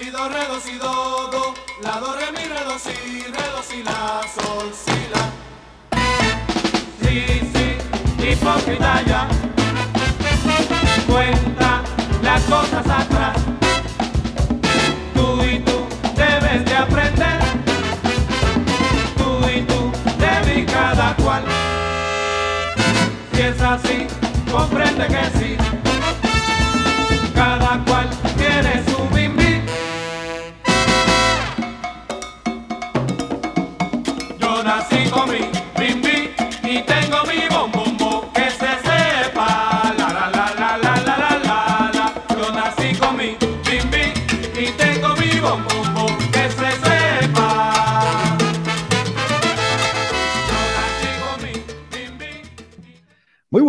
si, do, re, do, si, do, do, la, do, re, mi, re, do, si, re, do, si, la, sol, si, la. Sí, sí, hipócrita ya, cuenta las cosas atrás. Tú y tú debes de aprender, tú y tú de cada cual. Si es así, comprende que sí.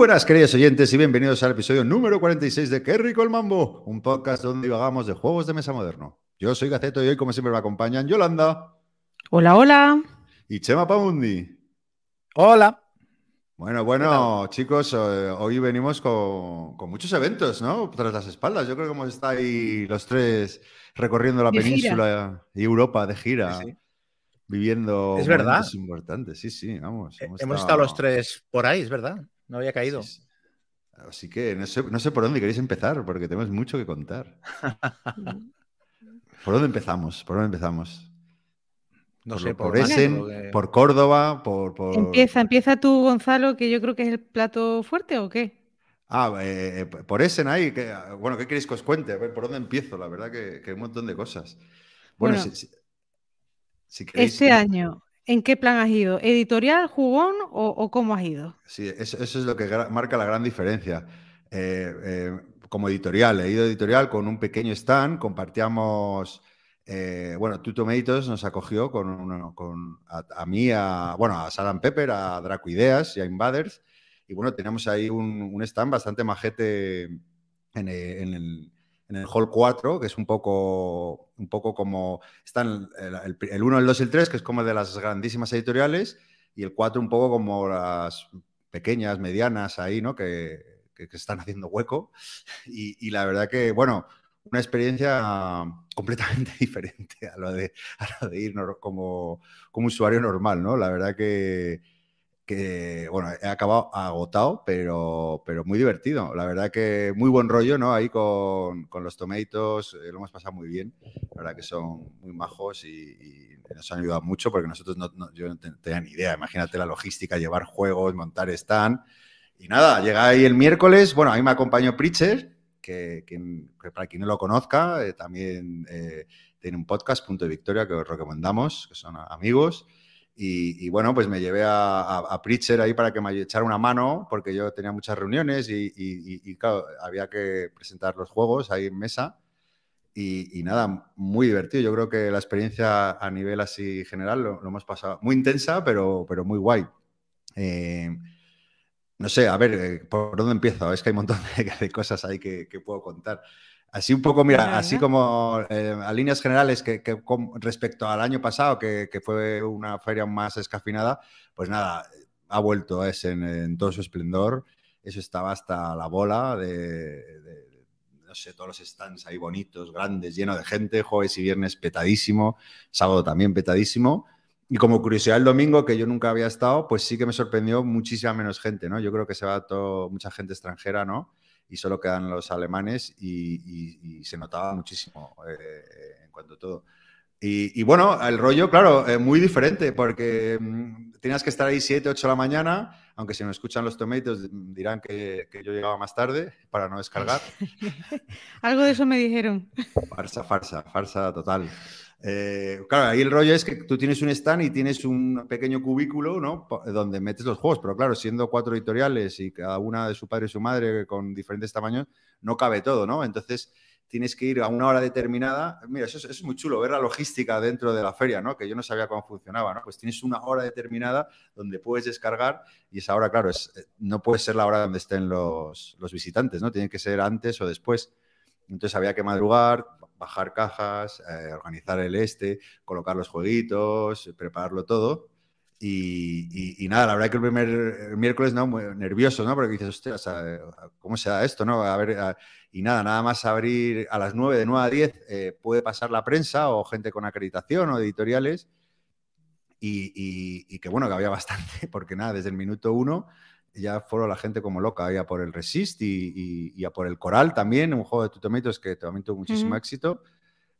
Buenas, queridos oyentes, y bienvenidos al episodio número 46 de Qué rico el mambo, un podcast donde divagamos de juegos de mesa moderno. Yo soy Gaceto y hoy, como siempre, me acompañan Yolanda Hola, hola. y Chema Paundi. Hola. Bueno, bueno, chicos, eh, hoy venimos con, con muchos eventos, ¿no? Tras las espaldas. Yo creo que hemos estado ahí los tres recorriendo la De península y Europa de gira, Sí, sí. viviendo Es verdad. importantes. Sí, sí, vamos. Eh, Hemos estado los tres por ahí, es verdad. No había caído. Sí, sí. Así que no sé, no sé por dónde queréis empezar, porque tenemos mucho que contar. ¿Por dónde empezamos? ¿Por dónde empezamos? No por, sé, por Málaga, Essen, por por Córdoba, por, por- Empieza, empieza tú, Gonzalo, que yo creo que es el plato fuerte o qué? Ah, eh, por Essen ahí. que- bueno, ¿qué queréis que os cuente? A ver, ¿por dónde empiezo? La verdad que, que hay un montón de cosas. Bueno, Bueno, si, si- si queréis- Este año, ¿en qué plan has ido? ¿Editorial, jugón o, cómo has ido? Sí, eso, es lo que marca la gran diferencia. Eh, eh, como editorial, he ido editorial con un pequeño stand, compartíamos, eh, bueno, Tomatoes nos acogió con, a, mí, a, bueno, a Salam Pepper, a Draco Ideas y a Invaders, y bueno, teníamos ahí un, un stand bastante majete en, eh, en el, en el Hall 4, que es un poco, un poco como, están el, el, el 1, el 2 y el 3, que es como de las grandísimas editoriales, y el 4 un poco como las pequeñas, medianas ahí, ¿no? Que, que, están haciendo hueco. Y, la verdad que, bueno, una experiencia completamente diferente a lo de, a lo de ir como, como usuario normal, ¿no? La verdad que, bueno, he acabado agotado, pero, pero muy divertido. La verdad que muy buen rollo, ¿no? Ahí con, con los tomatoes, eh, lo hemos pasado muy bien. La verdad que son muy majos y, nos han ayudado mucho porque nosotros no, no, yo no tenía ni idea. Imagínate la logística, llevar juegos, montar stand. Y nada, llega ahí el miércoles. Bueno, a mí me acompañó Pritcher, que para quien no lo conozca, eh, también eh, tiene un podcast, Punto de Victoria, que os recomendamos, que son amigos. Y, y, bueno, pues me llevé a, a, a, Pritcher ahí para que me echara una mano, porque yo tenía muchas reuniones y, y, y claro, había que presentar los juegos ahí en mesa. Y, nada, muy divertido. Yo creo que la experiencia a nivel así general lo, lo hemos pasado muy intensa, pero, pero muy guay. Eh, no sé, a ver, eh, ¿por dónde empiezo? Es que hay un montón de, de cosas ahí que, que, puedo contar. Así un poco, mira, así como eh, a líneas generales que, que con, respecto al año pasado, que, que, fue una feria más escafinada, pues nada, ha vuelto ese en, en todo su esplendor. Eso estaba hasta la bola de, de, no sé, todos los stands ahí bonitos, grandes, lleno de gente, jueves y viernes petadísimo, sábado también petadísimo. Y como curiosidad, el domingo, que yo nunca había estado, pues sí que me sorprendió muchísima menos gente, ¿no? Yo creo que se va todo, mucha gente extranjera, ¿no? Y solo quedan los alemanes y, y, y se notaba muchísimo eh, en cuanto a todo. Y, y, bueno, el rollo, claro, eh, muy diferente, porque mmm, tenías que estar ahí 7, 8 de la mañana, aunque si me escuchan los tomatoes dirán que, que yo llegaba más tarde para no descargar. Algo de eso me dijeron. Farsa, farsa, farsa total. Eh, claro, ahí el rollo es que tú tienes un stand y tienes un pequeño cubículo, ¿no? Donde metes los juegos, pero claro, siendo cuatro editoriales y cada una de su padre y su madre con diferentes tamaños, no cabe todo, ¿no? Entonces tienes que ir a una hora determinada. Mira, eso es, muy chulo, ver la logística dentro de la feria, ¿no? Que yo no sabía cómo funcionaba. Pues tienes una hora determinada donde puedes descargar y esa hora, claro, es, no puede ser la hora donde estén los, los visitantes, ¿no? Tiene que ser antes o después. Entonces había que madrugar, bajar cajas, eh, organizar el este, colocar los jueguitos, prepararlo todo. Y, y- y nada, la verdad que el primer el miércoles, ¿no? Muy nervioso, ¿no? Porque dices, hostia, o sea, ¿cómo se da esto, no? A ver, a- y nada, nada más abrir a las 9, de 9 a 10, eh, puede pasar la prensa o gente con acreditación o editoriales. Y, y- que bueno, que había bastante, porque nada, desde el minuto uno ya fueron la gente como loca, ahí a por el Resist y, y- y a por el Coral también, un juego de Tutomitos que también tuvo muchísimo Ujú. éxito,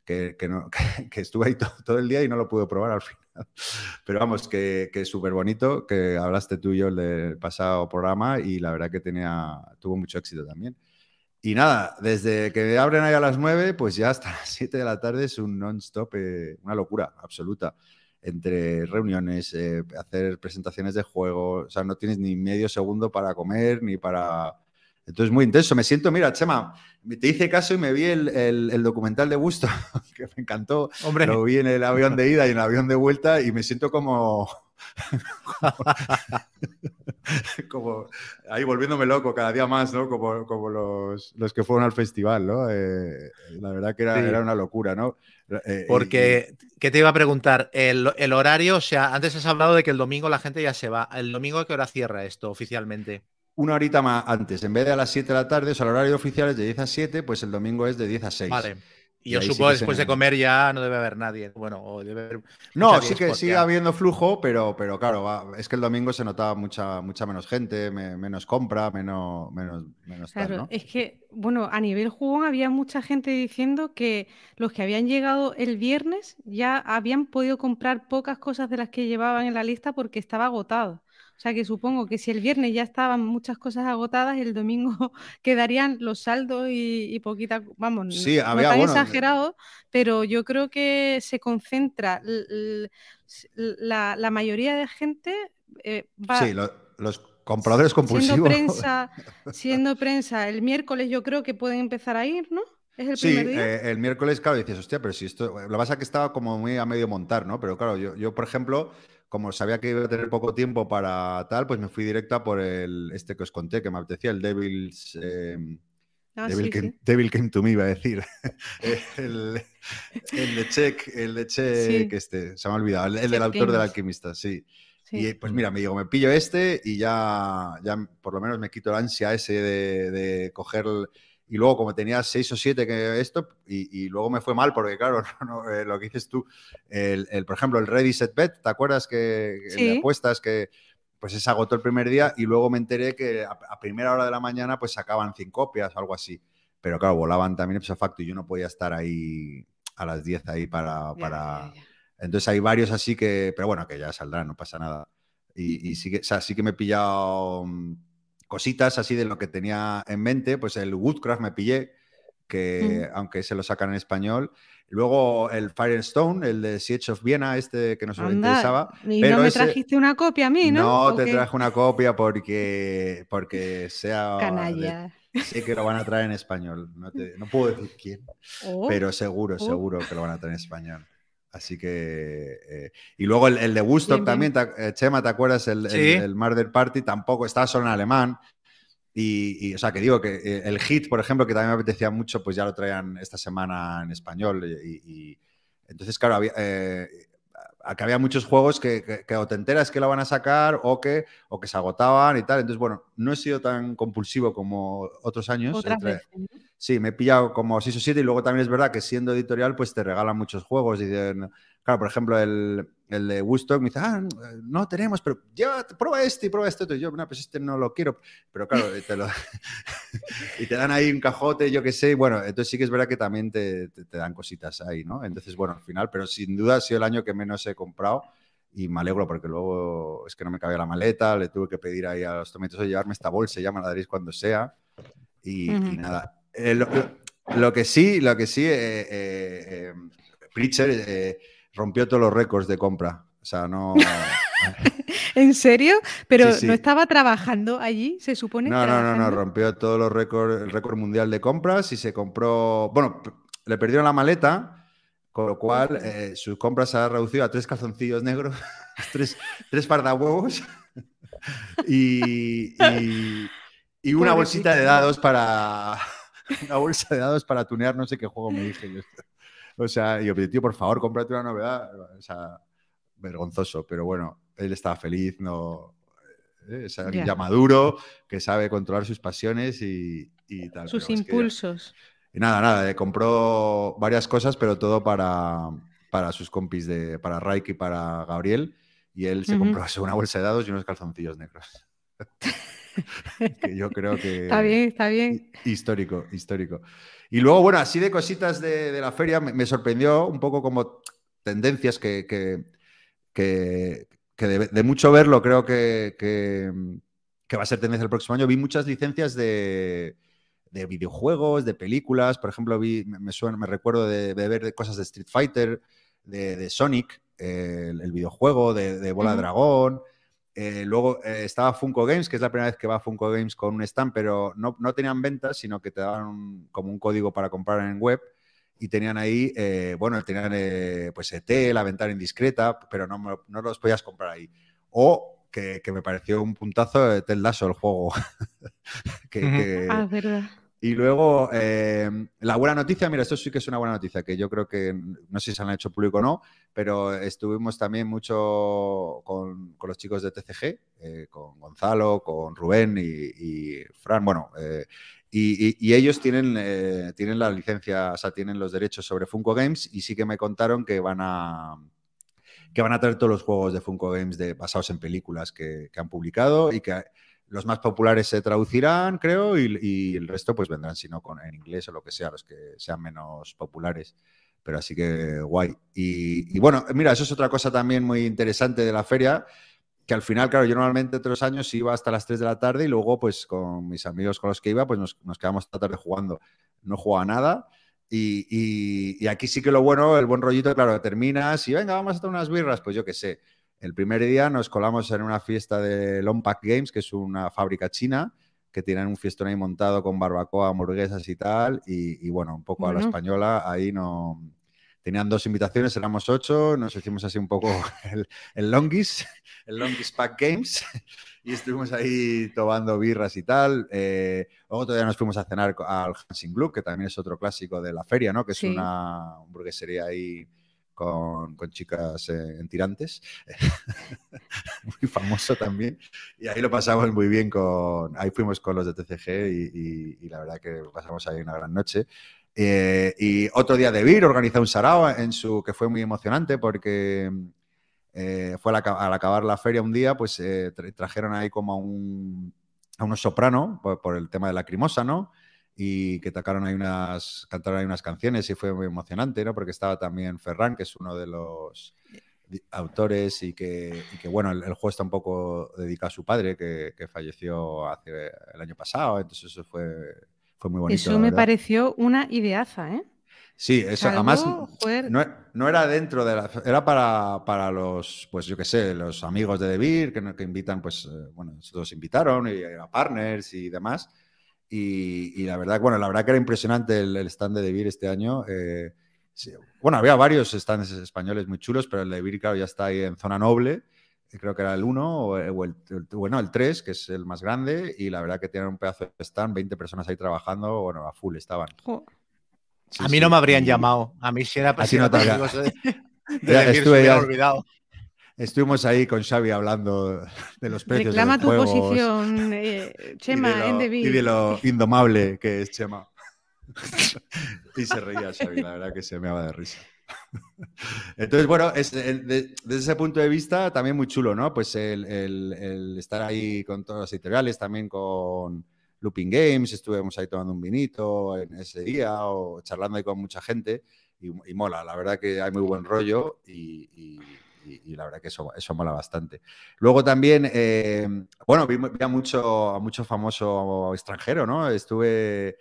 que, que no- que- que estuve ahí to- todo, el día y no lo pude probar al final. Pero vamos, que, que es súper bonito, que hablaste tú y yo el del pasado programa y la verdad que tenía, tuvo mucho éxito también. Y nada, desde que abren ahí a las 9, pues ya hasta las 7 de la tarde es un non-stop, eh, una locura absoluta. Entre reuniones, eh, hacer presentaciones de juego, o sea, no tienes ni medio segundo para comer ni para. Entonces, muy intenso. Me siento, mira, Chema, te hice caso y me vi el, el- el documental de Busto, que me encantó. Hombre, Lo vi en el avión de ida y en el avión de vuelta y me siento como. como ahí volviéndome loco cada día más, ¿no? Como, como los, los que fueron al festival, ¿no? Eh, la verdad que era, Sí. era una locura, ¿no? Eh, y- porque, ¿qué te iba a preguntar? El, el horario, o sea, antes has hablado de que el domingo la gente ya se va. ¿El domingo a qué hora cierra esto oficialmente? una horita más antes, en vez de a las 7 de la tarde, o sea, el horario oficial es de 10 a 7, pues el domingo es de 10 a 6. Vale. Y Y yo sí supongo que que después se- de comer ya no debe haber nadie. Bueno, o debe haber. No, mucha sí que sigue ya. habiendo flujo, pero, pero claro, va, es que el domingo se notaba mucha, mucha menos gente, me- menos compra, menos, menos, menos tal, Claro, ¿no? es que, bueno, a nivel jugón había mucha gente diciendo que los que habían llegado el viernes ya habían podido comprar pocas cosas de las que llevaban en la lista porque estaba agotado. O sea que supongo que si el viernes ya estaban muchas cosas agotadas, el domingo quedarían los saldos y, y poquita, vamos, no- Sí, no había, tan bueno, exagerado, pero yo creo que se concentra la, la mayoría de gente eh, va Sí, lo- los compradores siendo compulsivos. prensa, siendo prensa, el miércoles yo creo que pueden empezar a ir, ¿no? Es el Sí, día. eh, el miércoles, claro, dices, hostia, pero si esto. Lo que pasa es que estaba como muy a medio montar, ¿no? Pero claro, yo, yo, por ejemplo, como sabía que iba a tener poco tiempo para tal, pues me fui directa por el este que os conté, que me apetecía, el Devil's. eh, Ah, Devil, sí, came, sí. Devil Came to Me, iba a decir. el, el de Check, el de Check, Sí. este, se me ha olvidado, el, del autor del alquimista, sí. sí. Y pues mira, me digo, me pillo este y ya, ya por lo menos me quito la ansia ese de, de coger. el- y luego, como tenía seis o siete que esto, y, y luego me fue mal, porque claro, no, no, eh, lo que dices tú, el, el, por ejemplo, el Ready Set Bet, ¿te acuerdas que Sí. apuestas que pues se agotó el primer día y luego me enteré que a, a primera hora de la mañana pues sacaban 100 copias o algo así. Pero claro, volaban también ipso facto y yo no podía estar ahí a las 10 ahí para, para, ya, ya. entonces hay varios así que, pero bueno, que ya saldrán, no pasa nada. Y, y sí, que, o sea, sí que me he pillado mm, cositas así de lo que tenía en mente. Pues el Woodcraft me pillé, que aunque se lo sacan en español. Luego el Firestone, el de Siege of Viena, este que nos Anda, interesaba. y pero no me ese- trajiste una copia a mí, ¿no? No ¿O te qué? traje una copia porque, porque sea. de- Canalla. sé que lo van a traer en español. No, te- no puedo decir quién. Oh, Pero seguro, Oh. seguro que lo van a tener en español. Así que. eh, y luego el, el de Woodstock también, te- eh, Chema, ¿te acuerdas? El, el- Sí. el Murder Party tampoco está solo en alemán. Y, y, o sea, que digo que eh, el hit, por ejemplo, que también me apetecía mucho, pues ya lo traían esta semana en español. Y, y- entonces, claro, había, eh, que había muchos juegos que, que- que o te enteras que lo van a sacar o que, o que se agotaban y tal. Entonces, bueno, no he sido tan compulsivo como otros años. otras Entre- veces. ¿no? Sí, me he pillado como 6 o 7 y luego también es verdad que siendo editorial pues te regalan muchos juegos. Dicen, claro, por ejemplo, el, el de Woodstock me dice, ah, no tenemos, pero ya, prueba este y prueba este otro. Y yo, no, pues este no lo quiero. Pero claro, y te, lo- y te dan ahí un cajote, yo qué sé. y Bueno, entonces sí que es verdad que también te, te- te dan cositas ahí, ¿no? Entonces, bueno, al final, pero sin duda ha sido el año que menos he comprado. Y me alegro porque luego es que no me cabía la maleta, le tuve que pedir ahí a los tomates "Oye, llevarme esta bolsa, ya me la daréis cuando sea. Y, y Ujú. nada. Eh, lo, que sí, lo que sí, eh, eh, eh, Pritchard eh, rompió todos los récords de compra. O sea, no. ¿En serio? Pero Sí, sí. no estaba trabajando allí, se supone. No, no, no, no, rompió todos los récords, el récord mundial de compras y se compró. Bueno, le perdieron la maleta, con lo cual eh, sus compras se ha reducido a tres calzoncillos negros, tres, tres y, y, y una bolsita de dados para. Una bolsa de dados para tunear no sé qué juego me dije. yo. O sea, y yo, tío, por favor, cómprate una novedad. O sea, vergonzoso, pero bueno. él estaba feliz, no, eh, es alguien Ya. maduro, que sabe controlar sus pasiones y, y tal. Sus pero es que ya- impulsos. y nada, nada, eh, compró varias cosas, pero todo para, para sus compis, de, para Raik y para Gabriel. Y él se Ujú. compró eso, una bolsa de dados y unos calzoncillos negros. que yo creo que... Está bien, está bien. hi- Histórico, histórico. Y luego, bueno, así de cositas de, de la feria, me, me sorprendió un poco como tendencias que, que, que- que de, de mucho verlo creo que, que, que va a ser tendencia el próximo año. Vi muchas licencias de, de videojuegos, de películas. Por ejemplo, vi, me, suena, me recuerdo de, de ver de cosas de Street Fighter, de, de Sonic, eh, el, el videojuego, de, de Bola de Ujú. Dragón. Eh, luego eh, estaba Funko Games, que es la primera vez que va a Funko Games con un stand, pero no, no tenían ventas, sino que te daban un- como un código para comprar en web. Y tenían ahí, eh, bueno, tenían eh, pues ET, la ventana indiscreta, pero no, me- no los podías comprar ahí. O que, que me pareció un puntazo de Ted Lasso, el juego. que, que- Ah, es verdad. Y luego, eh, la buena noticia, mira, esto sí que es una buena noticia, que yo creo que, no sé si se han hecho público o no, pero estuvimos también mucho con, con los chicos de TCG, eh, con Gonzalo, con Rubén y, Fran, bueno, eh, y, ellos tienen, eh, tienen la licencia, o sea, tienen los derechos sobre Funko Games y sí que me contaron que van a que van a traer todos los juegos de Funko Games de, basados en películas que han publicado y que los más populares se traducirán, creo, y, el resto pues vendrán, si no, con, en inglés o lo que sea, los que sean menos populares. Pero así que guay. Y, bueno, mira, eso es otra cosa también muy interesante de la feria, que al final, claro, yo normalmente otros años iba hasta las 3 de la tarde y luego pues con mis amigos con los que iba, pues nos, nos quedamos la tarde jugando. No jugaba nada. Y, y- y aquí sí que lo bueno, el buen rollito, claro, terminas y venga, vamos a tomar unas birras, pues yo qué sé. El primer día nos colamos en una fiesta de Longpack Games, que es una fábrica china, que tienen un fiestón ahí montado con barbacoa, hamburguesas y tal. Y, y bueno, un poco a la española, ahí no. Tenían dos invitaciones, éramos ocho, nos hicimos así un poco el, el Longis, el Longis Pack Games, y estuvimos ahí tomando birras y tal. Eh, luego todavía nos fuimos a cenar al Hansing Club, que también es otro clásico de la feria, ¿no? Que es Sí. una hamburguesería ahí con, chicas eh, en tirantes. muy famoso también. Y ahí lo pasamos muy bien con. Ahí fuimos con los de TCG y, y- la verdad que pasamos ahí una gran noche. Eh, y otro día de Vir organizó un sarao en su que fue muy emocionante porque eh, fue al, aca- al acabar la feria un día, pues eh, tra- trajeron ahí como a un a unos soprano por, por el tema de la crimosa, ¿no? Y que tocaron ahí unas, cantaron ahí unas canciones y fue muy emocionante, ¿no? Porque estaba también Ferran, que es uno de los di- autores y que, y que, bueno, el, el juego está un poco dedicado a su padre, que, que falleció hace el año pasado, entonces eso fue, fue muy bonito. Eso me pareció una ideaza, ¿eh? Sí, eso Algo, además no, no era dentro de la... Era para, para los, pues yo qué sé, los amigos de Debir, que, que invitan, pues, eh, bueno, nosotros invitaron y a partners y demás. Y, y la verdad, bueno, la verdad que era impresionante el, el stand de Debir este año. eh, sí, bueno, había varios stands españoles muy chulos, pero el de Debir, claro, ya está ahí en zona noble. eh, Creo que era el 1 o, o el, el- bueno, el 3, que es el más grande, y la verdad que tienen un pedazo de stand, 20 personas ahí trabajando, bueno, a full estaban. Sí, a mí sí, no me habrían y- llamado. A mí si era si no te de, de se ya- olvidado. Estuvimos ahí con Xavi hablando de los precios Reclama de tu los juegos posición, eh, y de Chema, lo- y de lo indomable que es Chema. y se reía Xavi, la verdad que se me daba de risa. Entonces, bueno, es, eh, de- desde ese punto de vista también muy chulo, ¿no? Pues el, el- el estar ahí con todas las editoriales, también con Looping Games, estuvimos ahí tomando un vinito en ese día o charlando ahí con mucha gente y, y mola, la verdad que hay muy buen rollo y, y- y- y la verdad que eso, eso mola bastante. Luego también, eh, bueno, vi, vi a, mucho, a mucho famoso extranjero, ¿no? Estuve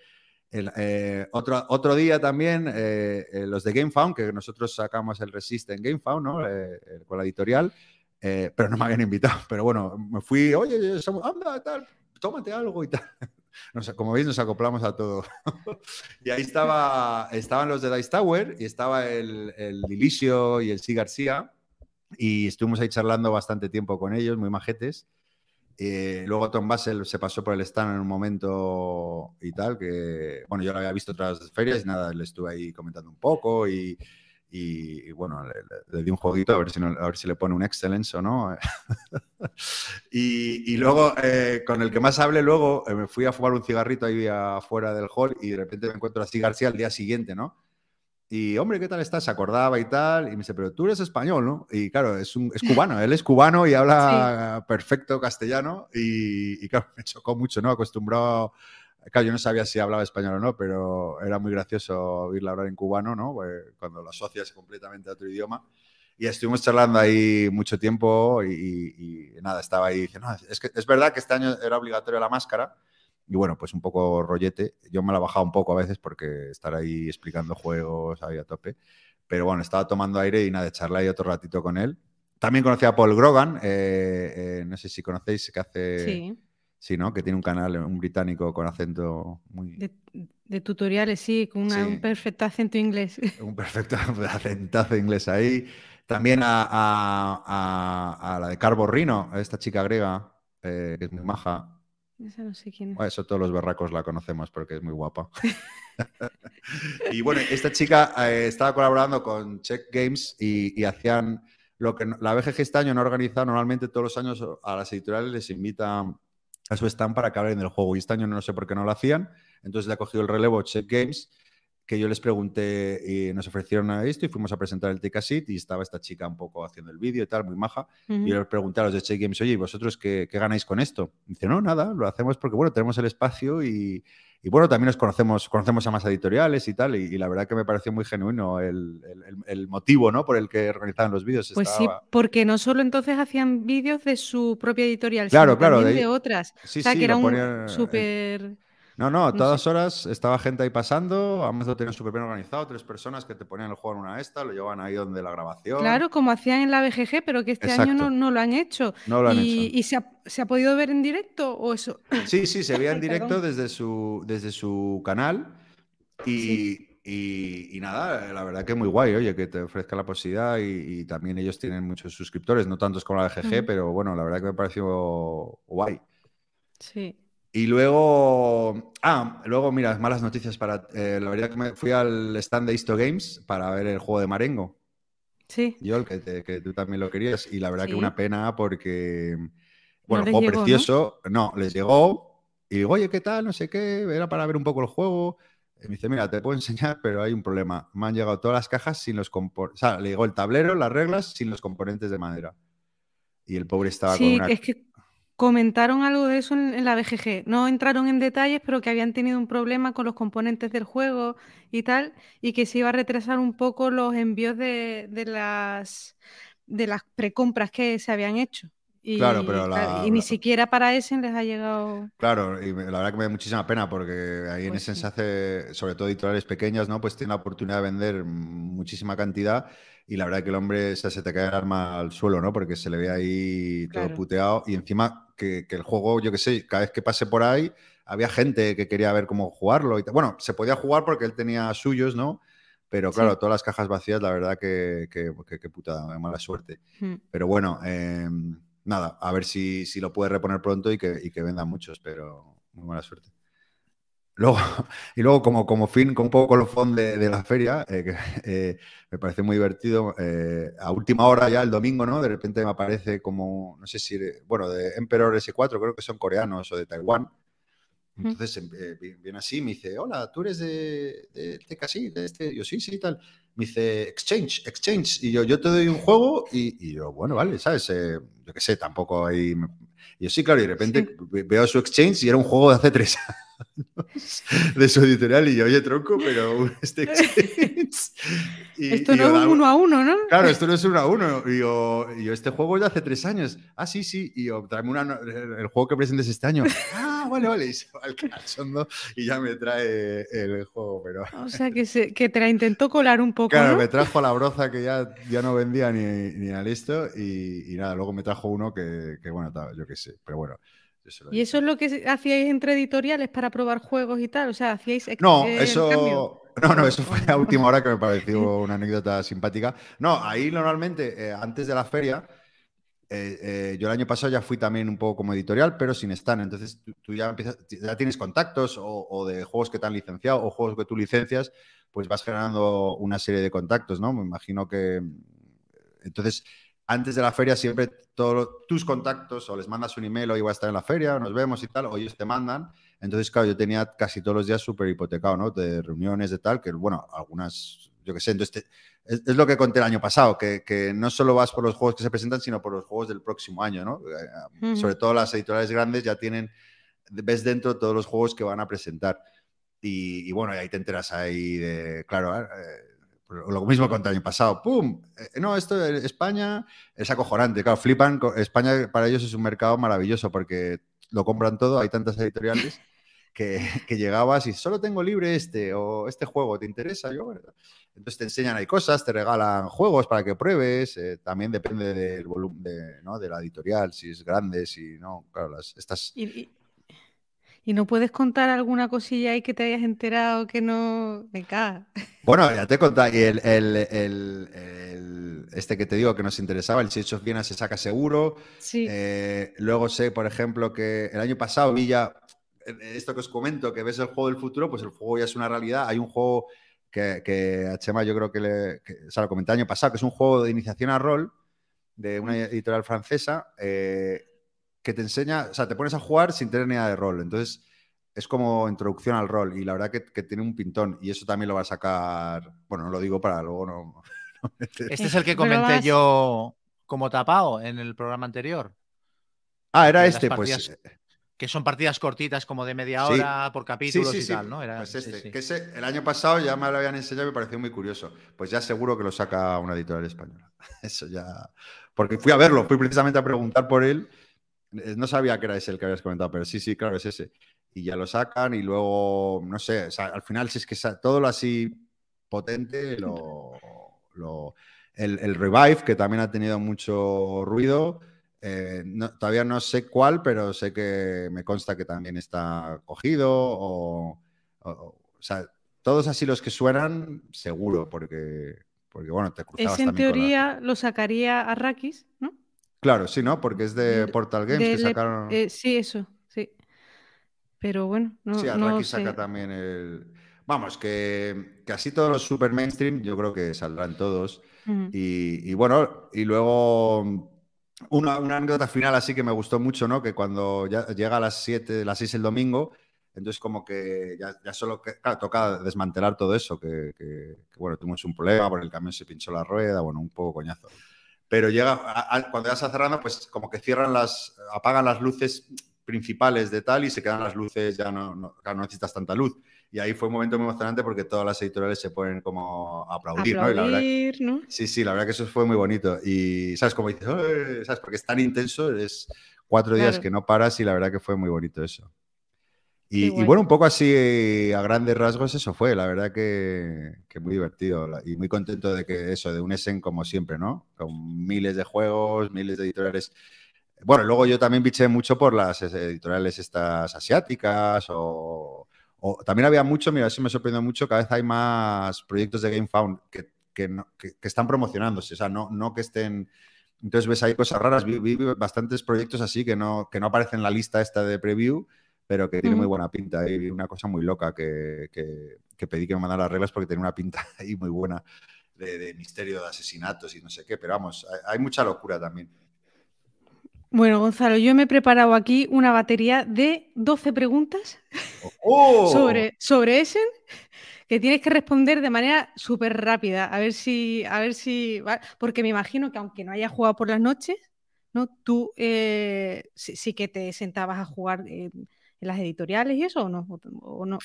el, eh, otro, otro día también, eh, eh, los de GameFound, que nosotros sacamos el Resist en GameFound, ¿no? Eh, eh, con la editorial, eh, pero no me habían invitado. Pero bueno, me fui, oye, somos- anda, tal, tómate algo y tal. Nos- como veis, nos acoplamos a todo. y ahí estaba, estaban los de Dice Tower y estaba el, el Lilisio y el Sí García. Y estuvimos ahí charlando bastante tiempo con ellos, muy majetes. Eh, luego Tom Basel se pasó por el stand en un momento y tal, que bueno, yo lo había visto otras ferias y nada, le estuve ahí comentando un poco y, y, y bueno, le, le- di un jueguito a ver si, no- a ver si le pone un excellence o no. y, y luego, eh, con el que más hablé luego, eh, me fui a fumar un cigarrito ahí afuera del hall y de repente me encuentro así García al día siguiente, ¿no? Y, hombre, ¿qué tal estás? Se acordaba y tal. Y me dice, pero tú eres español, ¿no? Y claro, es, un, es cubano. Él es cubano y habla perfecto castellano. Y, y claro, me chocó mucho, ¿no? Acostumbrado. Claro, yo no sabía si hablaba español o no, pero era muy gracioso oírla hablar en cubano, ¿no? Pues cuando lo asocias completamente a otro idioma. Y estuvimos charlando ahí mucho tiempo y, y- y nada, estaba ahí diciendo, "No, es que es verdad que este año era obligatoria la máscara. Y bueno, pues un poco rollete. Yo me la he bajado un poco a veces porque estar ahí explicando juegos ahí a tope. Pero bueno, estaba tomando aire y nada, de charla ahí otro ratito con él. También conocí a Paul Grogan, eh, eh, no sé si conocéis, que hace... Sí, Sí, ¿no? Que tiene un canal, un británico con acento muy... de, de tutoriales, sí, con una- Sí. un perfecto acento inglés. Un perfecto acentazo inglés ahí. También a, a- a- a la de Carbo Rino, a esta chica griega, eh, que es muy maja. No eso todos los berracos la conocemos porque es muy guapa. y bueno, esta chica eh, estaba colaborando con Check Games y, hacían lo que la BGG este año no organiza. Normalmente todos los años a las editoriales les invita a su stand para que hablen del juego. Y este año no sé por qué no lo hacían. Entonces le ha cogido el relevo Check Games, que yo les pregunté y nos ofrecieron a esto y fuimos a presentar el TKSIT y estaba esta chica un poco haciendo el vídeo y tal, muy maja. Y yo les pregunté a los de Check Games, oye, ¿y vosotros qué, qué ganáis con esto? Y dice, no, nada, lo hacemos porque, bueno, tenemos el espacio y, y, bueno, también nos conocemos, conocemos a más editoriales y tal. Y, y la verdad que me pareció muy genuino el, el- motivo, ¿no? Por el que organizaban los vídeos. Pues sí, porque no solo entonces hacían vídeos de su propia editorial, Claro, sino claro, también de otras. Sí, o sea, sí, que era un ponían, eh, súper... No, no, a no todas sé. horas estaba gente ahí pasando, además lo tenían súper bien organizado, tres personas que te ponían el juego en una esta, lo llevaban ahí donde la grabación. Claro, como hacían en la BGG, pero que este año no, no lo han hecho. No lo han y, hecho. ¿y se, ha, se ha podido ver en directo o eso? Sí, sí, se veía en directo desde su, desde su canal y, y- y nada, la verdad que muy guay, oye, que te ofrezca la posibilidad y, y también ellos tienen muchos suscriptores, no tantos como la de GG, Ujú. pero bueno, la verdad que me pareció guay. Sí. Y luego, ah, luego, mira, malas noticias para, eh, la verdad que me fui al stand de Isto Games para ver el juego de Marengo. Sí. Joel, que, te- que tú también lo querías. Y la verdad que una pena porque, bueno, el les juego llegó, ¿no? precioso. ¿no? les llegó. Y digo, oye, ¿qué tal? No sé qué. Era para ver un poco el juego. Y me dice, mira, te puedo enseñar, pero hay un problema. Me han llegado todas las cajas sin los componentes. O sea, le llegó el tablero, las reglas, sin los componentes de madera. Y el pobre estaba con una. es que comentaron algo de eso en, en la BGG. No entraron en detalles, pero que habían tenido un problema con los componentes del juego y tal, y que se iba a retrasar un poco los envíos de, de las de las precompras que se habían hecho. Y, Claro, pero claro, la- y ni la- siquiera para Essen les ha llegado. Claro, y la verdad que me da muchísima pena porque ahí en Pues Essen sí. se hace, sobre todo editoriales pequeñas, ¿no? Pues tienen la oportunidad de vender muchísima cantidad y la verdad que el hombre o sea, se te cae el arma al suelo, ¿no? Porque se le ve ahí todo Claro. puteado y encima que, que el juego, yo qué sé, cada vez que pase por ahí había gente que quería ver cómo jugarlo. Y bueno, se podía jugar porque él tenía suyos, ¿no? Pero Sí. claro, todas las cajas vacías, la verdad que, que, que- que puta mala suerte. Mm. Pero bueno, eh, nada, a ver si, si lo puede reponer pronto y que, y que vendan muchos, pero muy buena suerte. Luego, y luego, como, como fin, como un poco colofón de, de la feria, eh, que, eh, me parece muy divertido. eh, a última hora, ya el domingo, ¿no? De repente me aparece como, no sé si, bueno, de Emperor S4, creo que son coreanos o de Taiwán. Entonces em- vi- viene así, me dice, hola, tú eres de, de de este. Yo, sí, sí, tal. Me dice, exchange, exchange. Y yo, yo te doy un juego y, y yo, bueno, vale, ¿sabes? Yo qué sé, tampoco hay... Y yo, sí, claro, y de repente ve- veo su exchange y era un juego de hace tres años de su editorial y yo, oye, tronco, pero este exchange... Y- Esto y no yo, es un "Da- uno a uno, ¿no? Claro, esto no es uno a uno. Y yo, y yo, este juego es de hace tres años. Ah, sí, sí. Y yo, tráeme una, el juego que presentes este año. Ah, vale, vale. Y se va al cachondo y ya me trae el juego. Pero O sea, que, se, que te la intentó colar un poco, claro, ¿no? me trajo la broza que ya, ya no vendía ni, ni al esto. Y, y nada, luego me trajo uno que, que bueno, yo qué sé. Pero bueno. ¿Y eso es lo que hacíais entre editoriales para probar juegos y tal? O sea, hacíais No, eh, eso. No, no, eso fue a última hora que me pareció una anécdota simpática. No, ahí normalmente, eh, antes de la feria, eh, eh, yo el año pasado ya fui también un poco como editorial, pero sin stand. Entonces tú, ya, empiezas, ya tienes contactos o, de juegos que te han licenciado o juegos que tú licencias, pues vas generando una serie de contactos, ¿no? Me imagino que... Entonces, antes de la feria siempre todos tus contactos o les mandas un email, hoy voy a estar en la feria, nos vemos y tal, o ellos te mandan. Entonces, claro, yo tenía casi todos los días súper hipotecado, ¿no? De reuniones, de tal, que bueno, algunas, yo qué sé, entonces es, lo que conté el año pasado, que, no solo vas por los juegos que se presentan, sino por los juegos del próximo año, ¿no? Eh, sobre todo las editoriales grandes ya tienen, ves dentro todos los juegos que van a presentar. Y, bueno, ahí te enteras ahí de, claro, eh, lo mismo conté el año pasado, ¡pum! Eh, no, esto España es acojonante, claro, flipan, España para ellos es un mercado maravilloso porque lo compran todo, hay tantas editoriales que, llegabas y solo tengo libre este o este juego, ¿te interesa? Yo, entonces te enseñan ahí cosas, te regalan juegos para que pruebes, eh, también depende del volumen de, ¿no? de, la editorial, si es grande, si no, claro, las, estas... ¿Y, no puedes contar alguna cosilla ahí que te hayas enterado que no me caga? Bueno, ya te he contado, y el, el, este que te digo que nos interesaba, el Siege of Viena se saca seguro. Sí. Eh, luego sé, por ejemplo, que el año pasado vi ya esto que os comento, que ves el juego del futuro, pues el juego ya es una realidad. Hay un juego que, a Chema yo creo que le o sea, lo comenté el año pasado, que es un juego de iniciación a rol de una editorial francesa eh, que te enseña, o sea, te pones a jugar sin tener ni idea de rol. Entonces, es como introducción al rol y la verdad que, tiene un pintón y eso también lo va a sacar, bueno, no lo digo para luego no... este es el que comenté yo como tapado en el programa anterior. Ah, era este, pues que son partidas cortitas como de media hora por capítulos y tal, ¿no? Era, pues este, que ese, el año pasado ya me lo habían enseñado y me pareció muy curioso. Pues ya seguro que lo saca una editorial española. Eso ya. Porque fui a verlo, fui precisamente a preguntar por él. Eh, no sabía que era ese el que habías comentado, pero sí, sí, claro, es ese. Y ya lo sacan y luego, no sé, al final si es que todo lo así potente, lo, el, el revive, que también ha tenido mucho ruido. Eh, todavía no sé cuál, pero sé que me consta que también está cogido o, o, sea, todos así los que suenan, seguro, porque, porque bueno, te cruzabas Ese en teoría lo sacaría a Rakis, ¿no? Claro, sí, ¿no? Porque es de Portal Games que sacaron... Eh, sí, eso, sí. Pero bueno, no Sí, Arrakis saca también el... Vamos, que, que, así todos los super mainstream yo creo que saldrán todos. y, y, bueno, y luego una, anécdota final así que me gustó mucho, ¿no? Que cuando ya llega a las 7, las 6 el domingo, entonces como que ya, solo, claro, toca desmantelar todo eso, que, bueno, tuvimos un problema, por el camión se pinchó la rueda, bueno, un poco coñazo. Pero llega, cuando ya está cerrando, pues como que cierran las, apagan las luces principales de tal y se quedan las luces, ya no, no necesitas tanta luz. Y ahí fue un momento muy emocionante porque todas las editoriales se ponen como a aplaudir, ¿no? la verdad, Sí, sí, la verdad que eso fue muy bonito. Y, ¿sabes? Como dices, ¿sabes? Porque es tan intenso, es cuatro días que no paras y la verdad que fue muy bonito eso. Y bueno. un poco así a grandes rasgos eso fue, la verdad que, que, muy divertido y muy contento de que eso, de un Essen como siempre, ¿no? Con miles de juegos, miles de editoriales. Bueno, luego yo también biché mucho por las editoriales estas asiáticas o también había mucho, mira, eso me sorprendió mucho, cada vez hay más proyectos de GameFound que, que, que, están promocionándose, o sea, no, no que estén... Entonces ves ahí cosas raras, vi, bastantes proyectos así que no, que no aparecen en la lista esta de preview, pero que tiene muy buena pinta. Y una cosa muy loca que, que, pedí que me mandara las reglas porque tenía una pinta ahí muy buena de, de, misterio de asesinatos y no sé qué, pero vamos, hay mucha locura también. Bueno, Gonzalo, yo me he preparado aquí una batería de 12 preguntas oh. sobre, sobre Essen que tienes que responder de manera súper rápida. A ver si, a ver si. Porque me imagino que aunque no hayas jugado por las noches, ¿no? Tú eh, sí, que te sentabas a jugar en las editoriales y eso, ¿o no?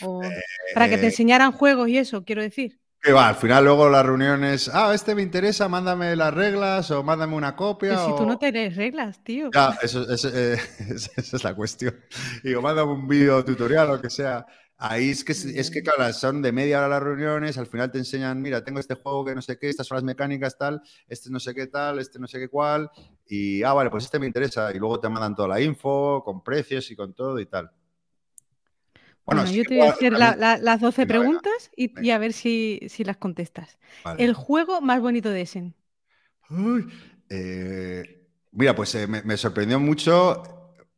para que te eh. enseñaran juegos y eso, quiero decir va, al final luego las reuniones, ah, este me interesa, mándame las reglas o mándame una copia. Pero si tú no tienes reglas, tío. Ya, eso, eh, esa es la cuestión. Digo, mándame un vídeo tutorial o lo que sea. Ahí es que, es que, claro, son de media hora las reuniones, al final te enseñan, mira, tengo este juego que no sé qué, estas son las mecánicas tal, este no sé qué tal, este no sé qué cuál, y, ah, vale, pues este me interesa, y luego te mandan toda la info, con precios y con todo y tal. Bueno, yo te voy a hacer las 12 preguntas y, a ver si, las contestas. El juego más bonito de Essen. Eh, Mira, pues eh, me, me sorprendió mucho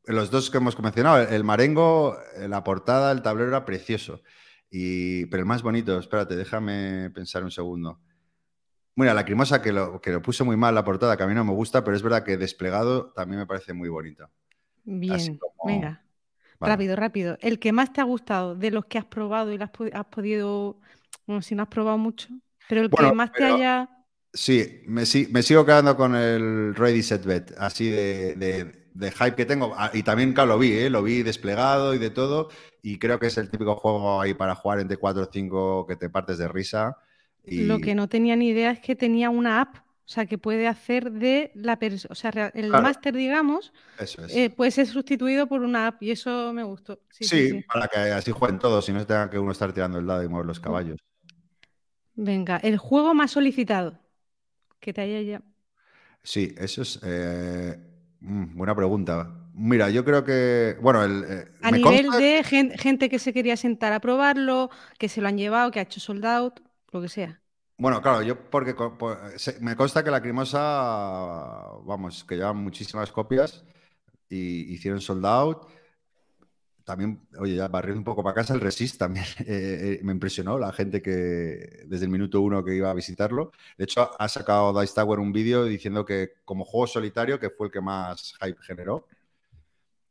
los dos que hemos mencionado. El Marengo, eh, la portada, el tablero era precioso. Y, pero el más bonito, espérate, déjame pensar un segundo. Mira, la crimosa que lo, que lo puso muy mal la portada, que a mí no me gusta, pero es verdad que desplegado también me parece muy bonito. Bien, como- venga. Vale. Rápido, rápido. El que más te ha gustado de los que has probado y lo has, po- has podido, bueno, si no has probado mucho, pero el Bueno, que más te haya... Sí, me, me sigo quedando con el Ready Set Bet, así de, de- de hype que tengo. Ah, Y también, claro, lo vi, ¿eh? lo vi desplegado y de todo. Y creo que es el típico juego ahí para jugar entre 4 o 5 que te partes de risa. Y Lo que no tenía ni idea es que tenía una app, o sea, que puede hacer de la persona, o sea, el Claro. máster, digamos, eso es. eh, puede ser sustituido por una app y eso me gustó. Sí, sí, sí, sí. para que así jueguen todos y no tenga que uno estar tirando el dado y mover los caballos. Venga, el juego más solicitado que te haya ya... Sí, eso es eh, mm, buena pregunta. Mira, yo creo que, bueno, el, eh, A nivel consta- de gen- gente que se quería sentar a probarlo, que se lo han llevado, que ha hecho sold out, lo que sea. Bueno, claro, yo porque me consta que la Crimosa, vamos, que llevan muchísimas copias y hicieron sold out. También, oye, ya barriendo un poco para casa, el Resist también eh, eh, me impresionó la gente que desde el minuto uno que iba a visitarlo. De hecho, ha sacado Dice Tower un vídeo diciendo que como juego solitario, que fue el que más hype generó.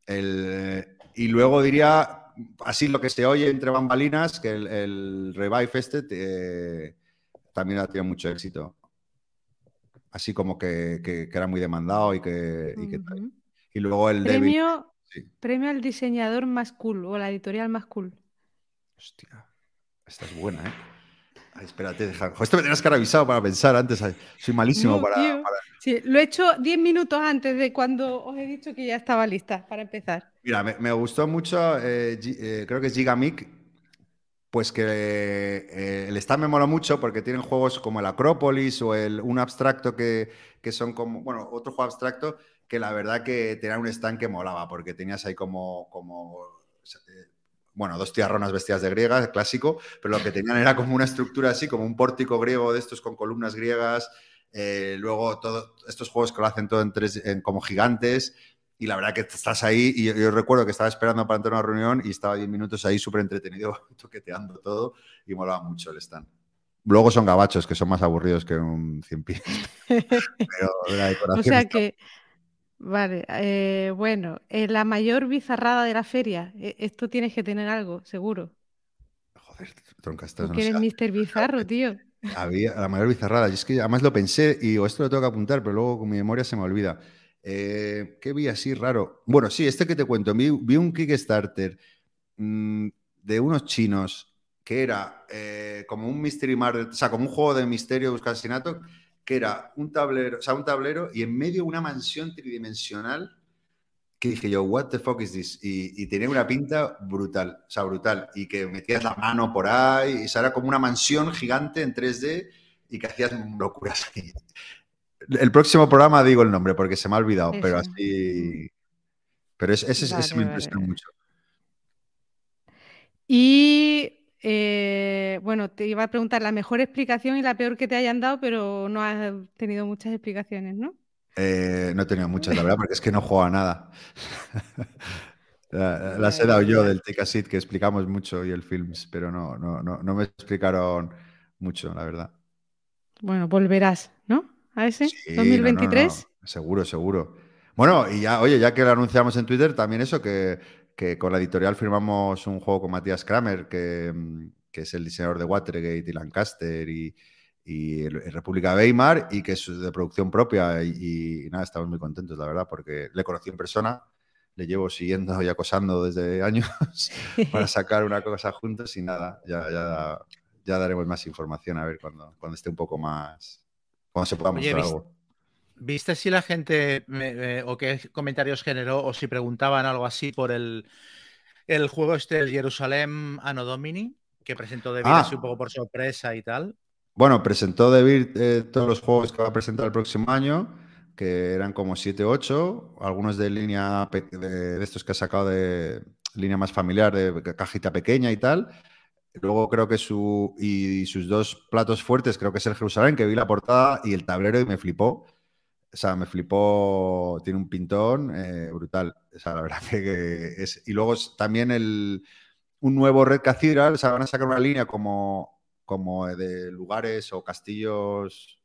El- y luego diría, así lo que se oye entre bambalinas, que el, el Revive este eh, también ha tenido mucho éxito. Así como que, que- que era muy demandado y que, y, que. Y luego el. Premio, sí. premio al diseñador más cool o la editorial más cool. Hostia, esta es buena, ¿eh? Ay, espérate, deja. Esto me tenías que haber avisado para pensar antes. Soy malísimo No, para, Sí, lo he hecho 10 minutos antes de cuando os he dicho que ya estaba lista para empezar. Mira, me, me gustó mucho, eh, eh, creo que es Gigamic, pues que eh, el stand me mola mucho porque tienen juegos como el Acrópolis o el, un abstracto que, que son como, bueno, otro juego abstracto que la verdad que tenía un stand que molaba porque tenías ahí como, como eh, bueno, dos tiarronas vestidas de griegas, clásico, pero lo que tenían era como una estructura así, como un pórtico griego de estos con columnas griegas, eh, luego todos estos juegos que lo hacen todo en tres, como gigantes, y la verdad que estás ahí, y yo, yo recuerdo que estaba esperando para entrar a una reunión y estaba 10 minutos ahí súper entretenido, toqueteando todo, y molaba mucho el stand. Luego son gabachos, que son más aburridos que un 100 pies. Pero la O decoración sea está- que, vale, eh, bueno, eh, la mayor bizarrada de la feria, eh, esto tienes que tener algo, seguro. Joder, tronca, estás, no eres sé, Mr. Bizarro, tío. Había la mayor bizarrada. Y es que además lo pensé y digo, esto lo tengo que apuntar, pero luego con mi memoria se me olvida. Eh, ¿Qué vi así raro? Bueno, sí, este que te cuento. Vi, vi un Kickstarter mm, de unos chinos que era eh, como un mystery murder, o sea, como un juego de misterio buscar asesinato, que era un tablero, o sea, un tablero y en medio una mansión tridimensional que dije yo, what the fuck is this? Y, y tenía una pinta brutal, o sea, brutal. Y que metías la mano por ahí, y o era como una mansión gigante en 3D y que hacías locuras. El próximo programa digo el nombre porque se me ha olvidado, pero así. Pero es- ese, ese Vale, me vale, impresionó vale. mucho. Y eh, bueno, te iba a preguntar la mejor explicación y la peor que te hayan dado, pero no has tenido muchas explicaciones, ¿no? Eh, no he tenido muchas, la verdad, porque es que no juego a nada. La- Las he dado yo del Take a Seat, que explicamos mucho y el Films, pero no, no, no, no me explicaron mucho, la verdad. Bueno, volverás. A ese Sí, no, no, no, 2023. Seguro, seguro. Bueno, y ya, oye, ya que lo anunciamos en Twitter, también eso, que, que con la editorial firmamos un juego con Matías Kramer, que, mm, que es el diseñador de Watergate y Lancaster y, y República Weimar, y que es de producción propia. Y, y nada, estamos muy contentos, la verdad, porque le conocí en persona, le llevo siguiendo y acosando desde años para sacar una cosa juntos y nada, ya, ya, ya daremos más información a ver cuando, cuando esté un poco más, cuando se pueda Oye, mostrar ¿viste- algo. ¿Viste si la gente me- me- o qué comentarios generó o si preguntaban algo así por el, el juego este, el Jerusalem Anno Domini, que presentó David Ah. así un poco por sorpresa y tal? Bueno, presentó David eh, todos los juegos que va a presentar el próximo año, que eran como 7 8, algunos de línea de estos que ha sacado de línea más familiar, de cajita pequeña y tal. Luego creo que su y sus dos platos fuertes, creo que es el Jerusalén, que vi la portada y el tablero y me flipó. O sea, me flipó, tiene un pintón eh, brutal. O sea, la verdad que es... Y luego también el, un nuevo Red Cathedral, o sea, van a sacar una línea como, como de lugares o castillos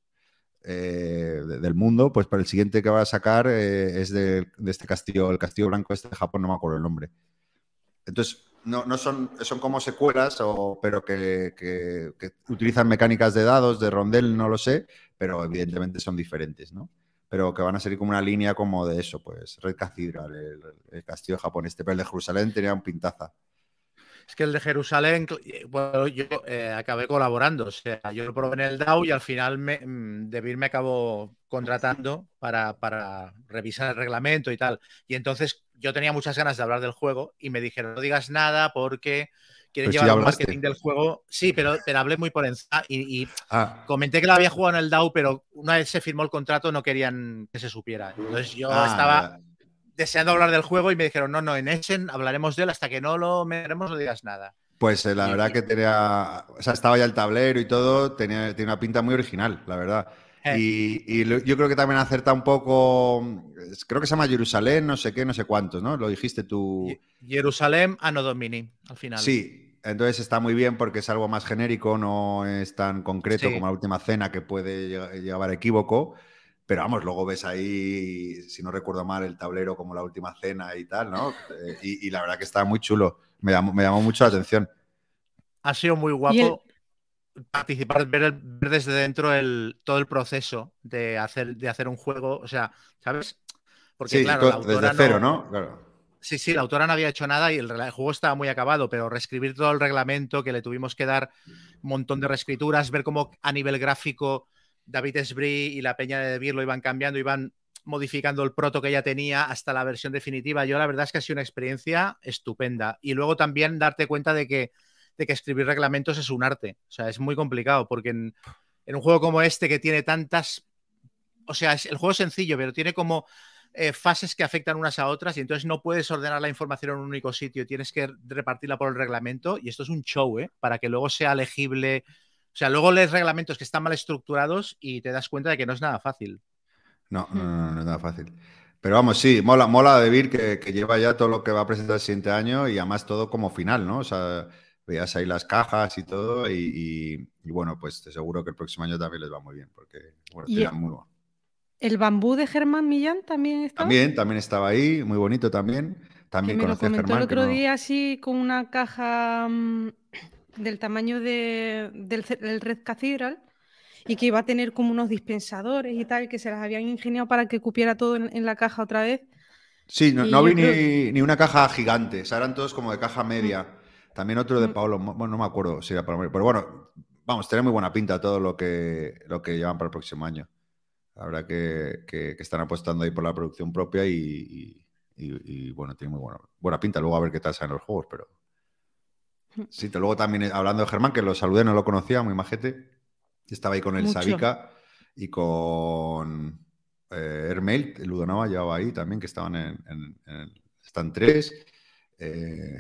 eh, de- del mundo, pues para el siguiente que va a sacar eh, es de, de este castillo, el castillo blanco este de Japón, no me acuerdo el nombre. Entonces, no, no son, son como secuelas, o, pero que, utilizan mecánicas de dados, de rondel, no lo sé, pero evidentemente son diferentes, ¿no? Pero que van a ser como una línea como de eso, pues Red Cathedral, el, castillo Japón este, pero el de Jerusalén tenía un pintaza. Es que el de Jerusalén, eh, bueno, yo eh, acabé colaborando. O sea, yo lo probé en el DAO y al final me, mm, Debir me acabó contratando para revisar el reglamento y tal. Y entonces yo tenía muchas ganas de hablar del juego y me dijeron, no digas nada porque quieren sí llevar un hablaste. marketing del juego. Sí, pero, pero hablé muy por encima y, y Ah, comenté que lo había jugado en el DAO, pero una vez se firmó el contrato no querían que se supiera. Entonces yo ah, estaba deseando hablar del juego y me dijeron, no, no, en Essen hablaremos de él hasta que no lo veremos, no digas nada. Pues eh, la verdad que tenía, o sea, estaba ya el tablero y todo, tenía, tiene una pinta muy original, la verdad. Eh. Y, yo creo que también acerta un poco, creo que se llama Jerusalén, no sé qué, no sé cuántos, ¿no? Lo dijiste tú. Jerusalén, Anno Domini, al final. Sí, entonces está muy bien porque es algo más genérico, no es tan concreto Sí. como la última cena que puede lle- llevar a equívoco. Pero vamos, luego ves ahí, si no recuerdo mal, el tablero como la última cena y tal, ¿no? Eh, Y, y la verdad que está muy chulo. Me llamó, me llamó mucho la atención. Ha sido muy guapo participar, ver, el- ver desde dentro el, todo el proceso de hacer, de hacer un juego. O sea, ¿sabes? Porque Sí, claro, la autora desde cero, ¿no? Claro. Sí, sí, la autora no había hecho nada y el juego estaba muy acabado, pero reescribir todo el reglamento, que le tuvimos que dar un montón de reescrituras, ver cómo a nivel gráfico David Esbrí y la Peña de Debir lo iban cambiando, iban modificando el proto que ya tenía hasta la versión definitiva. Yo la verdad es que ha sido una experiencia estupenda. Y luego también darte cuenta de que, de que escribir reglamentos es un arte. O sea, es muy complicado porque en, un juego como este que tiene tantas... O sea, es- el juego es sencillo, pero tiene como eh, fases que afectan unas a otras y entonces no puedes ordenar la información en un único sitio, tienes que repartirla por el reglamento y esto es un show, ¿eh? Para que luego sea legible. O sea, luego lees reglamentos que están mal estructurados y te das cuenta de que no es nada fácil. No, no, no, no es nada fácil. Pero vamos, sí, mola, mola de Vir que, que lleva ya todo lo que va a presentar el siguiente año y además todo como final, ¿no? O sea, veías ahí las cajas y todo y, y- y bueno, pues te seguro que el próximo año también les va muy bien porque, bueno, tiran muy bueno. El bambú de Germán Millán también está. También, también estaba ahí, muy bonito también. Que También me lo comentó Germán. el que otro no- día así con una caja mm, del tamaño de, del, Red Cathedral y que iba a tener como unos dispensadores y tal, que se las habían ingeniado para que cupiera todo en, en la caja otra vez. Sí, no, no vi creo- ni, ni una caja gigante, o sea, eran todos como de caja media. También otro de Mm. Pablo, Mo- bueno, no me acuerdo si era Pablo, pero bueno, vamos, tiene muy buena pinta todo lo que, lo que llevan para el próximo año. Verdad que, que- que están apostando ahí por la producción propia y, y- y- y, bueno, tiene muy buena, buena pinta. Luego a ver qué tal salen los juegos, pero. Sí, te- luego también eh, hablando de Germán, que lo saludé, no lo conocía, muy majete. Estaba ahí con el Mucho. Sabica y con eh, Hermail, el Ludonova llevaba ahí también, que estaban en, en, en Stand 3. Eh,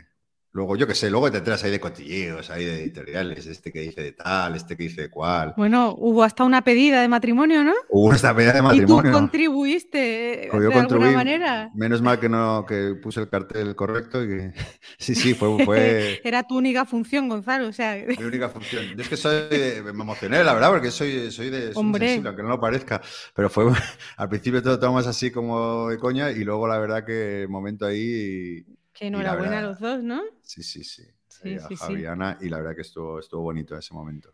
luego, yo qué sé, luego te traes ahí de cotilleos, ahí de editoriales, este que dice de tal, este que dice de cual. Bueno, hubo hasta una pedida de matrimonio, ¿no? Hubo esta pelea de Y tú matrimonio. contribuiste eh, Pues yo de alguna manera. Menos mal que no que puse el cartel correcto y que sí, sí, fue, fue Era tu única función, Gonzalo. O sea, mi única función. Yo es que soy de- me emocioné, la verdad, porque soy, soy de soy Hombre. sensible, aunque no lo parezca. Pero fue al principio todo tomamos así como de coña y luego la verdad que el momento ahí Y la enhorabuena a los dos, ¿no? sí, sí, sí. Sí, Ahí a sí, sí. Javi y Ana, y la verdad que estuvo, estuvo bonito ese momento.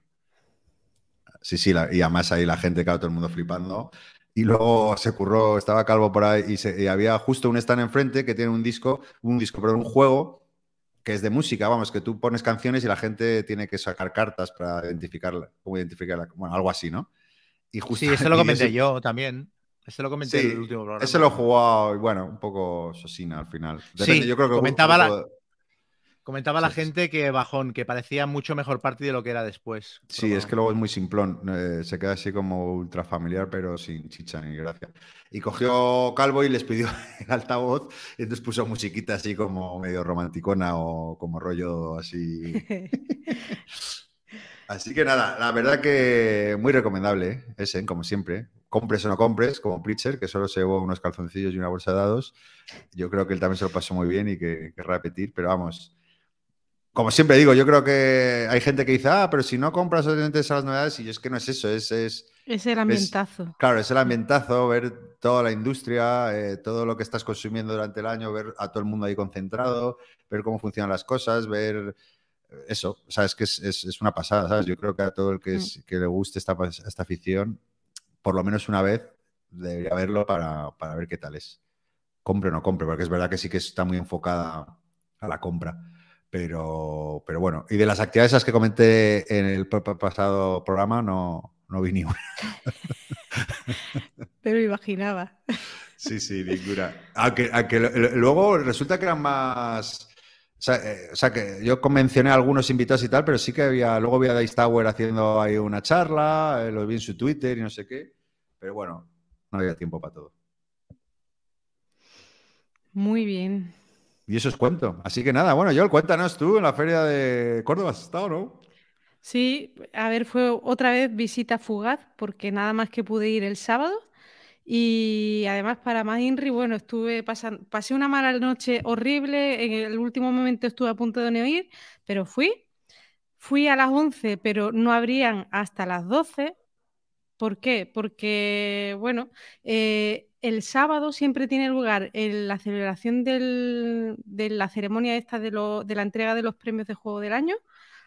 Sí, sí, la- y además ahí la gente, claro, todo el mundo flipando. Y luego se curró, estaba Calvo por ahí y, se- y había justo un stand enfrente que tiene un disco, un disco, pero un juego que es de música, vamos, que tú pones canciones y la gente tiene que sacar cartas para identificarla, cómo identificarla, bueno, algo así, ¿no? Y justo, Sí, ese lo comenté ese- yo también. Ese lo comenté Sí, en el último programa. Ese lo he jugado, y bueno, un poco sosina al final. Sí, yo creo que comentaba la- hubo- Comentaba la Sí, sí. gente que bajón, que parecía mucho mejor party de lo que era después. Sí, es que luego es muy simplón. eh, se queda así como ultra familiar, pero sin chicha ni gracia. Y cogió Calvo y les pidió el altavoz y entonces puso musiquita así como medio romanticona o como rollo así. Así que nada, la verdad que muy recomendable, ¿eh? ese, como siempre. Compres o no compres, como Pritcher, que solo se llevó unos calzoncillos y una bolsa de dados. Yo creo que él también se lo pasó muy bien y que querrá repetir, pero vamos. Como siempre digo, yo creo que hay gente que dice, ah, pero si no compras obviamente esas novedades, y yo es que no es eso, es, es Es el ambientazo. Claro, es el ambientazo, ver toda la industria, eh, todo lo que estás consumiendo durante el año, ver a todo el mundo ahí concentrado, ver cómo funcionan las cosas, ver eh, eso, o sea, es que es, es- es una pasada, ¿sabes? Yo creo que a todo el que, es- que le guste esta, esta afición, por lo menos una vez, debería verlo para, para ver qué tal es. Compre o no compre, porque es verdad que sí que está muy enfocada a la compra. Pero, pero bueno, y de las actividades esas que comenté en el pa- pa- pasado programa, no, no vi ni una. Pero imaginaba. Sí, sí, ninguna. Aunque, aunque lo- lo- luego resulta que eran más. O sea, eh, o sea, que yo convencioné a algunos invitados y tal, pero sí que había. Luego vi a Dice Tower haciendo ahí una charla, eh, lo vi en su Twitter y no sé qué. Pero bueno, no había tiempo para todo. Muy bien. Y eso os cuento. Así que nada, bueno, Joel, cuéntanos tú en la feria de Córdoba, ¿has estado, no? Sí, a ver, fue otra vez visita fugaz, porque nada más que pude ir el sábado. Y además, para más Inri, bueno, estuve pasando, pasé una mala noche horrible. En el último momento estuve a punto de no ir, pero fui. Fui a las 11, pero no abrían hasta las 12. ¿Por qué? Porque, bueno, eh, el sábado siempre tiene lugar el- la celebración de la ceremonia esta de, de la entrega de los premios de juego del año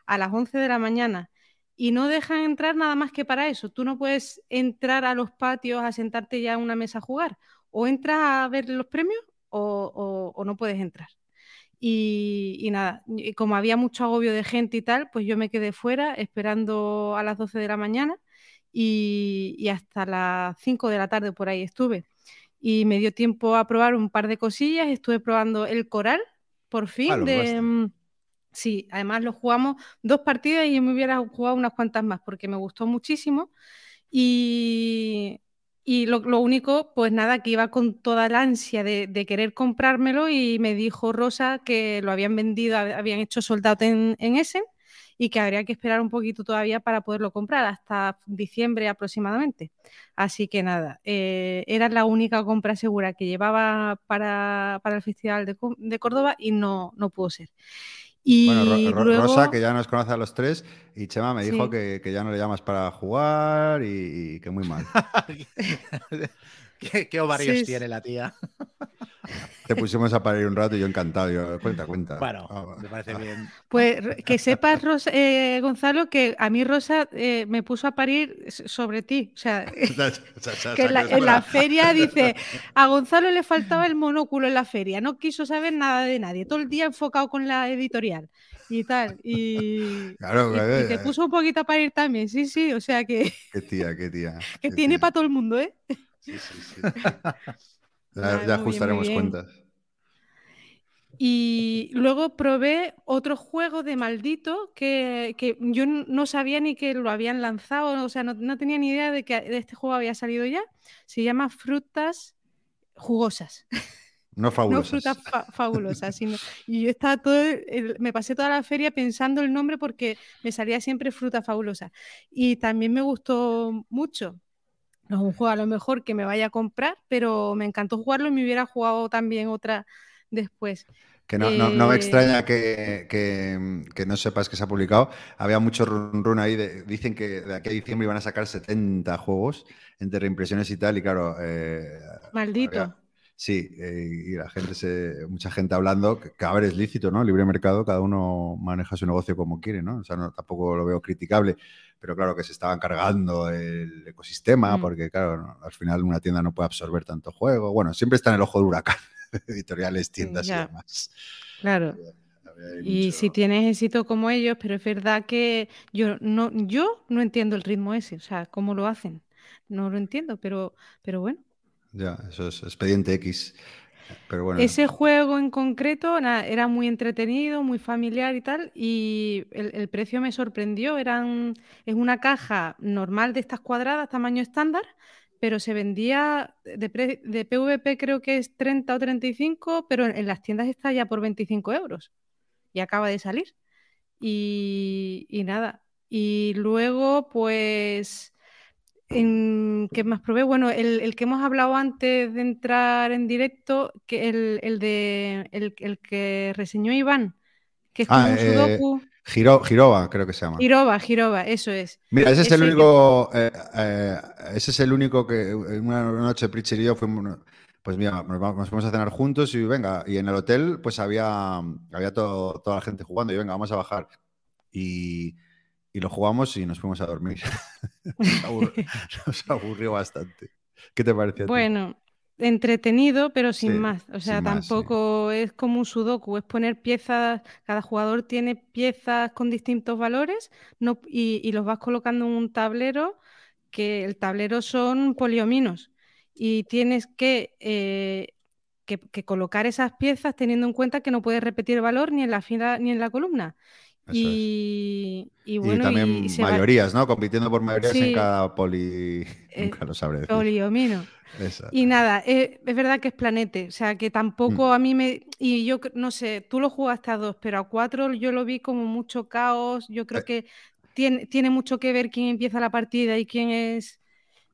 a las 11 de la mañana y no dejan entrar nada más que para eso. Tú no puedes entrar a los patios a sentarte ya en una mesa a jugar. O entras a ver los premios o, o- o no puedes entrar. Y, y nada, y como había mucho agobio de gente y tal, pues yo me quedé fuera esperando a las 12 de la mañana y, y hasta las 5 de la tarde por ahí estuve. Y me dio tiempo a probar un par de cosillas. Estuve probando el coral, por fin, Ah, de, Sí, además lo jugamos dos partidas y yo me hubiera jugado unas cuantas más porque me gustó muchísimo. Y, y lo, único, pues nada, que iba con toda la ansia de, querer comprármelo y me dijo Rosa que lo habían vendido, hab- habían hecho soldado en, en Essen y que habría que esperar un poquito todavía para poderlo comprar, hasta diciembre aproximadamente. Así que nada, eh, era la única compra segura que llevaba para, para el Festival de, de Córdoba y no, no pudo ser. Y Bueno, Ro- Ro- luego... Rosa, que ya nos conoce a los tres, y Chema me dijo Sí. que, que ya no le llamas para jugar y, y que muy mal. ¿Qué, qué ovarios Sí, tiene la tía? Te pusimos a parir un rato y yo encantado. Yo, cuenta, cuenta. Bueno, Ah, me parece ah. bien. Pues que sepas, Rosa- eh, Gonzalo, que a mí Rosa eh, me puso a parir sobre ti. O sea, que en la, en la feria dice, a Gonzalo le faltaba el monóculo en la feria, no quiso saber nada de nadie, todo el día enfocado con la editorial y tal. Y, Claro, y- y te eh, puso un poquito a parir también, sí, sí, o sea que, Qué tía, qué tía. que qué tiene tía. para todo el mundo, ¿eh? Sí, sí, sí. Ya, ajustaremos bien. cuentas. Y luego probé otro juego de maldito que, que yo no sabía ni que lo habían lanzado, o sea, no, no tenía ni idea de que de este juego había salido ya. Se llama Frutas Jugosas, No no fabulosas. frutas fa- fabulosas. Sino, y yo estaba todo, el- me pasé toda la feria pensando el nombre porque me salía siempre fruta fabulosa. Y también me gustó mucho. No es un juego a lo mejor que me vaya a comprar, pero me encantó jugarlo y me hubiera jugado también otra después. Que no, no- no me Eh, extraña que, que- que no sepas que se ha publicado. Había mucho run run ahí. de- dicen que de aquí a diciembre iban a sacar 70 juegos entre reimpresiones y tal. Y claro, eh, Maldito. había- sí, eh, y la gente se, mucha gente hablando, que, que, a ver, es lícito, ¿no? Libre mercado, cada uno maneja su negocio como quiere, ¿no? O sea, no, tampoco lo veo criticable, pero claro que se estaban cargando el ecosistema, Mm. porque claro, no, al final una tienda no puede absorber tanto juego. Bueno, siempre está en el ojo del huracán, editoriales, tiendas ya. y demás. Claro. Y mucho- si tienes éxito como ellos, pero es verdad que yo no, yo no entiendo el ritmo ese, o sea, cómo lo hacen. No lo entiendo, pero, pero bueno. Ya, eso es expediente X. Pero bueno, Ese juego en concreto era muy entretenido, muy familiar y tal, y el, precio me sorprendió. Eran, es una caja normal de estas cuadradas, tamaño estándar, pero se vendía de, PVP creo que es 30 o 35, pero en, las tiendas está ya por 25 euros y acaba de salir. Y nada. Y luego, pues, en, ¿Qué más probé? Bueno, el, el, que hemos hablado antes de entrar en directo, que el, el de el, el, que reseñó Iván, que es como Ah, un eh, sudoku. Giro, Giroba, creo que se llama. Giroba, Giroba, eso es. Mira, ese es el único. eh, eh, ese es el único que en una noche Pritchard y yo fuimos. Pues mira, nos fuimos a cenar juntos y venga, y en el hotel pues había, había todo- toda la gente jugando y venga, vamos a bajar. Y, y lo jugamos y nos fuimos a dormir. nos, aburrió, nos aburrió bastante. ¿Qué te pareció? ti? Bueno, entretenido, pero sin Sí, más. O sea, sin más, sí. tampoco es como un sudoku, es poner piezas, cada jugador tiene piezas con distintos valores no, y, y los vas colocando en un tablero, que el tablero son poliominos. Y tienes que, eh, que, que colocar esas piezas teniendo en cuenta que no puedes repetir valor ni en la fila ni en la columna. Y, y Y bueno, también y va- mayorías, ¿no? Compitiendo por mayorías en cada poli. Eh, Nunca lo sabré decir. poliomino. Y nada, eh, es verdad que es planete, o sea que Mm. tampoco a mí me... Y yo no sé, tú lo jugaste a dos, pero a cuatro yo lo vi como mucho caos, yo creo Eh. que tiene, tiene mucho que ver quién empieza la partida y quién es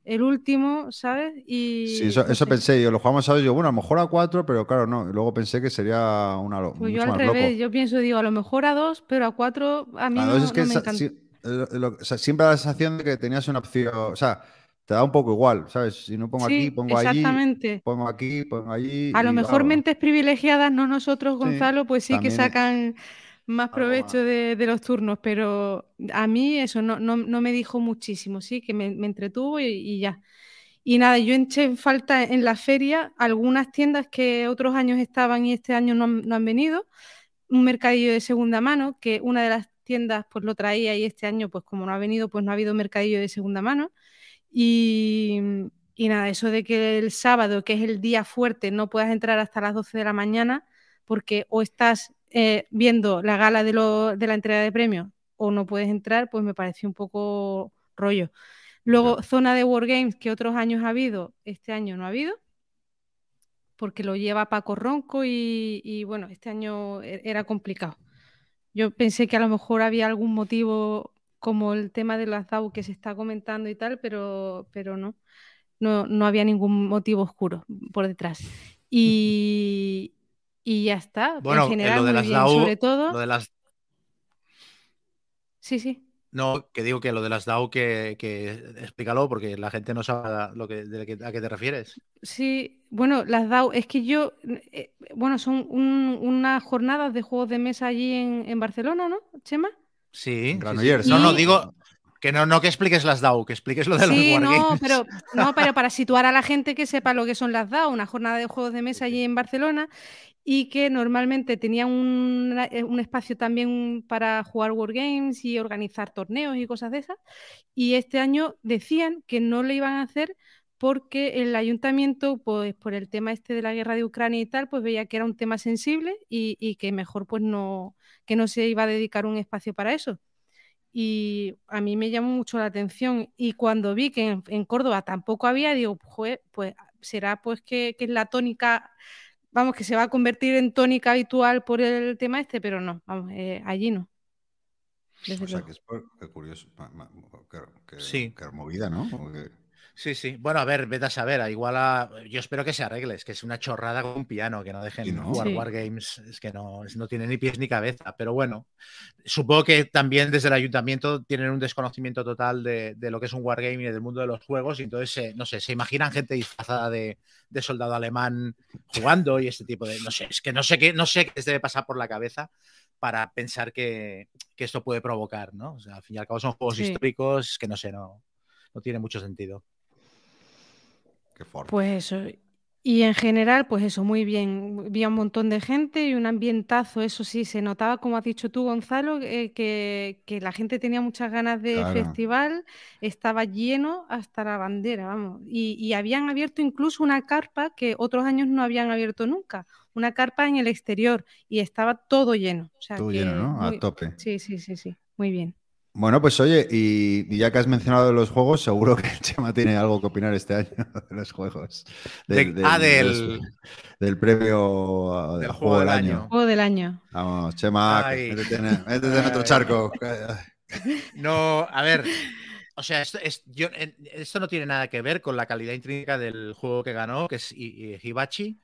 el último, ¿sabes? Y Sí, eso, no eso sé, pensé. Yo lo jugamos a dos, yo, bueno, a lo mejor a cuatro, pero claro, no. Luego pensé que sería una, lo- Pues yo al revés, loco. yo pienso, digo, a lo mejor a dos, pero a cuatro a mí A no, dos es que no me encanta. sí, lo- o sea, siempre da la sensación de que tenías una opción. O sea, te da un poco igual, ¿sabes? Si no pongo aquí, Sí, pongo allí, exactamente. pongo aquí, pongo allí. A lo mejor claro, mentes privilegiadas, no nosotros, Sí, Gonzalo, pues sí que también es sacan más provecho de, de los turnos, pero a mí eso no, no- no me dijo muchísimo, sí, que me, me entretuvo y, y ya. Y nada, yo eché en falta en la feria algunas tiendas que otros años estaban y este año no han, no han venido. Un mercadillo de segunda mano, que una de las tiendas pues lo traía y este año pues como no ha venido, pues no ha habido mercadillo de segunda mano. Y, y nada, eso de que el sábado, que es el día fuerte, no puedas entrar hasta las 12 de la mañana porque o estás eh, viendo la gala de, lo- de la entrega de premios o no puedes entrar, pues me pareció un poco rollo. Luego, zona de Wargames, que otros años ha habido, este año no ha habido, porque lo lleva Paco Ronco y, y, bueno, este año e- era complicado. Yo pensé que a lo mejor había algún motivo como el tema de las DAO que se está comentando y tal, pero, pero no. No, no había ningún motivo oscuro por detrás. Y, y ya está. Bueno, en eh, general, lo de muy las bien. DAO, Sobre todo, Lo de las, sí, sí. no, que digo que lo de las DAO, que, que explícalo, porque la gente no sabe lo que, de a qué te refieres. Sí, bueno, las DAO, es que yo, eh, bueno, son un- unas jornadas de juegos de mesa allí en, en Barcelona, ¿no, Chema? Sí. En sí, sí. Granollers, No, no, digo que no, no que expliques las DAO, que expliques lo de los Sí, no, Wargames. pero, no, pero para situar a la gente que sepa lo que son las DAO, una jornada de juegos de mesa allí en Barcelona y que normalmente tenían un, eh, un espacio también para jugar Wargames y organizar torneos y cosas de esas. Y este año decían que no lo iban a hacer porque el ayuntamiento, pues por el tema este de la guerra de Ucrania y tal, pues veía que era un tema sensible y, y que mejor pues no, que no se iba a dedicar un espacio para eso. Y a mí me llamó mucho la atención. Y cuando vi que en, Córdoba tampoco había, digo, "Joder, pues será pues que, que es la tónica, vamos, que se va a convertir en tónica habitual por el tema este, pero no, vamos, eh, allí no. Desde O sea, que es por- qué curioso. Qué, qué- Sí. qué movida, ¿no? Como que- Sí, sí. Bueno, a ver, vete a saber. a Igual a... Yo espero que se arregle. Es que es una chorrada con un piano, que no dejen Sí, ¿no? jugar Sí. Wargames. Es que no, no tiene ni pies ni cabeza. Pero bueno, supongo que también desde el ayuntamiento tienen un desconocimiento total de, de lo que es un Wargame y del mundo de los juegos. Y entonces, no sé, se imaginan gente disfrazada de, de soldado alemán jugando y este tipo de. No sé, es que no sé qué, no sé qué les debe pasar por la cabeza para pensar que, que esto puede provocar, ¿no? O sea, al fin y al cabo son juegos Sí. históricos que no sé, no, no tiene mucho sentido. Qué. Pues eso. Y en general, pues eso, muy bien. Había un montón de gente y un ambientazo, eso sí, se notaba, como has dicho tú, Gonzalo, eh, que, que la gente tenía muchas ganas de Claro. festival, estaba lleno hasta la bandera, vamos. Y, y habían abierto incluso una carpa que otros años no habían abierto nunca, una carpa en el exterior y estaba todo lleno. O sea Todo que lleno, ¿no? A tope. Sí, sí, sí, sí, muy bien. Bueno, pues oye, y, y ya que has mencionado los juegos, seguro que Chema tiene algo que opinar este año de los juegos. De- ah, de del- los- del premio Del del juego del año. Juego del año. Vamos, Chema, métete en, métete en otro Ay. charco. No, a ver, o sea, esto, es, yo, esto no tiene nada que ver con la calidad intrínseca del juego que ganó, que es Hibachi,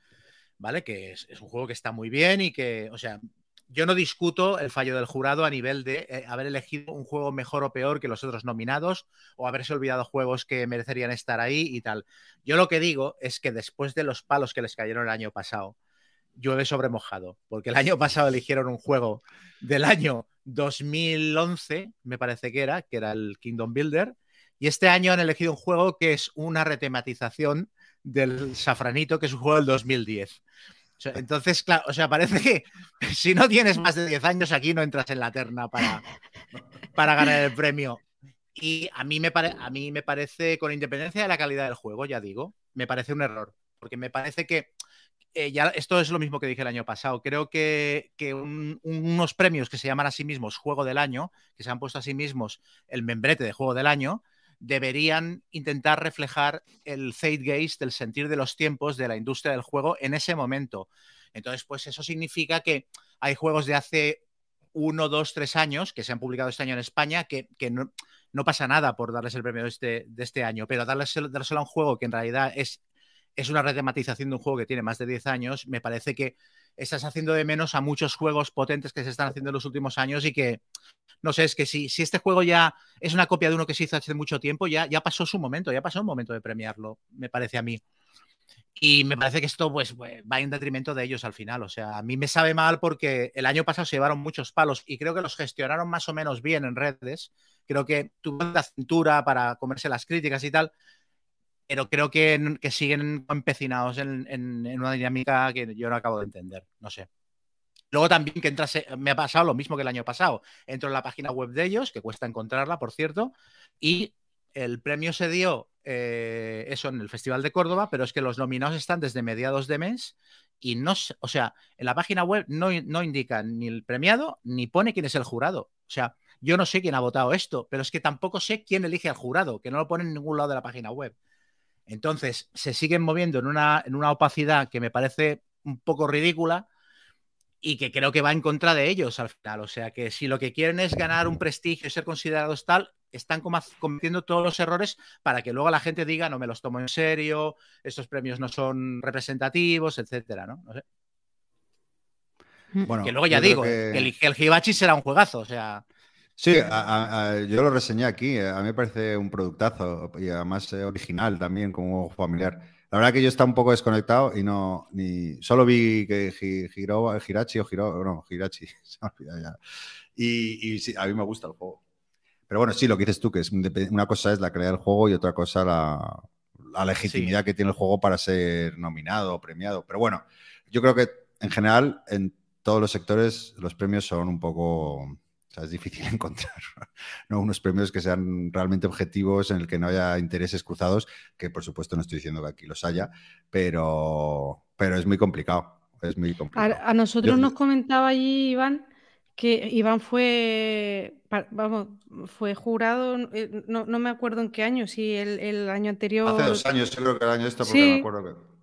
¿vale? Que es, es, un juego que está muy bien y que, o sea, yo no discuto el fallo del jurado a nivel de eh, haber elegido un juego mejor o peor que los otros nominados o haberse olvidado juegos que merecerían estar ahí y tal. Yo lo que digo es que después de los palos que les cayeron el año pasado, llueve sobre mojado, porque el año pasado eligieron un juego del año 2011, me parece que era, que era el Kingdom Builder, y este año han elegido un juego que es una retematización del Safranito, que es un juego del 2010. Entonces, claro, o sea, parece que si no tienes más de 10 años aquí no entras en la terna para, para ganar el premio. Y a mí, me a mí me parece, con independencia de la calidad del juego, ya digo, me parece un error. Porque me parece que eh, ya esto es lo mismo que dije el año pasado. Creo que, que unos premios que se llaman a sí mismos Juego del Año, que se han puesto a sí mismos el membrete de Juego del Año, deberían intentar reflejar el zeitgeist, del sentir de los tiempos de la industria del juego en ese momento. Entonces, pues eso significa que hay juegos de hace uno, dos, tres años que se han publicado este año en España que, no, pasa nada por darles el premio de este, de este año, pero darles, dárselo a un juego que en realidad es, es una retematización de un juego que tiene más de 10 años, me parece que estás haciendo de menos a muchos juegos potentes que se están haciendo en los últimos años y que, no sé, es que si, si este juego ya es una copia de uno que se hizo hace mucho tiempo, ya, ya pasó su momento, ya pasó un momento de premiarlo, me parece a mí. Y me parece que esto pues, va en detrimento de ellos al final. O sea, a mí me sabe mal porque el año pasado se llevaron muchos palos y creo que los gestionaron más o menos bien en redes. Creo que tuvieron la cintura para comerse las críticas y tal pero creo que, siguen empecinados en, una dinámica que yo no acabo de entender. No sé. Luego también que entrase, me ha pasado lo mismo que el año pasado. Entro en la página web de ellos, que cuesta encontrarla, por cierto, y el premio se dio eh, eso en el Festival de Córdoba, pero es que los nominados están desde mediados de mes y no, o sea, en la página web no, no indica ni el premiado ni pone quién es el jurado. O sea, yo no sé quién ha votado esto, pero es que tampoco sé quién elige al jurado, que no lo pone en ningún lado de la página web. Entonces, se siguen moviendo en una, en una opacidad que me parece un poco ridícula y que creo que va en contra de ellos al final. O sea, que si lo que quieren es ganar un prestigio y ser considerados tal, están cometiendo todos los errores para que luego la gente diga, no me los tomo en serio, estos premios no son representativos, etcétera, ¿no? sé. Bueno, que luego ya digo, que... el, el Hibachi será un juegazo, o sea. Sí, yo lo reseñé aquí. A mí me parece un productazo y además eh, original también como familiar. La verdad que yo estaba un poco desconectado y no ni solo vi que giró Hirachi o giró no me ya. Y, sí, a mí me gusta el juego. Pero bueno, sí, lo que dices tú, que es una cosa es la calidad del juego y otra cosa la, legitimidad que tiene el juego para ser nominado o premiado. Pero bueno, yo creo que en general en todos los sectores los premios son un poco es difícil encontrar ¿no? unos premios que sean realmente objetivos, en el que no haya intereses cruzados, que por supuesto no estoy diciendo que aquí los haya, pero, pero es muy complicado. Es muy complicado. A, nosotros nos comentaba allí Iván que Iván fue, vamos, fue jurado, eh, no, me acuerdo en qué año, si el, año anterior. Hace dos años, yo creo que el año este, porque me acuerdo que.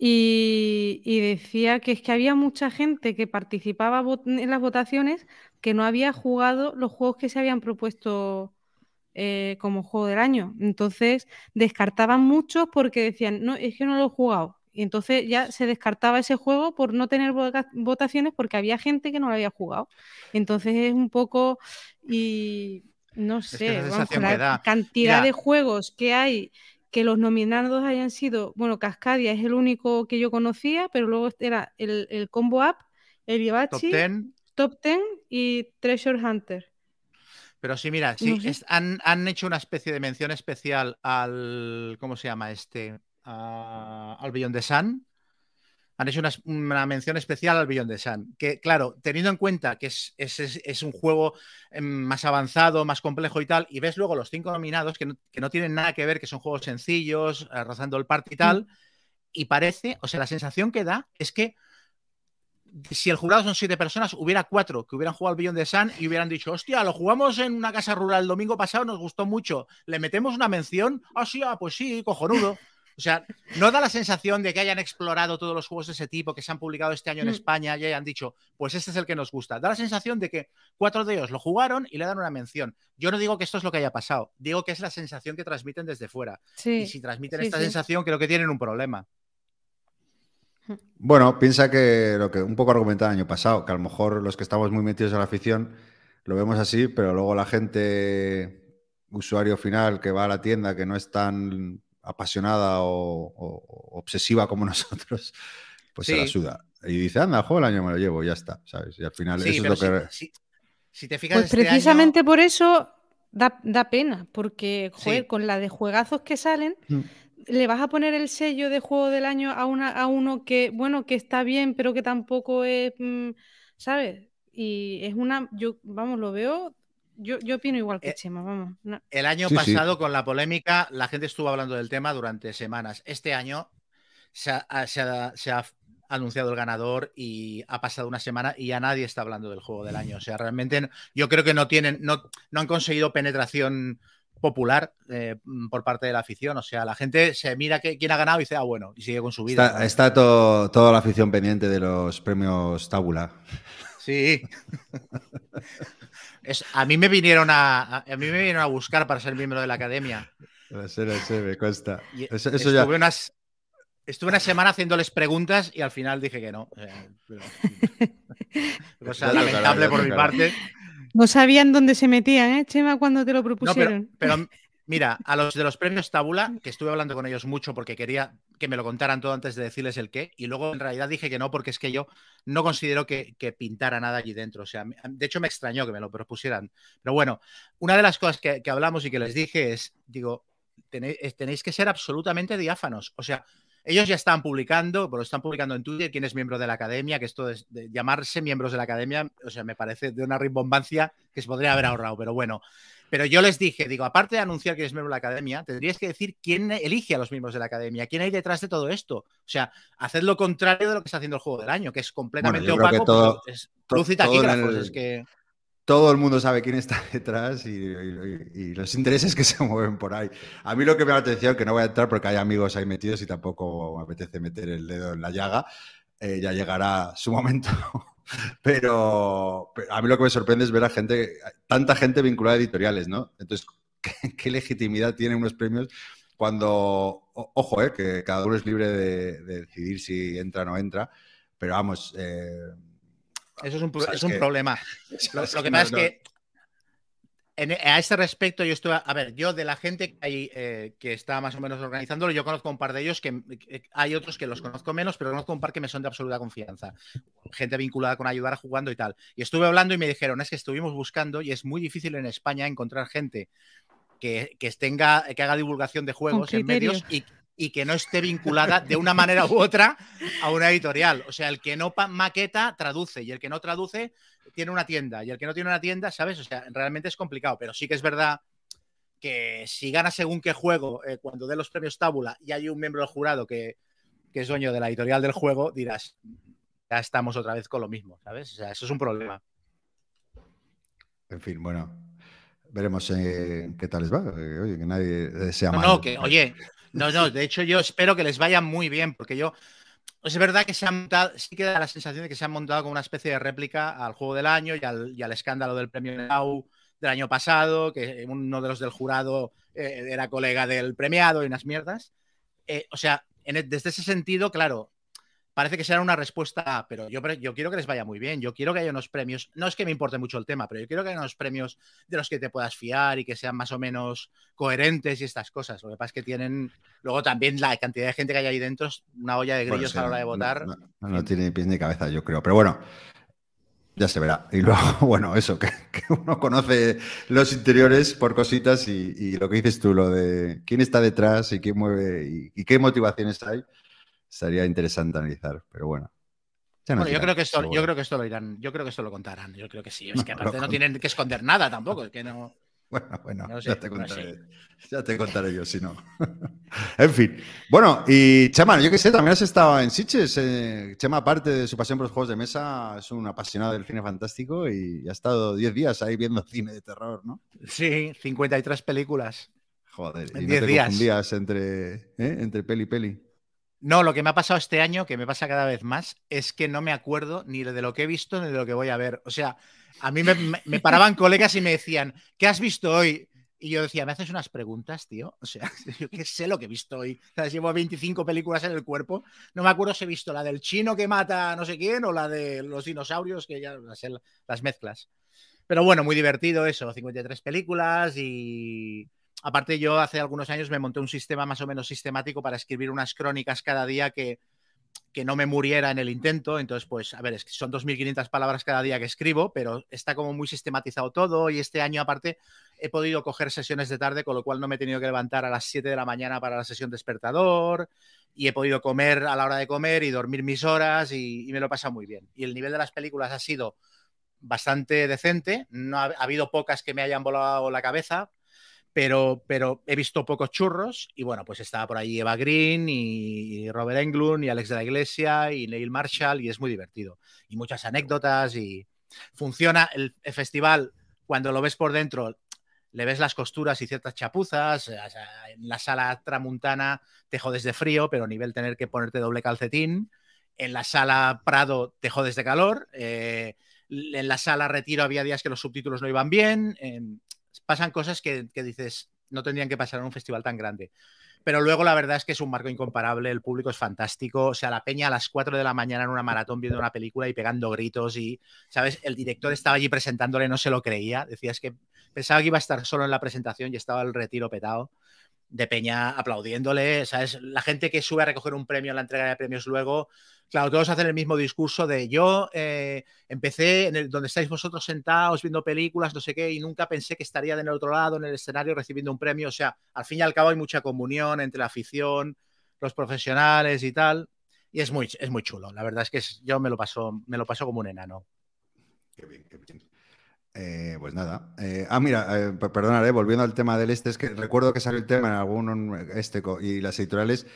Y, decía que es que había mucha gente que participaba en las votaciones que no había jugado los juegos que se habían propuesto eh, como juego del año. Entonces descartaban muchos porque decían, no, es que no lo he jugado. Y entonces ya se descartaba ese juego por no tener votaciones porque había gente que no lo había jugado. Entonces es un poco, y no sé, la cantidad de juegos que hay que los nominados hayan sido, bueno, Cascadia es el único que yo conocía, pero luego era el, Combo App, el Ibachi, Top Ten, y Treasure Hunter. Pero sí, mira, sí, han, hecho una especie de mención especial al, ¿cómo se llama este? al Beyond the Sun, han hecho una, mención especial al Beyond the Sun. Que, claro, teniendo en cuenta que es, es, un juego em, más avanzado, más complejo y tal, y ves luego los cinco nominados que no, tienen nada que ver, que son juegos sencillos, rozando el party y tal, mm. y parece, o sea, la sensación que da es que si el jurado son siete personas, hubiera cuatro que hubieran jugado al Beyond the Sun y hubieran dicho, hostia, lo jugamos en una casa rural el domingo pasado, nos gustó mucho, le metemos una mención, ah, sí, ah, pues sí, cojonudo. O sea, no da la sensación de que hayan explorado todos los juegos de ese tipo que se han publicado este año en Mm. España y hayan dicho, pues este es el que nos gusta. Da la sensación de que cuatro de ellos lo jugaron y le dan una mención. Yo no digo que esto es lo que haya pasado, digo que es la sensación que transmiten desde fuera. Sí, Y si transmiten sí, esta sí. sensación, creo que tienen un problema. Bueno, piensa que lo que un poco argumentaba el año pasado, que a lo mejor los que estamos muy metidos en la afición lo vemos así, pero luego la gente, usuario final que va a la tienda, que no es tan apasionada o, obsesiva como nosotros, pues se la Sí. suda. Y dice, anda, juego el año me lo llevo, ya está, ¿sabes? Y al final Sí, eso es lo que... si, te fijas, Pues este año- precisamente por eso da, da pena, porque joder, Sí. con la de juegazos que salen, Mm. Le vas a poner el sello de juego del año a, una, a uno que, bueno, que está bien, pero que tampoco es, mm, ¿sabes? Y es una, yo, vamos, lo veo, yo, yo opino igual que Eh, Chema, vamos. no- El año Sí, sí. pasado, con la polémica, la gente estuvo hablando del tema durante semanas. Este año se ha, se ha- se ha anunciado el ganador y ha pasado una semana y ya nadie está hablando del juego del año. O sea, realmente yo creo que no tienen, no, no han conseguido penetración popular eh, por parte de la afición. O sea, la gente se mira que, quién ha ganado y dice, ah, bueno, y sigue con su vida. Está, ¿no? está to- toda la afición pendiente de los premios Tábula. Sí. Es- a mí me vinieron a, a, mí me vinieron a buscar para ser miembro de la academia. Lo sé, me. Y Eso, eso ya... estuve, unas, estuve una semana haciéndoles preguntas y al final dije que no. O sea, pero- lamentable por mi parte. No sabían dónde se metían, ¿eh, Chema, cuando te lo No, pero, propusieron? pero mira, a los de los premios Tabula, que estuve hablando con ellos mucho porque quería que me lo contaran todo antes de decirles el qué, y luego en realidad dije que no porque es que yo no considero que, que pintara nada allí dentro. O sea, de hecho me extrañó que me lo propusieran. Pero bueno, una de las cosas que, que hablamos y que les dije es, digo, tenéis, tenéis que ser absolutamente diáfanos. O sea, ellos ya están publicando, pero están publicando en Twitter quién es miembro de la academia, que esto es de llamarse miembros de la academia, o sea, me parece de una rimbombancia que se podría haber ahorrado, pero bueno. Pero yo les dije, digo, aparte de anunciar que eres miembro de la academia, tendríais que decir quién elige a los miembros de la academia, quién hay detrás de todo esto. O sea, haced lo contrario de lo que está haciendo el juego del año, que es completamente opaco, todo- pues, es to- luz y todo el- es que... todo el mundo sabe quién está detrás y, los intereses que se mueven por ahí. A mí lo que me da la atención, que no voy a entrar porque hay amigos ahí metidos y tampoco me apetece meter el dedo en la llaga, eh, ya llegará su momento. Pero, a mí lo que me sorprende es ver a gente, tanta gente vinculada a editoriales, ¿no? Entonces, ¿qué, legitimidad tienen unos premios cuando, ojo, eh, que cada uno es libre de, de decidir si entra o no entra, pero vamos... eh, Eso es un, ¿sabes es un problema. Lo, que no- pasa es que en- a este respecto yo estoy, a ver, yo de la gente que, hay, eh, que está más o menos organizándolo, yo conozco un par de ellos que que hay otros que los conozco menos, pero conozco un par que me son de absoluta confianza. Gente vinculada con ayudar a jugando y tal. Y estuve hablando y me dijeron, es que estuvimos buscando y es muy difícil en España encontrar gente que, que tenga, que haga divulgación de juegos en medios y, y que no esté vinculada de una manera u otra a una editorial. O sea, el que no maqueta traduce y el que no traduce tiene una tienda y el que no tiene una tienda, ¿sabes? O sea, realmente es complicado, pero sí que es verdad que si gana según qué juego, eh, cuando dé los premios Tábula y hay un miembro del jurado que, que es dueño de la editorial del juego, dirás, ya estamos otra vez con lo mismo, ¿sabes? O sea, eso es un problema. En fin, bueno, veremos eh, qué tal les va. Eh, Oye, que nadie desea No, mal. no, que, oye, no, no, de hecho yo espero que les vaya muy bien, porque yo, es verdad que se han montado, sí que da la sensación de que se han montado como una especie de réplica al juego del año y al, y al escándalo del premio Nau del año pasado, que uno de los del jurado eh, era colega del premiado y unas mierdas. Eh, o sea, e- desde ese sentido, claro, parece que será una respuesta, pero yo, yo quiero que les vaya muy bien. Yo quiero que haya unos premios, no es que me importe mucho el tema, pero yo quiero que haya unos premios de los que te puedas fiar y que sean más o menos coherentes y estas cosas. Lo que pasa es que tienen luego también la cantidad de gente que hay ahí dentro, una olla de Bueno, grillos sí, a la hora de votar. No, no- no tiene ni pies ni cabeza, yo creo. Pero bueno, ya se verá. Y luego, bueno, eso, que, que uno conoce los interiores por cositas y, y lo que dices tú, lo de quién está detrás y quién mueve y, y qué motivaciones hay, sería interesante analizar. Pero bueno. Bueno, yo creo que esto, yo creo que esto lo irán, yo creo que esto lo contarán. Yo creo que sí. Es No, que aparte no tienen que esconder nada tampoco. Es que no. Bueno, bueno, No sé, ya, te no contaré, ya te contaré yo si no. en fin. Bueno, y Chema, yo que sé, también has estado en Sitges. eh, Chema, aparte de su pasión por los juegos de mesa, es un apasionado del cine fantástico y ha estado 10 días ahí viendo cine de terror, ¿no? Sí, 53 películas. Joder, En y no 10 te días. entre, ¿eh? entre peli y peli. No, lo que me ha pasado este año, que me pasa cada vez más, es que no me acuerdo ni de lo que he visto ni de lo que voy a ver. O sea, a mí me, paraban colegas y me decían, ¿qué has visto hoy? Y yo decía, ¿me haces unas preguntas, tío? O sea, yo qué sé lo que he visto hoy. ¿Sabes? Llevo 25 películas en el cuerpo. No me acuerdo si he visto la del chino que mata a no sé quién o la de los dinosaurios, que ya sé, las mezclas. Pero bueno, muy divertido eso, 53 películas y aparte yo hace algunos años me monté un sistema más o menos sistemático para escribir unas crónicas cada día que, que no me muriera en el intento. Entonces, pues, a ver, es que son 2.500 palabras cada día que escribo, pero está como muy sistematizado todo y este año aparte he podido coger sesiones de tarde, con lo cual no me he tenido que levantar a las 7 de la mañana para la sesión despertador y he podido comer a la hora de comer y dormir mis horas y, me lo he pasado muy bien. Y el nivel de las películas ha sido bastante decente. No ha habido pocas que me hayan volado la cabeza, pero, pero he visto pocos churros y bueno, pues estaba por ahí Eva Green y, Robert Englund y Alex de la Iglesia y Neil Marshall y es muy divertido. Y muchas anécdotas y funciona el, festival cuando lo ves por dentro. Le ves las costuras y ciertas chapuzas. sea, en la sala tramuntana te jodes de frío, pero a nivel tener que ponerte doble calcetín. En la sala Prado te jodes de calor. Eh, en la sala Retiro había días que los subtítulos no iban bien. Eh, pasan cosas que, que, dices no tendrían que pasar en un festival tan grande. Pero luego la verdad es que es un marco incomparable, el público es fantástico, o sea, la peña a las 4 de la mañana en una maratón viendo una película y pegando gritos y, ¿sabes? El director estaba allí presentándole, no se lo creía, decía es que pensaba que iba a estar solo en la presentación y estaba el retiro petado de peña aplaudiéndole, ¿sabes? La gente que sube a recoger un premio en la entrega de premios luego, claro, todos hacen el mismo discurso de yo eh, empecé en el donde estáis vosotros sentados viendo películas, no sé qué, y nunca pensé que estaría del otro lado en el escenario recibiendo un premio. O sea, al fin y al cabo hay mucha comunión entre la afición, los profesionales y tal. Y es muy, es muy chulo. La verdad es que es, yo me lo paso, me lo paso como un enano. Qué bien, qué bien. Eh, pues nada. Eh, ah, mira, eh, perdonad, eh, volviendo al tema del este, es que recuerdo que salió el tema en algún este y las editoriales,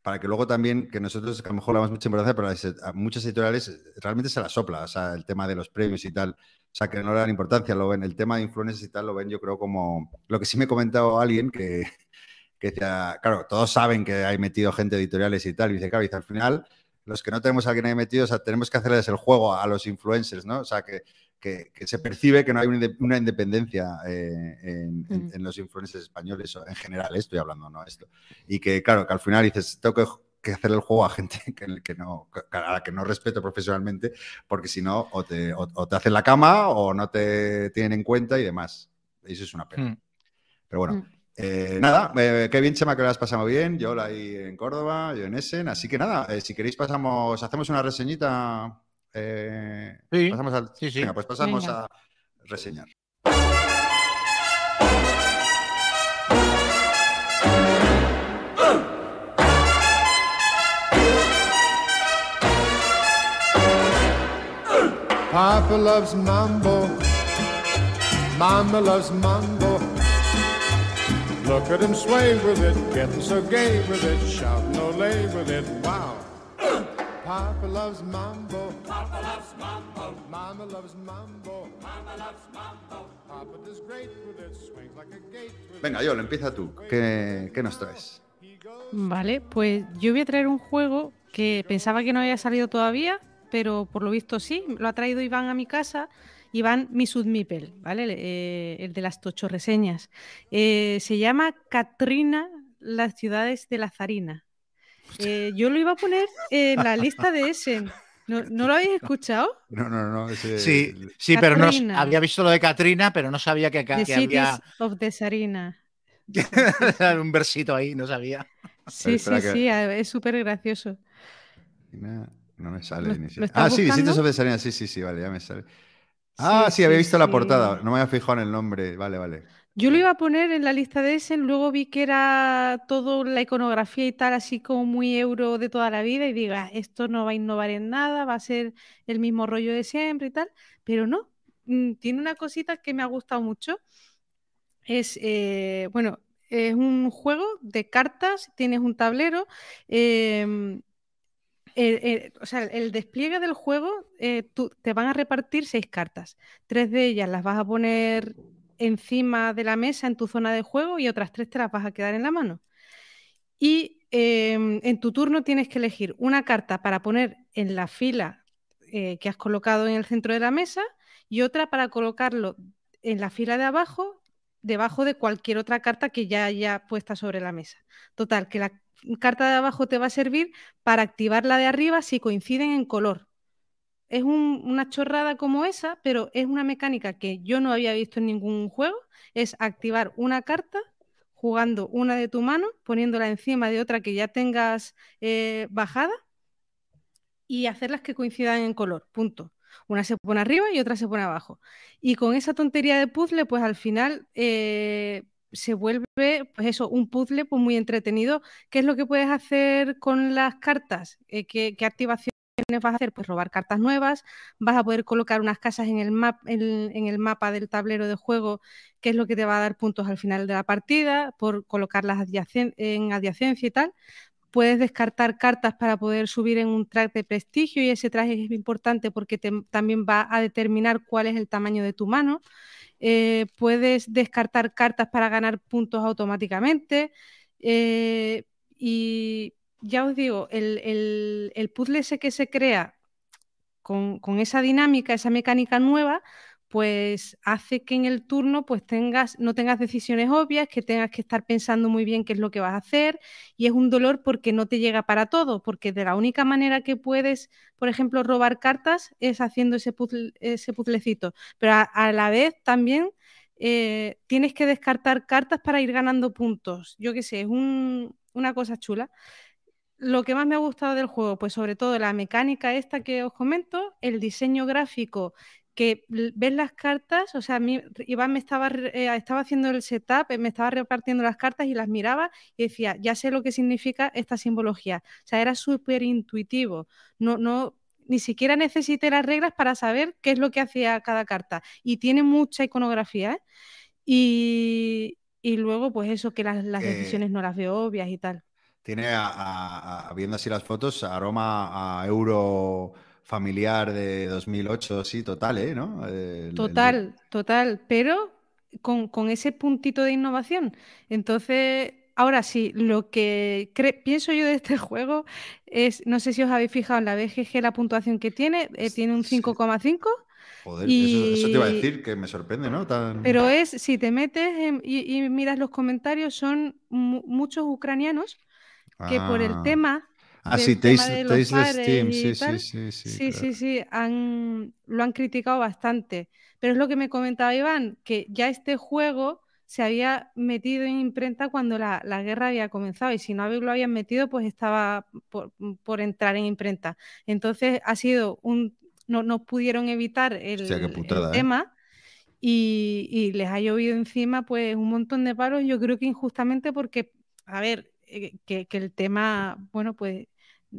para que luego también, que nosotros que a lo mejor le damos mucha importancia, pero a muchas editoriales realmente se la sopla, o sea, el tema de los premios y tal, o sea, que no le dan importancia, lo ven, el tema de influencers y tal, lo ven yo creo como, lo que sí me ha comentado alguien que, que decía, claro, todos saben que hay metido gente editoriales y tal, y dice, claro, dice, al final, los que no tenemos a alguien ahí metido, o sea, tenemos que hacerles el juego a los influencers, ¿no? O sea, que, que, que, se percibe que no hay una independencia eh, en, en, en, los influencers españoles, en general, eh, estoy hablando, no esto. Y que, claro, que al final dices, tengo que, que hacer el juego a gente que, que, no, a la que no respeto profesionalmente, porque si no, o te, o, o te hacen la cama o no te tienen en cuenta y demás. Y eso es una pena. Mm. Pero bueno. Mm. Eh, nada, eh, qué bien, Chema, que lo has pasado bien. Yo la ahí en Córdoba, yo en Essen. Así que nada, eh, si queréis, pasamos, hacemos una reseñita. Eh, sí. Pasamos al, sí, sí. Venga, pues pasamos venga. a reseñar. Papa loves mambo. Mama loves mambo. Look at him sway with it, getting so gay with it, shouting lay with it. Wow. Papa loves mambo. Papa loves mambo. Mama loves mambo. Mama loves mambo. Papa does great with it, swings like a gate Venga, Yol, empieza tú. ¿Qué, ¿Qué, nos traes? Vale, pues yo voy a traer un juego que pensaba que no había salido todavía, pero por lo visto sí. Lo ha traído Iván a mi casa. Iván Misudmipel, ¿vale? Eh, el de las tocho reseñas. Eh, se llama Katrina, las ciudades de la Zarina. Eh, yo lo iba a poner en la lista de Essen. ¿No, ¿no lo habéis escuchado? No, no, no. Ese... Sí, sí pero no había visto lo de Katrina, pero no sabía que, que the había. of the Sarina. un versito ahí, no sabía. Sí, sí, que... sí, es súper gracioso. No me sale. ¿Lo, ni ¿lo ah, sí? Distintos of the Sarina, sí, sí, sí, vale, ya me sale. Ah, sí, sí había visto sí. la portada, no me había fijado en el nombre, vale, vale. Yo lo iba a poner en la lista de Essen, luego vi que era todo la iconografía y tal, así como muy euro de toda la vida, y diga, esto no va a innovar en nada, va a ser el mismo rollo de siempre y tal, pero no, mm, tiene una cosita que me ha gustado mucho. Es, eh, bueno, es un juego de cartas, tienes un tablero. Eh, el, el, o sea, el despliegue del juego, eh, tú, te van a repartir seis cartas. Tres de ellas las vas a poner encima de la mesa en tu zona de juego y otras tres te las vas a quedar en la mano. Y em, en tu turno tienes que elegir una carta para poner en la fila eh, que has colocado en el centro de la mesa y otra para colocarlo en la fila de abajo, debajo de cualquier otra carta que ya haya puesta sobre la mesa. Total, que la carta de abajo te va a servir para activar la de arriba si coinciden en color. Es una chorrada como esa, pero es una mecánica que yo no había visto en ningún juego. Es activar una carta jugando una de tu mano, poniéndola encima de otra que ya tengas eh, bajada y hacerlas que coincidan en color. Punto. Una se pone arriba y otra se pone abajo. Y con esa tontería de puzzle, pues al final eh, se vuelve, pues eso, un puzzle pues muy entretenido. ¿Qué es lo que puedes hacer con las cartas? Eh, ¿qué, activaciones vas a hacer? Pues robar cartas nuevas, vas a poder colocar unas casas en el, mapa del tablero de juego, que es lo que te va a dar puntos al final de la partida, por colocarlas en adyacencia y tal puedes descartar cartas para poder subir en un track de prestigio y ese track es importante porque también va a determinar cuál es el tamaño de tu mano. Eh, puedes descartar cartas para ganar puntos automáticamente. Eh, y ya os digo, el, el, puzzle ese que se crea con, con, esa dinámica, esa mecánica nueva, pues hace que en el turno pues tengas, no tengas decisiones obvias, que tengas que estar pensando muy bien qué es lo que vas a hacer y es un dolor porque no te llega para todo, porque de la única manera que puedes, por ejemplo, robar cartas es haciendo ese, ese puzzlecito, pero a, la vez también eh, tienes que descartar cartas para ir ganando puntos. Yo qué sé, es una cosa chula. Lo que más me ha gustado del juego, pues sobre todo la mecánica esta que os comento, el diseño gráfico que ves las cartas, o sea, Iván me estaba, eh, estaba haciendo el setup, me estaba repartiendo las cartas y las miraba y decía, ya sé lo que significa esta simbología. O sea, era súper intuitivo. No, no, ni siquiera necesité las reglas para saber qué es lo que hacía cada carta. Y tiene mucha iconografía. ¿eh? Y, luego, pues eso, que las, decisiones no las veo obvias y tal. Tiene, viendo así las fotos, aroma a euro familiar de 2008, sí, total, ¿eh? ¿No? total, total, pero con, ese puntito de innovación. Entonces, ahora sí, lo que pienso yo de este juego es, no sé si os habéis fijado en la BGG la puntuación que tiene, eh, tiene un 5,5. Joder, eso, te iba a decir, que me sorprende, ¿no? Pero es, si te metes y, miras los comentarios, son muchos ucranianos que por el ah. tema Ah, sí, Tasteless Team, sí, sí, sí, sí. Sí, sí, han, lo han criticado bastante. Pero es lo que me comentaba Iván, que ya este juego se había metido en imprenta cuando la, guerra había comenzado y si no lo habían metido, pues estaba por, entrar en imprenta. Entonces ha sido un... No, no pudieron evitar el, ¿eh? tema. Y, les ha llovido encima pues un montón de palos, yo creo que injustamente porque, a ver, que, que, el tema, bueno, pues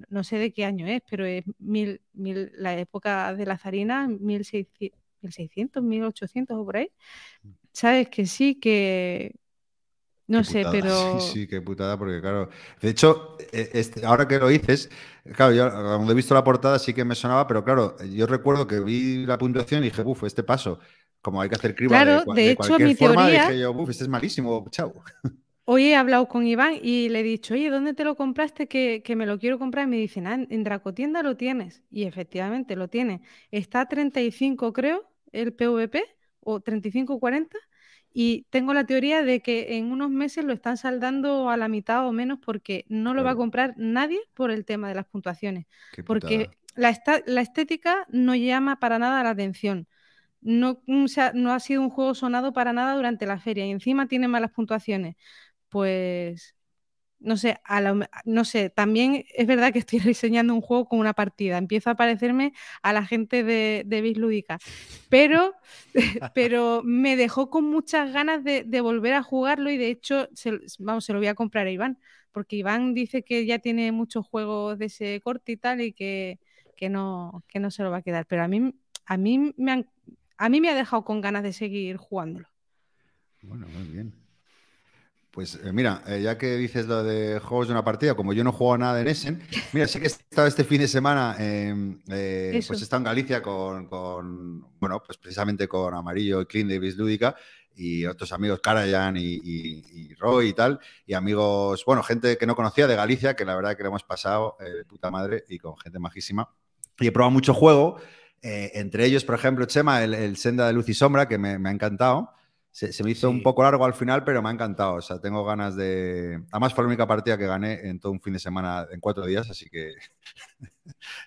no sé de qué año es, pero es mil, mil, la época de la zarina, 1600, 1800 o por ahí. Mm. Sabes que sí, que no sé, pero. Sí, sí, qué putada, porque claro. De hecho, e, este, ahora que lo dices, claro, yo cuando he visto la portada sí que me sonaba, pero claro, yo recuerdo que vi la puntuación y dije, uff, este paso, como hay que hacer criba claro, de, hecho, mi forma, dije yo, uff, este es malísimo, chao. Hoy he hablado con Iván y le he dicho, oye, ¿dónde te lo compraste? Que, me lo quiero comprar. Y me dicen, ah, en Dracotienda lo tienes. Y efectivamente lo tiene. Está a 35, creo, el PVP, o 35-40. Y tengo la teoría de que en unos meses lo están saldando a la mitad o menos porque no lo va a comprar nadie por el tema de las puntuaciones. porque la, estética no llama para nada la atención. No, no ha sido un juego sonado para nada durante la feria y encima tiene malas puntuaciones pues no sé, no sé, también es verdad que estoy diseñando un juego con una partida, empiezo a parecerme a la gente de, de pero, pero me dejó con muchas ganas de, volver a jugarlo y de hecho, vamos, se lo voy a comprar a Iván, porque Iván dice que ya tiene muchos juegos de ese corte y tal y que, no, que no se lo va a quedar, pero a mí, a mí, me, a mí me ha dejado con ganas de seguir jugándolo. Bueno, muy bien. Pues eh, mira, eh, ya que dices lo de juegos de una partida, como yo no juego nada en Essen, mira, sé que he estado este fin de semana, eh, pues he estado en Galicia con, bueno, pues precisamente con Amarillo y Clean Davis Lúdica, y otros amigos, Karajan y, y- y Roy y tal, y amigos, bueno, gente que no conocía de Galicia, que la verdad que lo hemos pasado eh, de puta madre y con gente majísima. Y he probado mucho juego, entre ellos, por ejemplo, Chema, el, el Senda de Luz y Sombra, que me, me ha encantado. Se, se me hizo Sí. un poco largo al final, pero me ha encantado. O sea, tengo ganas de. Además, fue la única partida que gané en todo un fin de semana, en cuatro días, así que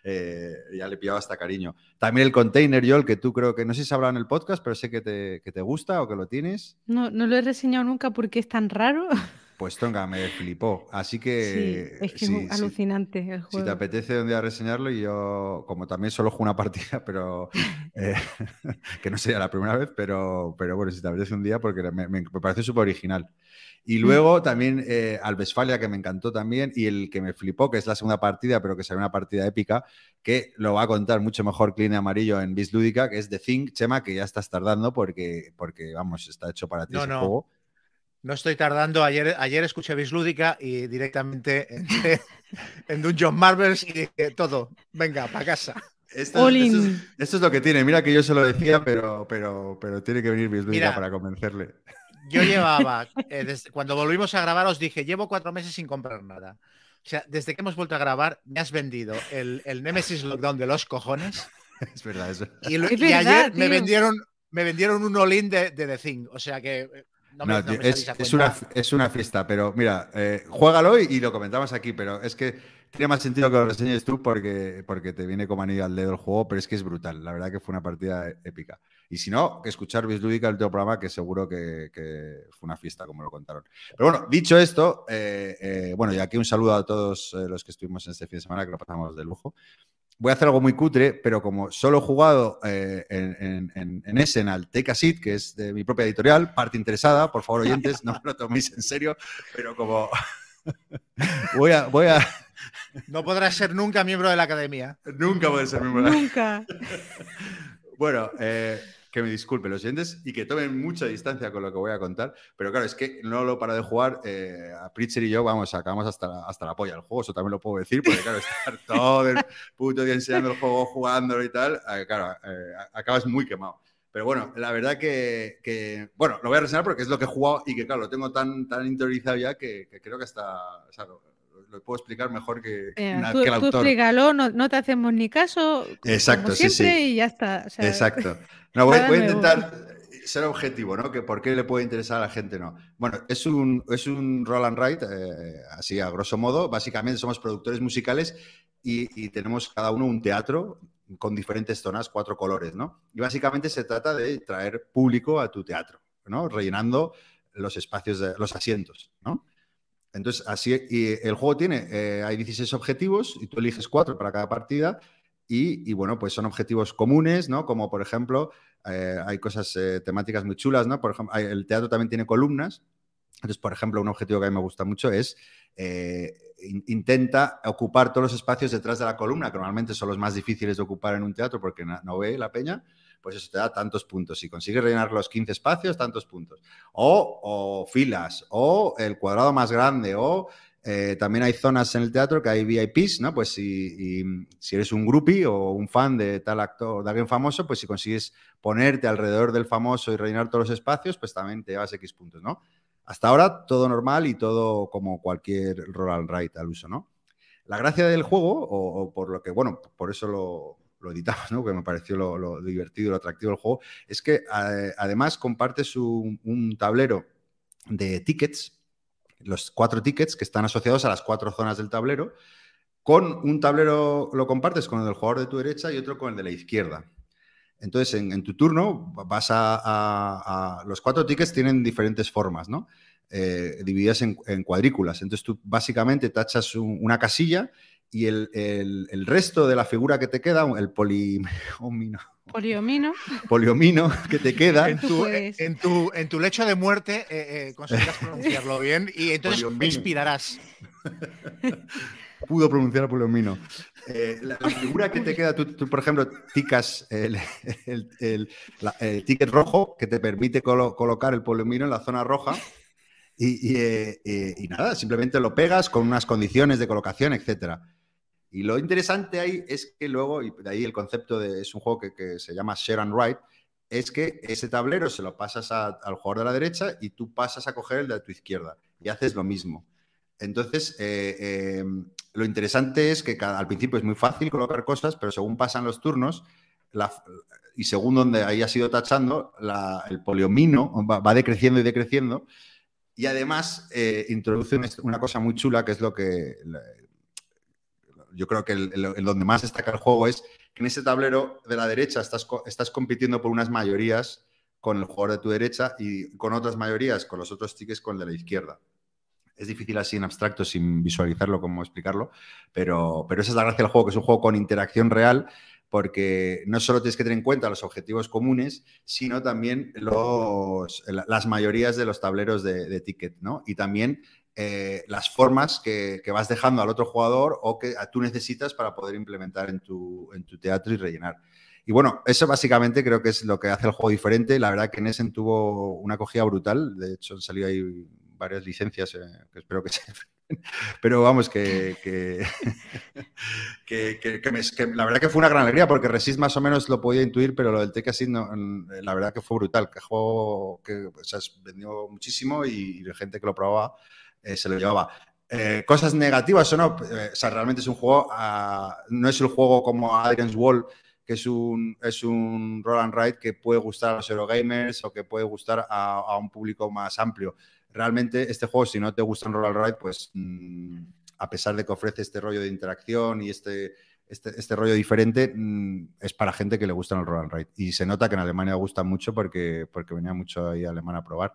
eh, ya le he pillado hasta cariño. También el container, Joel, que tú creo que no sé si se habla en el podcast, pero sé que te, que te gusta o que lo tienes. No, no lo he reseñado nunca porque es tan raro. Pues tonga, me flipó. Así que. sí, es que sí, es sí. alucinante el Si juego. te apetece un día reseñarlo, y yo, como también solo juego una partida, pero eh, que no sería la primera vez, pero, pero bueno, si te apetece un día, porque me, me, me parece súper original. Y Mm. luego también eh, al Westfalia, que me encantó también, y el que me flipó, que es la segunda partida, pero que será una partida épica, que lo va a contar mucho mejor Clean Amarillo en Bis Lúdica, que es The Thing, Chema, que ya estás tardando porque, porque vamos, está hecho para ti No, ese no. juego. No estoy tardando. Ayer, ayer escuché Bislúdica y directamente entré en Dungeon Marvels y dije todo, venga, para casa. Esto, All es- esto es, in. esto es lo que tiene. Mira que yo se lo decía, pero, pero, pero tiene que venir Bis Lúdica Mira. para convencerle. Yo llevaba, eh, desde- cuando volvimos a grabar os dije, llevo cuatro meses sin comprar nada. O sea, desde que hemos vuelto a grabar, me has vendido el, el Nemesis Lockdown de los cojones Es verdad, eso. y, lo- Es y verdad, ayer me vendieron, me vendieron un all-in de, de The Thing. O sea que eh, no me, No, no tío, me es, una, es una fiesta, pero mira, eh, juégalo y, y lo comentamos aquí, pero es que tiene más sentido que lo reseñes tú porque, porque te viene como anillo al dedo el juego, pero es que es brutal. La verdad que fue una partida e- épica. Y si no, que escuchar Bislúdica, el último programa, que seguro que, que fue una fiesta, como lo contaron. Pero bueno, dicho esto, eh, eh, bueno, y aquí un saludo a todos eh, los que estuvimos en este fin de semana, que lo pasamos de lujo. Voy a hacer algo muy cutre, pero como solo he jugado eh, en, en, en, en Essen al Take a Seat, que es de mi propia editorial, parte interesada, por favor, oyentes, no me lo toméis en serio, pero como voy a, voy a, No podrás ser nunca miembro de la academia. nunca voy a ser miembro de la- Nunca. Bueno, eh, que me disculpen los oyentes y que tomen mucha distancia con lo que voy a contar, pero claro, es que no lo para de jugar. eh, a Pritcher y yo, vamos, sacamos hasta la, hasta la polla el juego, eso también lo puedo decir, porque claro, estar todo el puto día enseñando el juego, jugándolo y tal, eh, claro, eh, acabas muy quemado. Pero bueno, la verdad que, que- bueno, lo voy a reseñar porque es lo que he jugado y que, claro, lo tengo tan, tan interiorizado ya que, creo que hasta, lo puedo explicar mejor que, Eh, na- tú, que el tú autor. explícalo, no, no te hacemos ni caso. Exacto, como sí, siempre, sí. y ya está. o sea, Exacto. No, voy, a intentar ser objetivo, ¿no? Que por qué le puede interesar a la gente, no. Bueno, es un, es un roll and write, eh, así a grosso modo. Básicamente somos productores musicales y, y tenemos cada uno un teatro con diferentes zonas, cuatro colores, ¿no? Y básicamente se trata de traer público a tu teatro, ¿no? Rellenando los espacios, de, los asientos, ¿no? Entonces, así, y el juego tiene, eh, hay 16 objetivos y tú eliges cuatro para cada partida y, y, bueno, pues son objetivos comunes, ¿no? Como por ejemplo, eh, hay cosas eh, temáticas muy chulas, ¿no? Por ejemplo, el teatro también tiene columnas. Entonces, por ejemplo, un objetivo que a mí me gusta mucho es eh, in- intenta ocupar todos los espacios detrás de la columna, que normalmente son los más difíciles de ocupar en un teatro porque no ve la peña, pues eso te da tantos puntos. Si consigues rellenar los 15 espacios, tantos puntos. O, filas, o el cuadrado más grande, o eh, también hay zonas en el teatro que hay VIPs, ¿no? Pues si eres un groupie o un fan de tal actor, de alguien famoso, pues si consigues ponerte alrededor del famoso y rellenar todos los espacios, pues también te llevas X puntos, ¿no? Hasta ahora todo normal y todo como cualquier roll and write al uso, ¿no? La gracia del juego, o, o por lo que, bueno, por eso lo, lo editamos, ¿no? Que me pareció lo, divertido lo atractivo del juego, es que además compartes un, un tablero de tickets, los cuatro tickets que están asociados a las cuatro zonas del tablero, con un tablero lo compartes con el del jugador de tu derecha y otro con el de la izquierda. Entonces, en, tu turno vas a, Los cuatro tickets tienen diferentes formas, ¿no? Eh, divididas en, cuadrículas. Entonces, tú básicamente tachas un, una casilla y el, el, el, resto de la figura que te queda, el poliomino, Poliomino. Poliomino que te queda. En tu, en tu, en tu lecho de muerte eh, eh, conseguirás pronunciarlo bien y entonces Poliomino. inspirarás. Pudo pronunciar poliomino. Eh, la, la, figura que te queda, tú, tú por ejemplo, ticas el, el, el, la, el, ticket rojo que te permite colo, colocar el poliomino en la zona roja. Y, y, eh, y, nada, simplemente lo pegas con unas condiciones de colocación, etcétera. Y lo interesante ahí es que luego, y de ahí el concepto de, es un juego que, se llama Share and Write, es que ese tablero se lo pasas al jugador de la derecha y tú pasas a coger el de tu izquierda y haces lo mismo. Entonces, eh, eh, lo interesante es que al principio es muy fácil colocar cosas, pero según pasan los turnos y según donde hayas ido tachando, el poliomino va, decreciendo y decreciendo. Y además eh, introduce un- una cosa muy chula que es lo que yo creo que el, donde más destaca el juego es que en ese tablero de la derecha estás, estás compitiendo por unas mayorías con el jugador de tu derecha y con otras mayorías, con los otros tickets con el de la izquierda. Es difícil así en abstracto, sin visualizarlo, cómo explicarlo, pero, pero esa es la gracia del juego, que es un juego con interacción real, porque no solo tienes que tener en cuenta los objetivos comunes, sino también los, la- las mayorías de los tableros de, de ticket, ¿no? Y también eh, las formas que, vas dejando al otro jugador o que tú necesitas para poder implementar en tu, teatro y rellenar. Y bueno, eso básicamente creo que es lo que hace el juego diferente. La verdad que Nessen tuvo una acogida brutal. De hecho, han salido ahí varias licencias eh, que espero que se... Pero vamos, que, la verdad que fue una gran alegría porque Resist más o menos lo podía intuir, pero lo del Take Assist no, mm, la verdad que fue brutal. Que juego que o sea, se vendió muchísimo y, y gente que lo probaba eh, se lo llevaba. Eh, cosas negativas o no, eh, o sea, realmente es un juego, ah, no es el juego como Adrian's Wall, que es un, es un roll and ride que puede gustar a los Eurogamers o que puede gustar a, a un público más amplio. Realmente este juego, si no te gusta un roll and ride, pues mm, a pesar de que ofrece este rollo de interacción y este, este, este rollo diferente, mm, es para gente que le gustan el roll and ride. Y se nota que en Alemania gusta mucho porque, porque venía mucho ahí a Alemania a probar.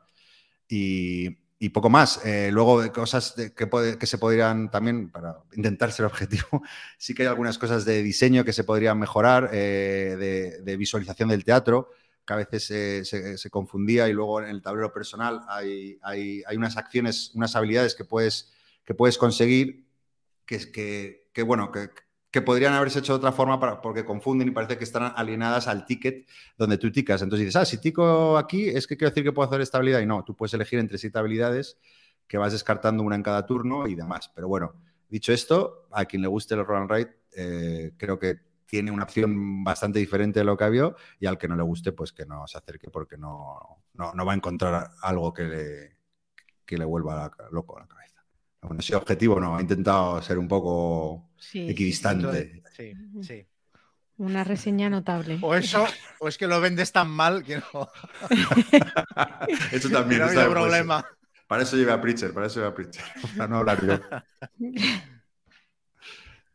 Y, y poco más. Eh, luego, de cosas que, que se podrían también, para intentar ser objetivo, sí que hay algunas cosas de diseño que se podrían mejorar, eh, de, visualización del teatro, que a veces se, se- se confundía y luego en el tablero personal hay, hay, hay unas acciones, unas habilidades que puedes, que puedes conseguir que, que, que, bueno, que, que podrían haberse hecho de otra forma porque confunden y parece que están alienadas al ticket donde tú ticas. Entonces dices, ah, si tico aquí es que quiero decir que puedo hacer esta habilidad y no, tú puedes elegir entre siete habilidades que vas descartando una en cada turno y demás. Pero bueno, dicho esto, a quien le guste el roll and eh, creo que tiene una opción bastante diferente de lo que había y al que no le guste, pues que no se acerque porque no, no, no va a encontrar algo que le, que le vuelva loco a la cabeza. Bueno, ese objetivo no, he intentado ser un poco Sí, equidistante. Sí, sí. Una reseña notable. O eso, o es que lo vendes tan mal que no. Eso también no ha pues, problema. Para eso llevé a Preacher, para eso llevé a Preacher. Para no hablar yo.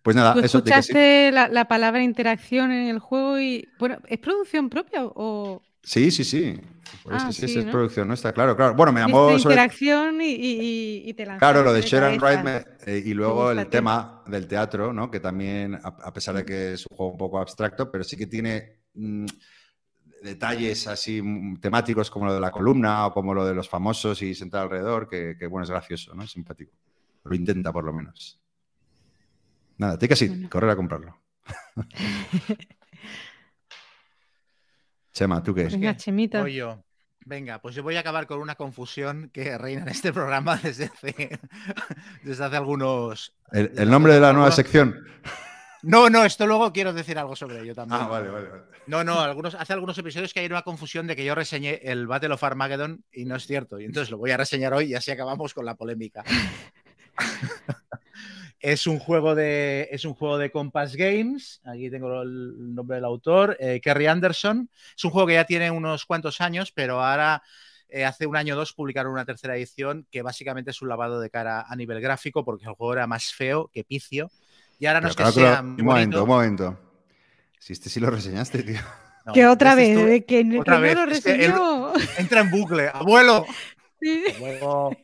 Pues nada, ¿Tú eso de que sí. escuchaste la, la palabra interacción en el juego y. Bueno, ¿es producción propia o.? Sí, sí, sí. Pues Ah, sí, sí, sí, es ¿no? producción nuestra, claro, claro. Bueno, me llamó sobre interacción y, y- y- y te lanzaste Claro, lo de cabeza. me- eh, y luego el tema del teatro, ¿no? Que también, a, a pesar de que es un juego un poco abstracto, pero sí que tiene mm, detalles así mm, temáticos como lo de la columna o como lo de los famosos y sentar alrededor, que, que, bueno, es gracioso, ¿no? Es simpático. Lo intenta por lo menos. Nada, te que sí, Bueno. correr a comprarlo. Chema, ¿tú qué es? Venga. Chemita. Voy yo. Venga, pues yo voy a acabar con una confusión que reina en este programa desde hace, desde hace algunos. El, el nombre de la nueva sección. No, no, esto luego quiero decir algo sobre ello también. Ah, vale, vale, vale. No, no, algunos, hace algunos episodios que hay una confusión de que yo reseñé el Battle of Armageddon y no es cierto. Y entonces lo voy a reseñar hoy y así acabamos con la polémica. es un juego de es un juego de Compass Games. Aquí tengo el nombre del autor, eh, Kerry Anderson. Es un juego que ya tiene unos cuantos años, pero ahora eh, hace un año o dos publicaron una tercera edición que básicamente es un lavado de cara a nivel gráfico porque el juego era más feo que picio. Y ahora no Pero es que claro que lo- sea un momento, un momento. Si este sí lo reseñaste, tío. No, que otra este vez, de que, otra que vez, no lo es que reseñó. Entra en bucle. ¡Abuelo! Sí. Abuelo.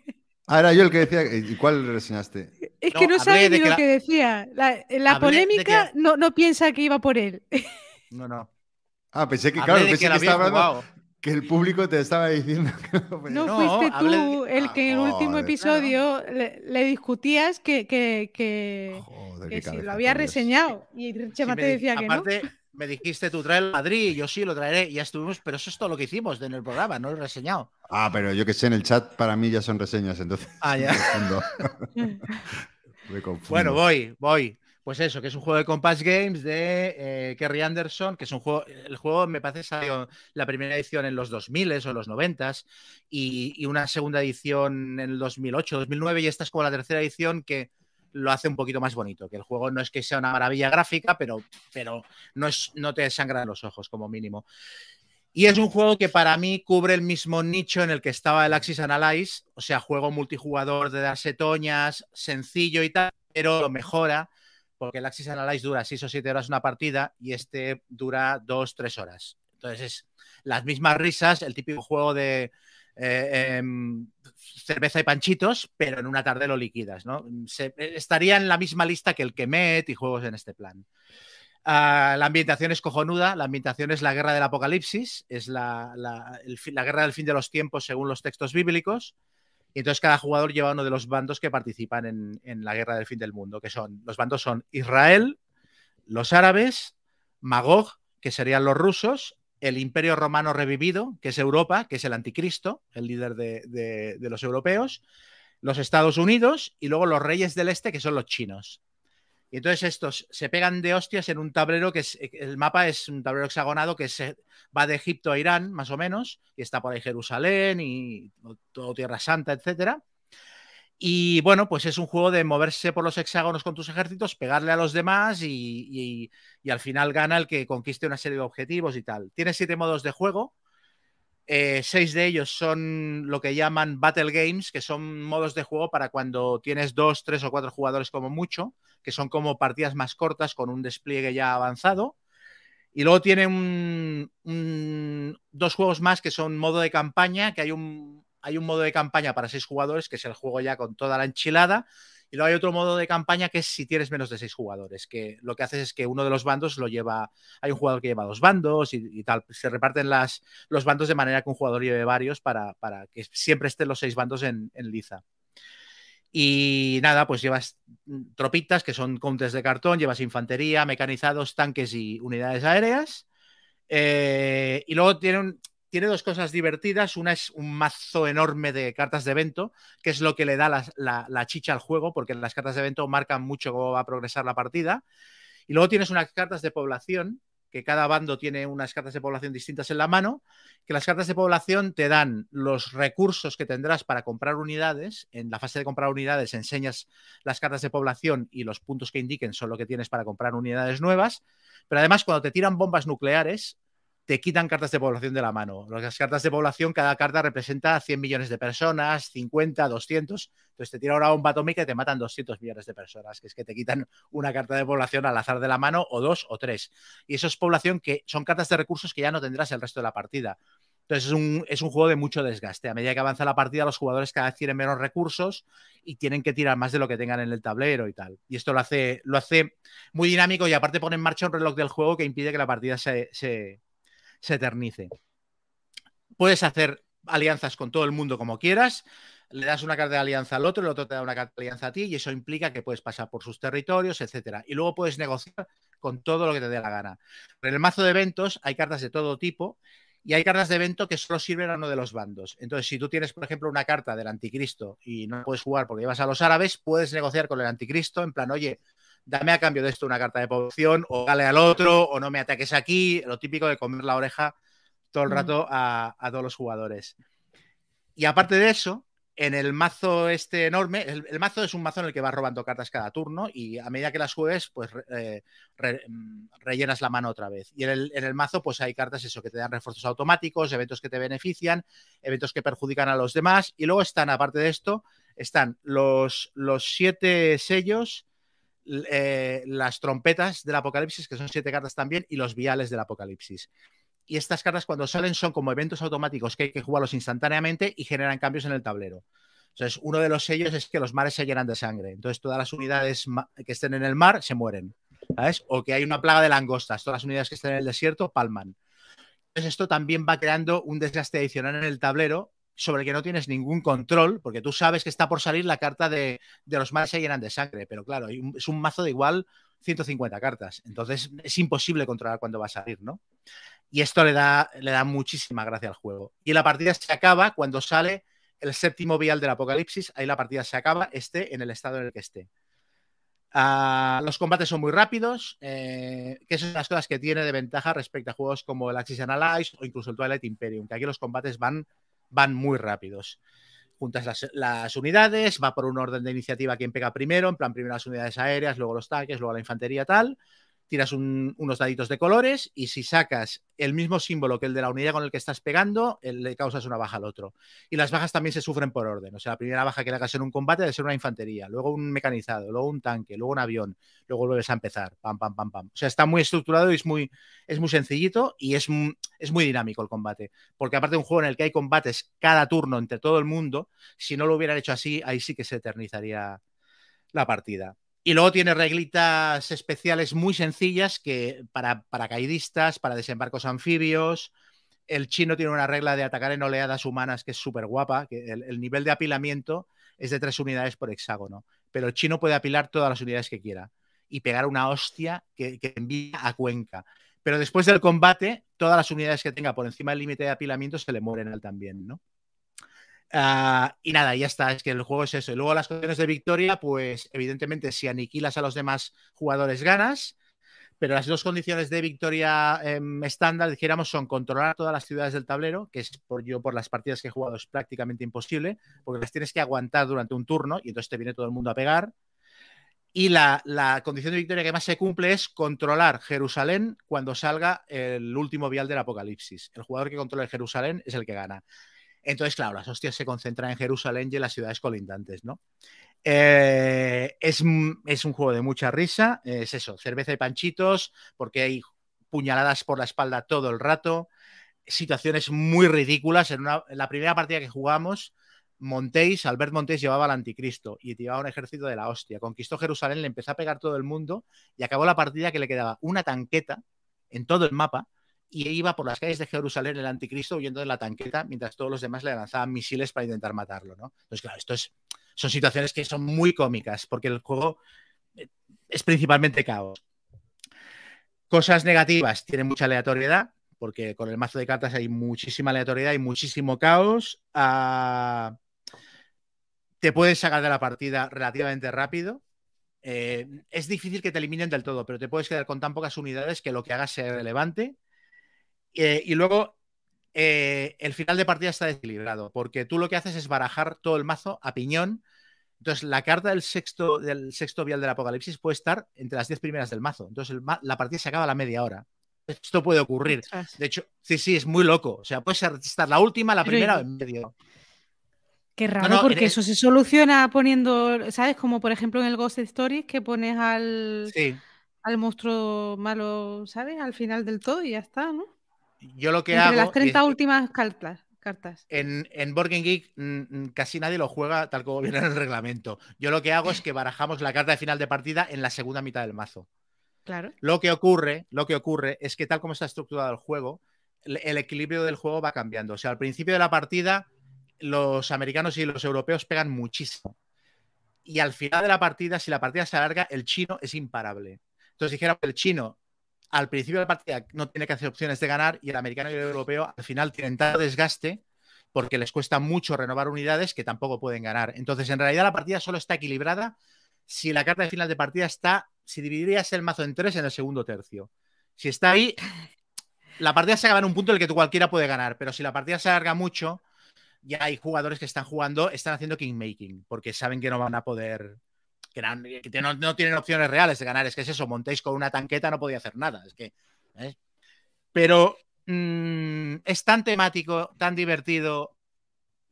Ah, era yo el que decía. ¿Y cuál reseñaste? Es No, que no sabe de ni que lo la- que decía. La, de polémica que- no, no piensa que iba por él. No, no. Ah, pensé que, Hablé claro, pensé que estaba hablando jugado. que el público te estaba diciendo que no, pues, No, No, fuiste tú de- el que en el Ah, último episodio le, le discutías que, que, que, Joder, que qué si lo había reseñado. Y Chema te di- decía que no. Me dijiste tú trae el Madrid yo sí lo traeré ya estuvimos, pero eso es todo lo que hicimos en el programa, no lo he reseñado. Ah, pero yo que sé, en el chat para mí ya son reseñas, entonces. Ah, ya. me. Me. Bueno, voy, voy. Pues eso, que es un juego de Compass Games de eh, Kerry Anderson, que es un juego, el juego me parece salió la primera edición en los 2000 o los 90 y, y una segunda edición en el 2008, 2009 y esta es como la tercera edición que lo hace un poquito más bonito, que el juego no es que sea una maravilla gráfica, pero, pero no, es, no te sangran los ojos como mínimo. Y es un juego que para mí cubre el mismo nicho en el que estaba el Axis Analyze, o sea, juego multijugador de darse toñas, sencillo y tal, pero lo mejora porque el Axis Analyze dura 6 o 7 horas una partida y este dura 2, 3 horas. Entonces es las mismas risas, el típico juego de eh, em, cerveza y panchitos, pero en una tarde lo liquidas, ¿no? Se, estaría en la misma lista que el Kemet y juegos en este plan. Uh, la ambientación es cojonuda, la ambientación es la guerra del apocalipsis, es la guerra del fin de los tiempos según los textos bíblicos. Y entonces cada jugador lleva uno de los bandos que participan en, en, la guerra del fin del mundo, que son, los bandos son Israel, los árabes, Magog, que serían los rusos, el imperio romano revivido, que es Europa, que es el anticristo, el líder de, de, los europeos, los Estados Unidos y luego los reyes del este, que son los chinos. Y entonces estos se pegan de hostias en un tablero que es, el mapa es un tablero hexagonado que se va de Egipto a Irán, más o menos, y está por ahí Jerusalén y todo Tierra Santa, etcétera. Y bueno, pues es un juego de moverse por los hexágonos con tus ejércitos, pegarle a los demás y, al final gana el que conquiste una serie de objetivos y tal. Tiene siete modos de juego. Eh, seis de ellos son lo que llaman Battle Games, que son modos de juego para cuando tienes dos, tres o cuatro jugadores como mucho, que son como partidas más cortas con un despliegue ya avanzado. Y luego tiene dos juegos más que son modo de campaña, que hay un, hay un modo de campaña para seis jugadores, que es el juego ya con toda la enchilada. Y luego hay otro modo de campaña que es si tienes menos de seis jugadores, que lo que haces es que uno de los bandos lo lleva, hay un jugador que lleva dos bandos y, tal, se reparten las, los bandos de manera que un jugador lleve varios para, para que siempre estén los seis bandos en, liza. Y nada, pues llevas tropitas que son contes de cartón, llevas infantería, mecanizados, tanques y unidades aéreas. Eh, y luego tiene, un, tiene, dos cosas divertidas. Una es un mazo enorme de cartas de evento, que es lo que le da la, chicha al juego, porque las cartas de evento marcan mucho cómo va a progresar la partida. Y luego tienes unas cartas de población, que cada bando tiene unas cartas de población distintas en la mano, que las cartas de población te dan los recursos que tendrás para comprar unidades. En la fase de comprar unidades enseñas las cartas de población y los puntos que indiquen son lo que tienes para comprar unidades nuevas. Pero además, cuando te tiran bombas nucleares, te quitan cartas de población de la mano. Las cartas de población, cada carta representa 100 millones de personas, 50, 200. Entonces te tira una bomba atómica y te matan 200 millones de personas, que es que te quitan una carta de población al azar de la mano, o dos o tres. Y eso es población que son cartas de recursos que ya no tendrás el resto de la partida. Entonces es un, es un, juego de mucho desgaste. A medida que avanza la partida, los jugadores cada vez tienen menos recursos y tienen que tirar más de lo que tengan en el tablero y tal. Y esto lo hace, lo hace muy dinámico y aparte pone en marcha un reloj del juego que impide que la partida se, se, se eternice. Puedes hacer alianzas con todo el mundo como quieras, le das una carta de alianza al otro, el otro te da una carta de alianza a ti y eso implica que puedes pasar por sus territorios, etcétera. Y luego puedes negociar con todo lo que te dé la gana. En el mazo de eventos hay cartas de todo tipo y hay cartas de evento que solo sirven a uno de los bandos. Entonces, si tú tienes, por ejemplo, una carta del anticristo y no puedes jugar porque llevas a los árabes, puedes negociar con el anticristo en plan, oye, dame a cambio de esto una carta de población, o dale al otro, o no me ataques aquí, lo típico de comer la oreja todo el rato a, a todos los jugadores. Y aparte de eso, en el mazo este enorme, el, el, mazo es un mazo en el que vas robando cartas cada turno y a medida que las juegues, pues eh, re, rellenas la mano otra vez. Y en el, en el, mazo, pues hay cartas eso que te dan refuerzos automáticos, eventos que te benefician, eventos que perjudican a los demás. Y luego están, aparte de esto, están los, los siete sellos, eh, las trompetas del apocalipsis, que son siete cartas también, y los viales del apocalipsis y estas cartas cuando salen son como eventos automáticos que hay que jugarlos instantáneamente y generan cambios en el tablero. Entonces, uno de los sellos es que los mares se llenan de sangre. Entonces, todas las unidades que estén en el mar se mueren. O que hay una plaga de langostas. Todas las unidades que estén en el desierto palman. Entonces, esto también va creando un desgaste adicional en el tablero sobre el que no tienes ningún control, porque tú sabes que está por salir la carta de, de los mares se llenan de sangre. Pero claro, es un mazo de igual 150 cartas. Entonces, es imposible controlar cuándo va a salir, ¿no? y esto le da, le da muchísima gracia al juego. Y la partida se acaba cuando sale el séptimo vial del apocalipsis, ahí la partida se acaba, esté en el estado en el que esté. Ah, los combates son muy rápidos, eh, que son las cosas que tiene de ventaja respecto a juegos como el Axis Analyze o incluso el Twilight Imperium, que aquí los combates van, van muy rápidos. Juntas las, unidades, va por un orden de iniciativa quien pega primero, en plan primero las unidades aéreas, luego los tanques, luego la infantería tal, tiras un- unos daditos de colores y si sacas el mismo símbolo que el de la unidad con el que estás pegando, le causas una baja al otro. Y las bajas también se sufren por orden. O sea, la primera baja que le hagas en un combate debe ser una infantería, luego un mecanizado, luego un tanque, luego un avión, luego vuelves a empezar. Pam, pam, pam, pam. O sea, está muy estructurado y es muy, es muy sencillito y es, mu- es muy dinámico el combate. Porque aparte de un juego en el que hay combates cada turno entre todo el mundo, si no lo hubieran hecho así, ahí sí que se eternizaría la partida. Y luego tiene reglitas especiales muy sencillas que para paracaidistas, para desembarcos anfibios. El chino tiene una regla de atacar en oleadas humanas que es súper guapa, que el, el nivel de apilamiento es de tres unidades por hexágono, pero el chino puede apilar todas las unidades que quiera y pegar una hostia que, que envía a Cuenca. Pero después del combate, todas las unidades que tenga por encima del límite de apilamiento se le mueren a él también, ¿no? Ah, y nada, ya está, es que el juego es eso. Y luego las condiciones de victoria, pues evidentemente si aniquilas a los demás jugadores ganas, pero las dos condiciones de victoria em, estándar, dijéramos, son controlar todas las ciudades del tablero, que es por yo por las partidas que he jugado es prácticamente imposible, porque las tienes que aguantar durante un turno y entonces te viene todo el mundo a pegar. Y la, la condición de victoria que más se cumple es controlar Jerusalén cuando salga el último vial del apocalipsis. El jugador que controle Jerusalén es el que gana. Entonces, claro, las hostias se concentran en Jerusalén y en las ciudades colindantes, ¿no? Eh, es, un juego de mucha risa, es eso, cerveza y panchitos, porque hay puñaladas por la espalda todo el rato, situaciones muy ridículas. En la primera partida que jugamos, Montéis, Albert Montéis llevaba al anticristo y llevaba un ejército de la hostia. Conquistó Jerusalén, le empezó a pegar todo el mundo y acabó la partida que le quedaba una tanqueta en todo el mapa y iba por las calles de Jerusalén el anticristo huyendo de la tanqueta mientras todos los demás le lanzaban misiles para intentar matarlo, ¿no? Entonces, claro, esto es, son situaciones que son muy cómicas porque el juego eh, es principalmente caos. Cosas negativas, tiene mucha aleatoriedad, porque con el mazo de cartas hay muchísima aleatoriedad y muchísimo caos. Ah, te puedes sacar de la partida relativamente rápido. Eh, es difícil que te eliminen del todo, pero te puedes quedar con tan pocas unidades que lo que hagas sea relevante. Eh, y luego eh, el final de partida está desequilibrado, porque tú lo que haces es barajar todo el mazo a piñón. Entonces, la carta del sexto, del sexto vial del apocalipsis puede estar entre las 10 primeras del mazo. Entonces, el la partida se acaba a la media hora. Esto puede ocurrir. De hecho, sí, sí, es muy loco. O sea, puede ser estar la última, la primera o en medio. Qué raro, no, porque en- eso se soluciona poniendo, ¿sabes? Como por ejemplo en el Ghost Stories que pones al, Sí. al monstruo malo, ¿sabes? Al final del todo y ya está, ¿no? Yo lo que Entre hago. las y 30 es- últimas cartas. cartas. En, en Board Game Geek mm, mm, casi nadie lo juega tal como viene en el reglamento. Yo lo que hago es que barajamos la carta de final de partida en la segunda mitad del mazo. Claro. Lo que ocurre, lo que ocurre es que tal como está estructurado el juego, el, el equilibrio del juego va cambiando. O sea, al principio de la partida, los americanos y los europeos pegan muchísimo. Y al final de la partida, si la partida se alarga, el chino es imparable. Entonces dijera que el chino al principio de la partida no tiene que hacer opciones de ganar y el americano y el europeo al final tienen tanto desgaste porque les cuesta mucho renovar unidades que tampoco pueden ganar. Entonces, en realidad la partida solo está equilibrada si la carta de final de partida está, si dividirías el mazo en tres en el segundo tercio. Si está ahí, la partida se acaba en un punto en el que tú cualquiera puede ganar, pero si la partida se alarga mucho, ya hay jugadores que están jugando, están haciendo kingmaking, porque saben que no van a poder, que no, que no- tienen opciones reales de ganar. Es que es eso, montéis con una tanqueta, no podía hacer nada. Es que, ¿eh? Pero mm, es tan temático, tan divertido.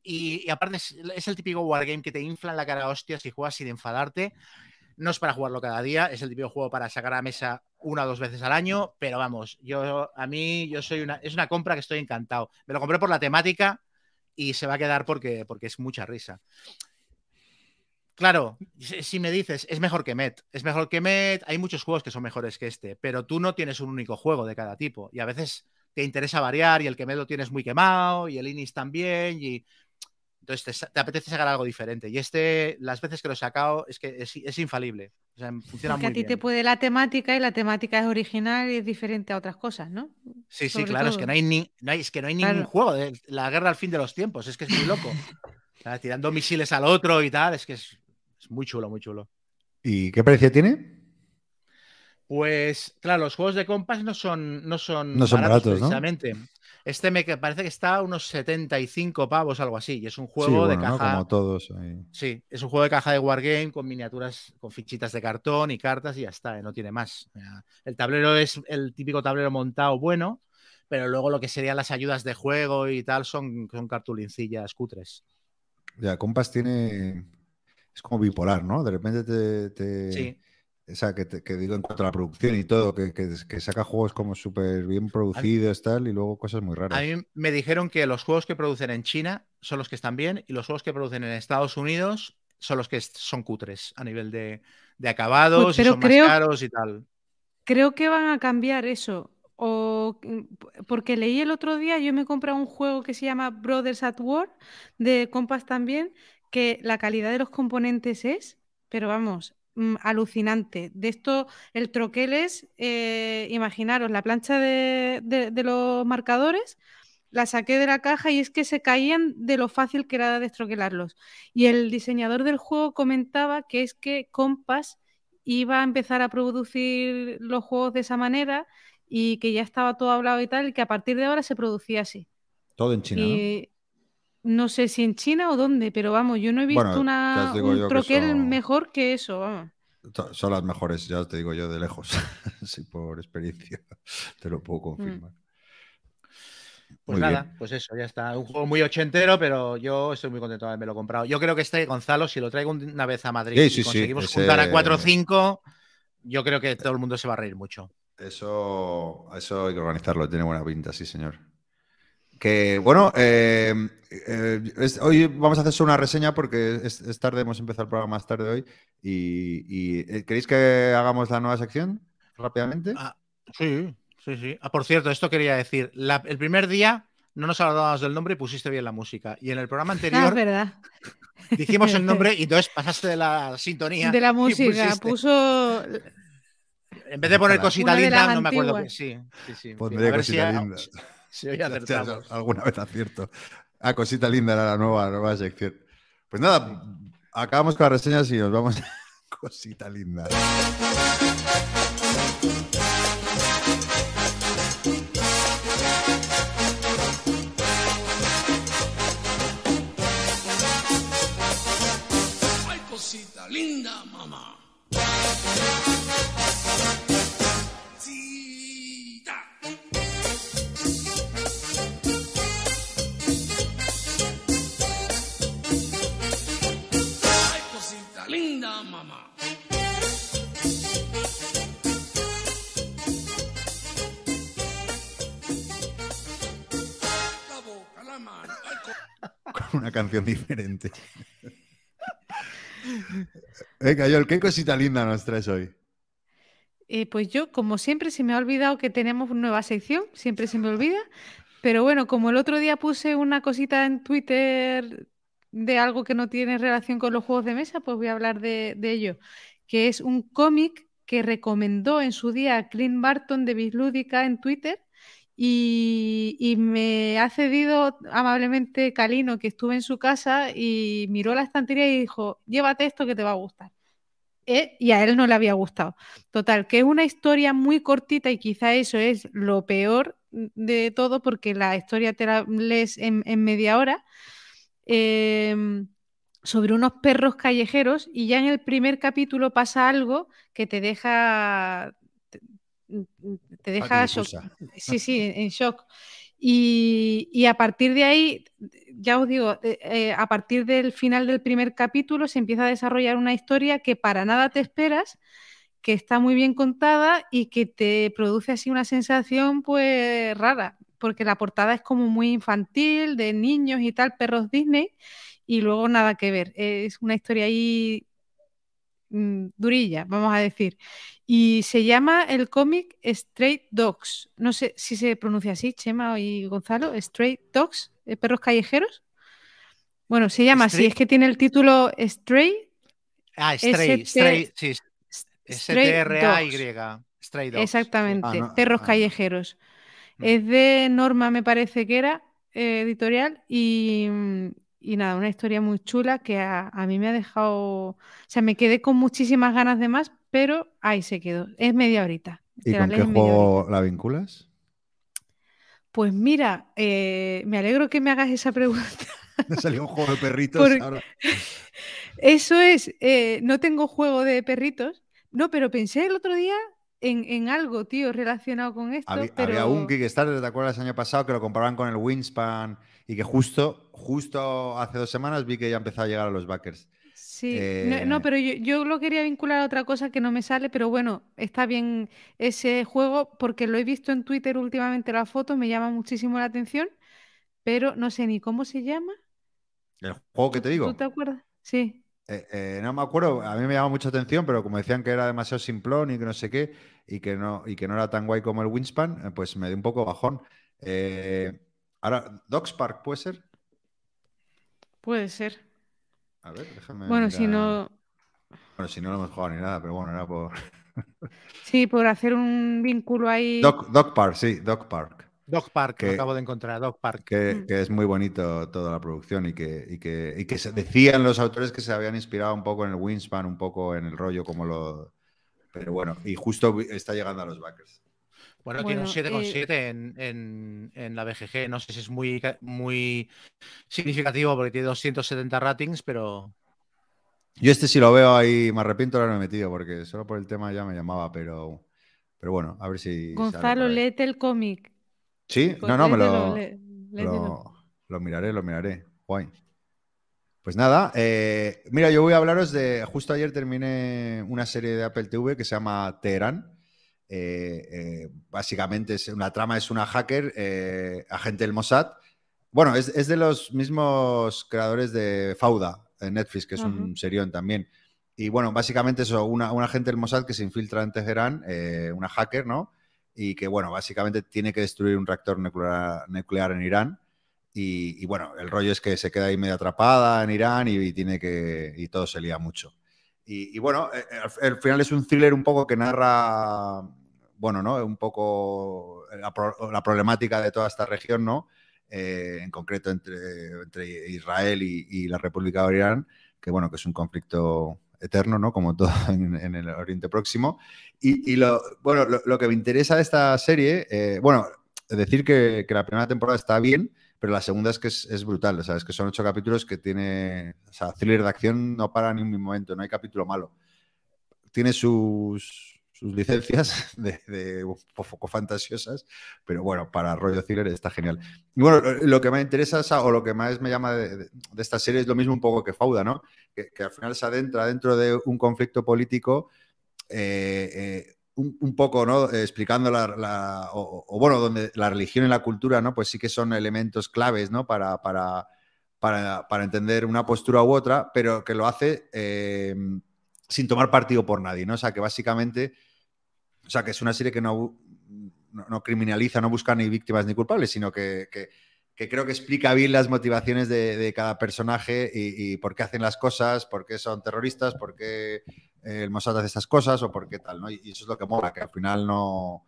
Y, aparte es, es el típico wargame que te infla en la cara a hostias y juegas sin enfadarte. No es para jugarlo cada día, es el típico juego para sacar a mesa una o dos veces al año, pero vamos, yo a mí yo soy una es una compra que estoy encantado. Me lo compré por la temática y se va a quedar porque, porque es mucha risa. Claro, si me dices, es mejor que Met, es mejor que Met, hay muchos juegos que son mejores que este, pero tú no tienes un único juego de cada tipo y a veces te interesa variar y el que Met lo tienes muy quemado y el Inis también y entonces te, te apetece sacar algo diferente y este, las veces que lo he sacado es que es, es infalible, o sea, funciona Porque a muy ti te bien. puede la temática y la temática es original y es diferente a otras cosas, ¿no? Sí, sí, claro, es que no hay, ni, no hay- es que no hay ningún Claro. juego de la guerra al fin de los tiempos, es que es muy loco. Tirando misiles al otro y tal, es que es, es muy chulo, muy chulo. ¿Y qué precio tiene? Pues, claro, los juegos de compás no son, no son, No son baratos, ¿no? precisamente. Este me parece que está a unos 75 pavos, algo así. Y es un Sí, juego de bueno, ¿no? caja. Como todos. ahí. Sí, es un juego de caja de Wargame con miniaturas, con fichitas de cartón y cartas y ya está, eh, no tiene más. El tablero es el típico tablero montado bueno, pero luego lo que serían las ayudas de juego y tal son, son cartulincillas cutres. Ya, Compass tiene. Es como bipolar, ¿no? De repente te. te- Sí. O sea, que, te- que digo en cuanto a la producción y todo, que, que- que saca juegos como súper bien producidos, tal, y luego cosas muy raras. A mí me dijeron que los juegos que producen en China son los que están bien y los juegos que producen en Estados Unidos son los que son cutres a nivel de, de acabados Pues, y son creo- más caros y tal. Creo que van a cambiar eso. O, mm, porque leí el otro día, yo me he comprado un juego que se llama Brothers at War, de Compass también, que la calidad de los componentes es, pero vamos, mm, alucinante. De esto, el troquel es, eh, imaginaros, la plancha de, de- de los marcadores, la saqué de la caja y es que se caían de lo fácil que era destroquelarlos. Y el diseñador del juego comentaba que es que Compass iba a empezar a producir los juegos de esa manera y que ya estaba todo hablado y tal, y que a partir de ahora se producía así. Todo en China, ¿no? y no sé si en China o dónde, pero vamos, yo no he visto Bueno, una, un yo que troquel eso- mejor que eso, vamos. Son las mejores, ya te digo yo, de lejos. sí, por experiencia. Te lo puedo confirmar. Pues Muy nada, bien. pues eso, ya está. Un juego muy ochentero, pero yo estoy muy contento de haberme lo comprado. Yo creo que este, Gonzalo, si lo traigo un- una vez a Madrid Sí, y sí, sí, conseguimos ese- juntar a 4 o 5, yo creo que todo el mundo se va a reír mucho. Eso, eso hay que organizarlo, tiene buena pinta, sí, señor. Que bueno, eh, eh, es- hoy vamos a hacer solo una reseña porque es, es tarde, hemos empezado el programa más tarde hoy. Y, y, eh, ¿queréis que hagamos la nueva sección rápidamente? Ah, sí, sí, sí. Ah, por cierto, esto quería decir. la- el primer día no nos hablábamos del nombre y pusiste bien la música. Y en el programa Ah, es anterior verdad. dijimos el nombre y entonces pasaste de la sintonía. De la música, puso En vez de poner cosita linda, no me acuerdo. que-. Sí, sí, sí. Pondré a ver si. Si hoy acertamos. alguna vez acierto. Ah, cosita linda era la nueva, nueva sección. Pues nada, acabamos con las reseñas y nos vamos. cosita linda. Ay, cosita linda, mamá. Diferente. Venga, ¿qué cosita linda nos traes hoy? Eh, pues yo, como siempre, se me ha olvidado que tenemos una nueva sección, siempre se me olvida. Pero bueno, como el otro día puse una cosita en Twitter de algo que no tiene relación con los juegos de mesa, pues voy a hablar de, de ello, que es un cómic que recomendó en su día Clint Barton de Bislúdica en Twitter y, me ha cedido amablemente Calino, que estuve en su casa y miró la estantería y dijo, llévate esto que te va a gustar. Eh, y a él no le había gustado. Total, que es una historia muy cortita y quizá eso es lo peor de todo porque la historia te la lees en, en media hora em, sobre unos perros callejeros y ya en el primer capítulo pasa algo que te deja te, te deja shock. Sí, sí, en shock. Y, y a partir de ahí, ya os digo, eh, eh, a partir del final del primer capítulo se empieza a desarrollar una historia que para nada te esperas, que está muy bien contada y que te produce así una sensación pues rara, porque la portada es como muy infantil, de niños y tal, perros Disney, y luego nada que ver. Es una historia ahí mm, durilla, vamos a decir. Y se llama el cómic Straight Dogs. No sé si se pronuncia así, Chema y Gonzalo. Straight Dogs, eh, perros callejeros. Bueno, se llama así, Straight- es que tiene el título Stray. Ah, Stray, ST Stray, sí, Stray S-T-R-A-Y. Dogs. Stray. Exactamente, Ah, no, perros ah. callejeros. Mm. Es de Norma, me parece que era, eh, editorial, y, mm, y nada, una historia muy chula que a, a mí me ha dejado, o sea, me quedé con muchísimas ganas de más, pero ahí se quedó. Es media horita. ¿Y te con qué juego la vinculas? Pues mira, eh, me alegro que me hagas esa pregunta. Me salió un juego de perritos ahora. Eso es, eh, no tengo juego de perritos, no, pero pensé el otro día en, en algo, tío, relacionado con esto, Había, pero había un Kickstarter, ¿te acuerdas el año pasado? Que lo comparaban con el Wingspan y que justo, justo hace dos semanas vi que ya empezó a llegar a los backers. sí, eh, no, no, pero yo, yo lo quería vincular a otra cosa que no me sale, pero bueno, está bien ese juego porque lo he visto en Twitter últimamente la foto, me llama muchísimo la atención, pero no sé ni cómo se llama. El juego que te digo, ¿Tú te acuerdas? Sí. eh, eh, no me acuerdo, a mí me llama mucha atención, pero como decían que era demasiado simplón y que no sé qué, y que no, y que no era tan guay como el Wingspan, pues me dio un poco bajón. Eh, ahora, Dogs Park, ¿puede ser? Puede ser. A ver, déjame. Bueno, si no, Bueno, si no lo hemos jugado ni nada, pero bueno, era por. sí, por hacer un vínculo ahí. Dog, Dog Park, sí, Dog Park. Dog Park, lo Que- acabo de encontrar, Dog Park. Que, Mm. que es muy bonito toda la producción y que, y que, y que se decían los autores que se habían inspirado un poco en el Wingspan, un poco en el rollo como lo. Pero bueno, y justo está llegando a los backers. Bueno, tiene un Bueno, 7,7 en, en, en la BGG. No sé si es muy, muy significativo porque tiene 270 ratings, pero Yo este si lo veo ahí, me arrepiento de haberme metido porque solo por el tema ya me llamaba, pero, pero bueno, a ver si. Gonzalo, léete el cómic. Sí, Pues no, no, me léetelo. lo, lo miraré, lo miraré. Guay. Pues nada, eh, mira, yo voy a hablaros de. Justo ayer terminé una serie de Apple TV que se llama Teherán. Eh, eh, básicamente es una trama, es una hacker, eh, agente del Mossad. Bueno, es, es de los mismos creadores de Fauda en Netflix, que es un serión también. Y bueno, básicamente eso, una, una agente del Mossad que se infiltra en Teherán, eh, una hacker, ¿no? Y que, bueno, básicamente tiene que destruir un reactor nuclear, nuclear en Irán. Y, y, bueno, el rollo es que se queda ahí medio atrapada en Irán y, y tiene que. y todo se lía mucho. Y, bueno, eh, eh, al, al final es un thriller un poco que narra, bueno, ¿no? Un poco la, pro- la problemática de toda esta región, ¿no? Eh, en concreto entre, Israel y, la República de Irán, que bueno, que es un conflicto eterno, ¿no? Como todo en, el Oriente Próximo. Y, lo, bueno, lo, que me interesa de esta serie, eh, bueno, decir que la primera temporada está bien, pero la segunda es que es, brutal, o sea, es que son ocho capítulos que tiene, o sea, thriller de acción no para ni un momento, no hay capítulo malo. Tiene sus, sus licencias de, de poco fantasiosas, pero bueno, para rollo thriller está genial. Bueno, lo, que me interesa o, lo que más me llama de, esta serie es lo mismo un poco que Fauda, ¿no? Que, que al final se adentra dentro de un conflicto político. Eh, eh, un, poco, ¿no? Explicando la, o, bueno, donde la religión y la cultura, ¿no? Pues sí que son elementos claves, ¿no? Para, para, para, para entender una postura u otra, pero que lo hace eh, sin tomar partido por nadie, ¿no? O sea, que básicamente, o sea, que es una serie que no, no, no criminaliza, no busca ni víctimas ni culpables, sino que, que, que creo que explica bien las motivaciones de, de cada personaje y, y, por qué hacen las cosas, por qué son terroristas, por qué el Mossad hace estas cosas o por qué tal, ¿no? Y eso es lo que mola, que al final no,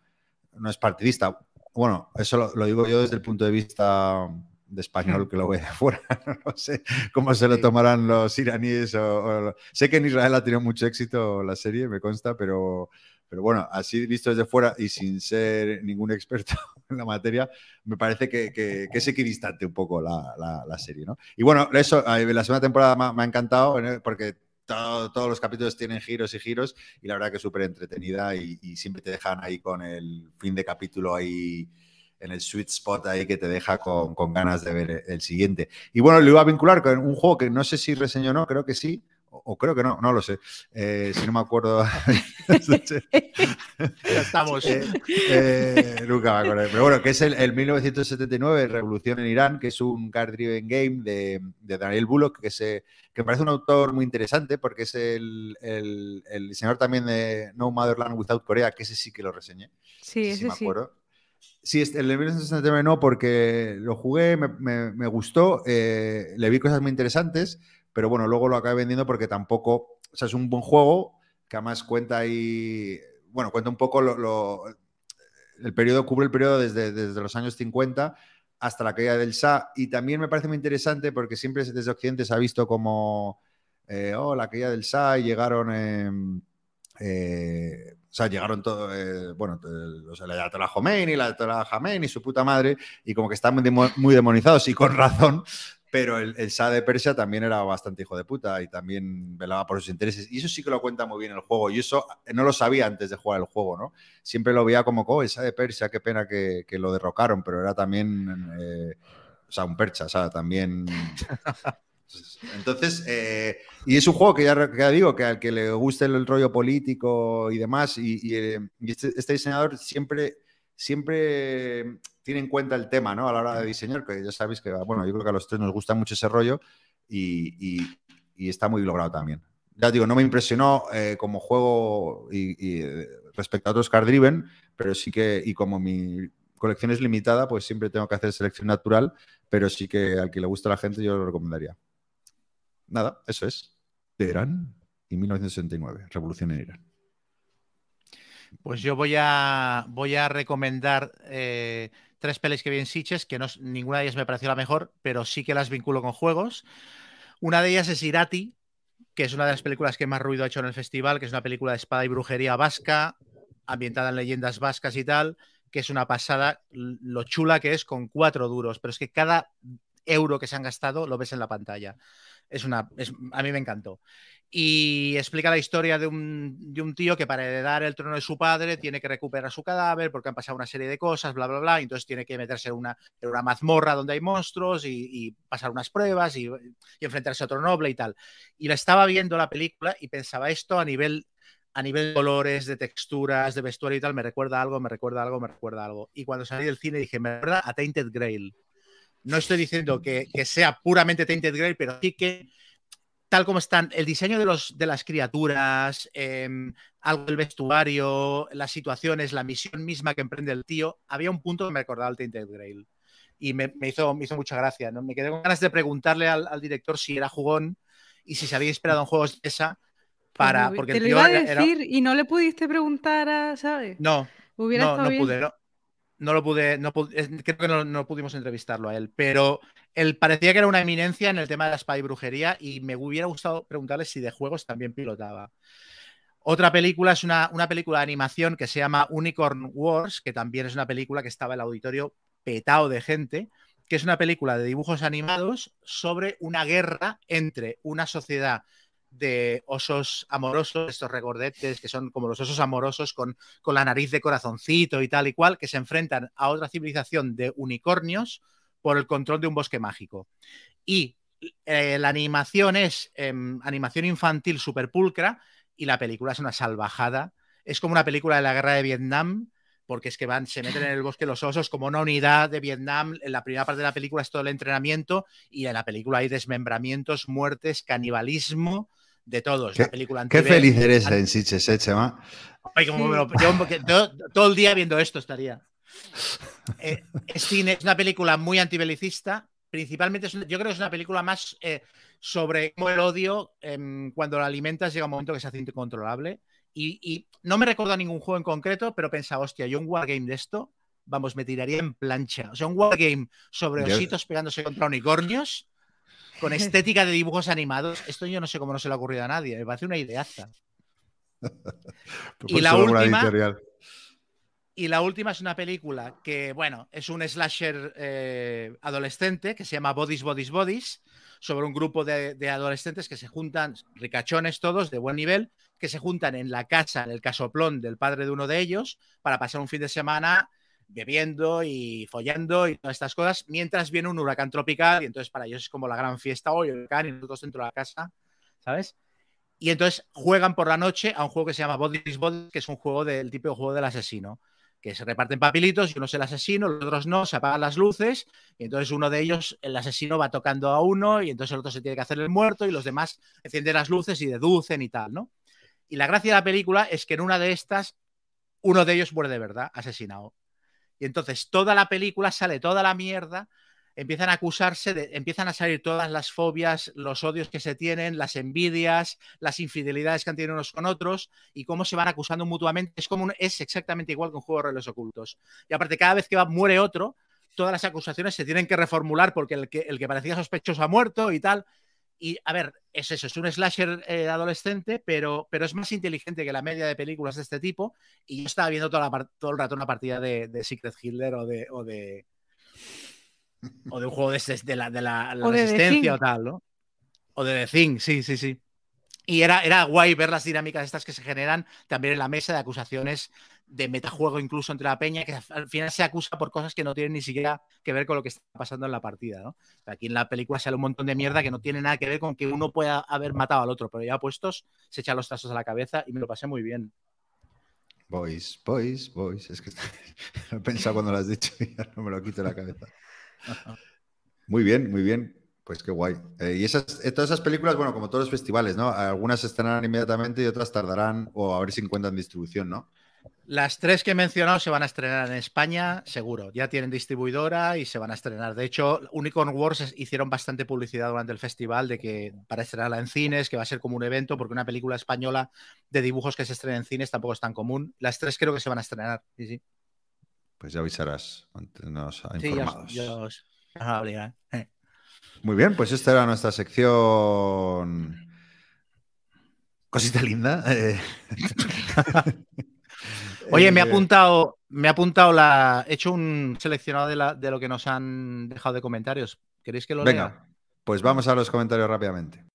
no es partidista. Bueno, eso lo, lo, digo yo desde el punto de vista de español que lo ve de fuera. No sé cómo se lo tomarán los iraníes. O, o... Sé que en Israel ha tenido mucho éxito la serie, me consta, pero, pero bueno, así visto desde fuera y sin ser ningún experto en la materia, me parece que, que, que es equidistante un poco la, la, la, serie, ¿no? Y bueno, eso, la segunda temporada me, me ha encantado porque todo, todos los capítulos tienen giros y giros y la verdad que es súper entretenida y, siempre te dejan ahí con el fin de capítulo ahí en el sweet spot ahí que te deja con, con ganas de ver el siguiente. Y bueno, lo iba a vincular con un juego que no sé si reseñó o no, creo que sí, o, o creo que no, no lo sé, eh, si no me acuerdo. ya estamos. Eh, eh, nunca me acuerdo. Pero bueno, que es el, el, 1979, Revolución en Irán, que es un card-driven game de, de, Daniel Bullock, que, se, que parece un autor muy interesante porque es el, el, el, diseñador también de No Motherland Without Korea, que ese sí que lo reseñé. Sí, ese, sí me sí. acuerdo. Sí, el de 1969 no, porque lo jugué, me, me, me gustó, eh, le vi cosas muy interesantes, pero bueno, luego lo acabé vendiendo porque tampoco, o sea, es un buen juego que además cuenta ahí, bueno, cuenta un poco lo, lo, el periodo, cubre el periodo desde, desde los años 50 hasta la caída del Shah. Y también me parece muy interesante porque siempre desde Occidente se ha visto como, eh, oh, la caída del Shah y llegaron, em, eh, o sea, llegaron todo, eh, bueno, o sea, la Ayatollah Khomeini, la Ayatollah Khamenei, su puta madre, y como que están muy demonizados y con razón. Pero el, el Shah de Persia también era bastante hijo de puta y también velaba por sus intereses. Y eso sí que lo cuenta muy bien el juego. Y eso no lo sabía antes de jugar el juego, ¿no? Siempre lo veía como, oh, el Shah de Persia, qué pena que, que lo derrocaron, pero era también, eh, o sea, un percha, o sea, también... Entonces, eh, y es un juego que ya, que ya digo, que al que le guste el, rollo político y demás, y, y, eh, y este, este diseñador siempre, siempre tiene en cuenta el tema, ¿no? A la hora de diseñar, que ya sabéis que, bueno, yo creo que a los tres nos gusta mucho ese rollo y, y- y está muy logrado también. Ya digo, no me impresionó eh, como juego y, y, eh, respecto a otros Card Driven, pero sí que, y como mi colección es limitada, pues siempre tengo que hacer selección natural, pero sí que al que le gusta a la gente yo lo recomendaría. Nada, eso es. De Irán y 1969, revolución en Irán. Pues yo voy a, voy a recomendar eh, tres pelis que vi en Sitges, que no, ninguna de ellas me pareció la mejor, pero sí que las vinculo con juegos. Una de ellas es Irati, que es una de las películas que más ruido ha hecho en el festival, que es una película de espada y brujería vasca, ambientada en leyendas vascas y tal, que es una pasada, lo chula que es con cuatro duros, pero es que cada euro que se han gastado lo ves en la pantalla. Es una, es- a mí me encantó y explica la historia de un, de un tío que para heredar el trono de su padre tiene que recuperar su cadáver porque han pasado una serie de cosas, bla, bla, bla, y entonces tiene que meterse en una, en una mazmorra donde hay monstruos y, pasar unas pruebas y, y enfrentarse a otro noble y tal. Y la estaba viendo la película y pensaba esto a nivel a nivel de colores, de texturas, de vestuario y tal, me recuerda algo, me recuerda algo, me recuerda algo. Y cuando salí del cine dije, me recuerda a Tainted Grail. No estoy diciendo que, que sea puramente Tainted Grail, pero sí que tal como están, el diseño de, los, de las criaturas, eh, algo del vestuario, las situaciones, la misión misma que emprende el tío, había un punto que me recordaba al Tainted Grail. Y me, me hizo, me hizo mucha gracia. ¿no? Me quedé con ganas de preguntarle al, al director si era jugón y si se había inspirado en juegos de esa para. Porque te el lo tío iba a era- era- decir y no le pudiste preguntar a, ¿sabes? No, Hubiera no, no bien. pude, no, no lo pude, no creo que no, pudimos entrevistarlo a él, pero él parecía que era una eminencia en el tema de la espada y brujería y me hubiera gustado preguntarle si de juegos también pilotaba. Otra película es una, una película de animación que se llama Unicorn Wars, que también es una película que estaba en el auditorio petado de gente, que es una película de dibujos animados sobre una guerra entre una sociedad de osos amorosos, estos regordetes que son como los osos amorosos con, con la nariz de corazoncito y tal y cual, que se enfrentan a otra civilización de unicornios por el control de un bosque mágico. Y eh, la animación es eh, animación infantil super pulcra y la película es una salvajada. Es como una película de la guerra de Vietnam, porque es que van, se meten en el bosque los osos como una unidad de Vietnam. En la primera parte de la película es todo el entrenamiento y en la película hay desmembramientos, muertes, canibalismo, de todo. Es una película Qué feliz eres en Sitges, eh, Chema. Ay, como lo- yo- todo, todo el día viendo esto estaría. Eh, es cine, es una película muy antibelicista. Principalmente, es una- yo creo que es una película más eh, sobre cómo el odio, em, cuando lo alimentas, llega un momento que se hace incontrolable. Y, y no me recuerdo a ningún juego en concreto, pero pensaba, hostia, yo un wargame de esto, vamos, me tiraría en plancha. O sea, un wargame sobre ositos pegándose contra unicornios, con estética de dibujos animados. Esto yo no sé cómo no se le ha ocurrido a nadie. Me parece una ideaza. Pues la solo una última- editorial. Y la última es una película que, bueno, es un slasher eh, adolescente que se llama Bodies, Bodies, Bodies, sobre un grupo de, de adolescentes que se juntan, ricachones todos, de buen nivel, que se juntan en la casa, en el casoplón del padre de uno de ellos, para pasar un fin de semana bebiendo y follando y todas estas cosas, mientras viene un huracán tropical y entonces para ellos es como la gran fiesta hoy, huracán y nosotros dentro de la casa, ¿sabes? Y entonces juegan por la noche a un juego que se llama Bodies Bodies, que es un juego del típico juego del asesino, que se reparten papelitos y uno es el asesino, los otros no, se apagan las luces y entonces uno de ellos, el asesino va tocando a uno y entonces el otro se tiene que hacer el muerto y los demás encienden las luces y deducen y tal, ¿no? Y la gracia de la película es que en una de estas uno de ellos muere de verdad, asesinado. Y entonces toda la película sale toda la mierda, empiezan a acusarse, de, empiezan a salir todas las fobias, los odios que se tienen, las envidias, las infidelidades que han tenido unos con otros y cómo se van acusando mutuamente. Es como un- es exactamente igual que un juego de roles ocultos. Y aparte, cada vez que va, muere otro, todas las acusaciones se tienen que reformular porque el que, el que parecía sospechoso ha muerto y tal. Y a ver, es eso, es un slasher eh, adolescente, pero, pero es más inteligente que la media de películas de este tipo. Y yo estaba viendo toda la todo el rato una partida de, Secret Hitler de, o de. O de un juego de, de la, de la, la O de The resistencia o tal, ¿no? O de The Thing, sí, sí, sí. Y era, era guay ver las dinámicas estas que se generan también en la mesa de acusaciones de metajuego incluso entre la peña, que al final se acusa por cosas que no tienen ni siquiera que ver con lo que está pasando en la partida, ¿no? Aquí en la película sale un montón de mierda que no tiene nada que ver con que uno pueda haber matado al otro, pero ya puestos se echan los trazos a la cabeza y me lo pasé muy bien. Boys, boys, boys. Es que lo he pensado cuando lo has dicho y ya no me lo quito de la cabeza. Muy bien, muy bien. Pues qué guay. Eh, y esas, eh, todas esas películas, bueno, como todos los festivales, ¿no? Algunas estrenarán inmediatamente y otras tardarán o a ver si encuentran distribución, ¿no? Las tres que he mencionado se van a estrenar en España, seguro. Ya tienen distribuidora y se van a estrenar. De hecho, Unicorn Wars hicieron bastante publicidad durante el festival de que para estrenarla en cines, que va a ser como un evento, porque una película española de dibujos que se estrena en cines tampoco es tan común. Las tres creo que se van a estrenar. Sí, sí. Pues ya avisarás, mantenernos Sí, ya os- informados. ya os- os obligaré. Eh. Muy bien, pues esta era nuestra sección. Cosita linda. eh. Oye, me ha Eh, apuntado, me ha apuntado la. He hecho un seleccionado de, la- de lo que nos han dejado de comentarios. ¿Queréis que lo lea? Venga, pues vamos a los comentarios rápidamente.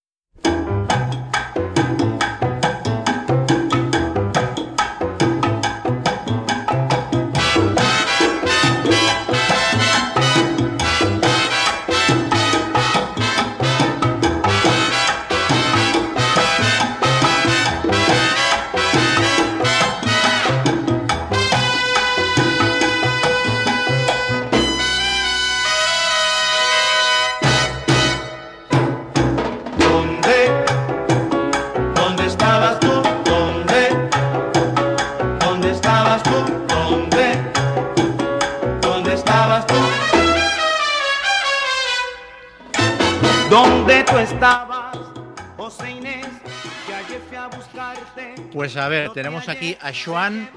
Estabas, José Inés? Que ayer fui a buscarte. Pues a ver, tenemos aquí a Joan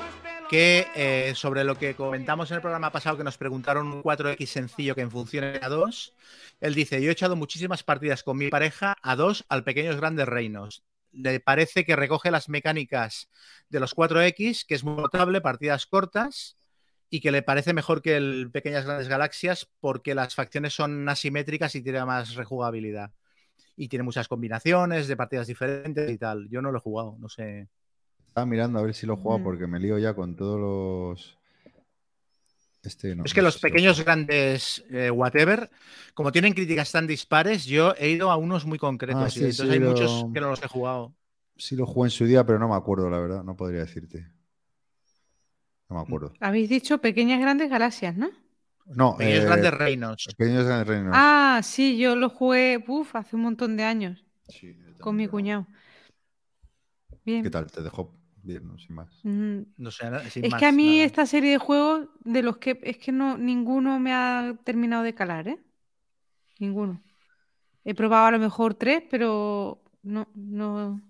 que eh, sobre lo que comentamos en el programa pasado que nos preguntaron un 4X sencillo que en funcione a 2, él dice, yo he echado muchísimas partidas con mi pareja a 2 al Pequeños Grandes Reinos. Le parece que recoge las mecánicas de los 4X, que es muy notable, partidas cortas, y que le parece mejor que el Pequeñas Grandes Galaxias porque las facciones son asimétricas y tiene más rejugabilidad. Y tiene muchas combinaciones de partidas diferentes y tal. Yo no lo he jugado, no sé. Estaba mirando a ver si lo juego Mm. porque me lío ya con todos los. Este no. Es que no los lo- pequeños grandes eh, whatever, como tienen críticas tan dispares, yo he ido a unos muy concretos. Ah, y entonces sí, hay lo- muchos que no los he jugado. Sí lo jugué en su día, pero no me acuerdo, la verdad. No podría decirte. No me acuerdo. Habéis dicho pequeñas grandes galaxias, ¿no? No, Pequeños eh, grandes reinos. Pequeños grandes reinos. Ah, sí, yo lo jugué uf, hace un montón de años Sí, con mi cuñado. Bien. ¿Qué tal? Te dejó bien, ¿no? Sin más. Mm, No sé, sin Es más, que a mí nada. esta serie de juegos, de los que es que no, ninguno me ha terminado de calar, ¿eh? Ninguno. He probado a lo mejor tres, pero no, no.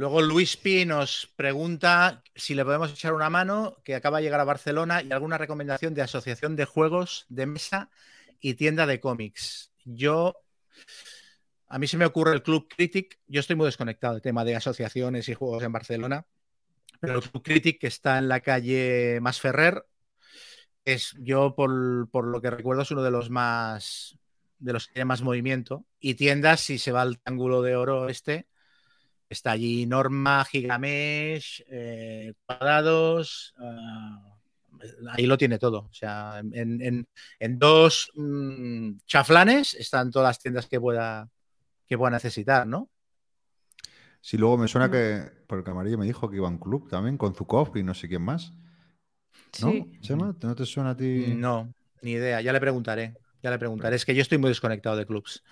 Luego Luis Pi nos pregunta si le podemos echar una mano, que acaba de llegar a Barcelona, y alguna recomendación de asociación de juegos de mesa y tienda de cómics. Yo, a mí se me ocurre el Club Critic, yo estoy muy desconectado del tema de asociaciones y juegos en Barcelona, pero el Club Critic que está en la calle Masferrer, es yo por, por lo que recuerdo es uno de los más de los que tiene más movimiento y tiendas si se va al ángulo de oro este Está allí Norma, Gigamesh, eh, cuadrados. ah, ahí lo tiene todo. O sea, en, en- en dos mm, chaflanes están todas las tiendas que pueda, que pueda necesitar, ¿no? Sí, luego me suena que. Porque Amarillo me dijo que iba a un club también con Zukov y no sé quién más. ¿No? Sí. ¿no te suena a ti? No, ni idea. Ya le preguntaré. Ya le preguntaré. Es que yo estoy muy desconectado de clubs.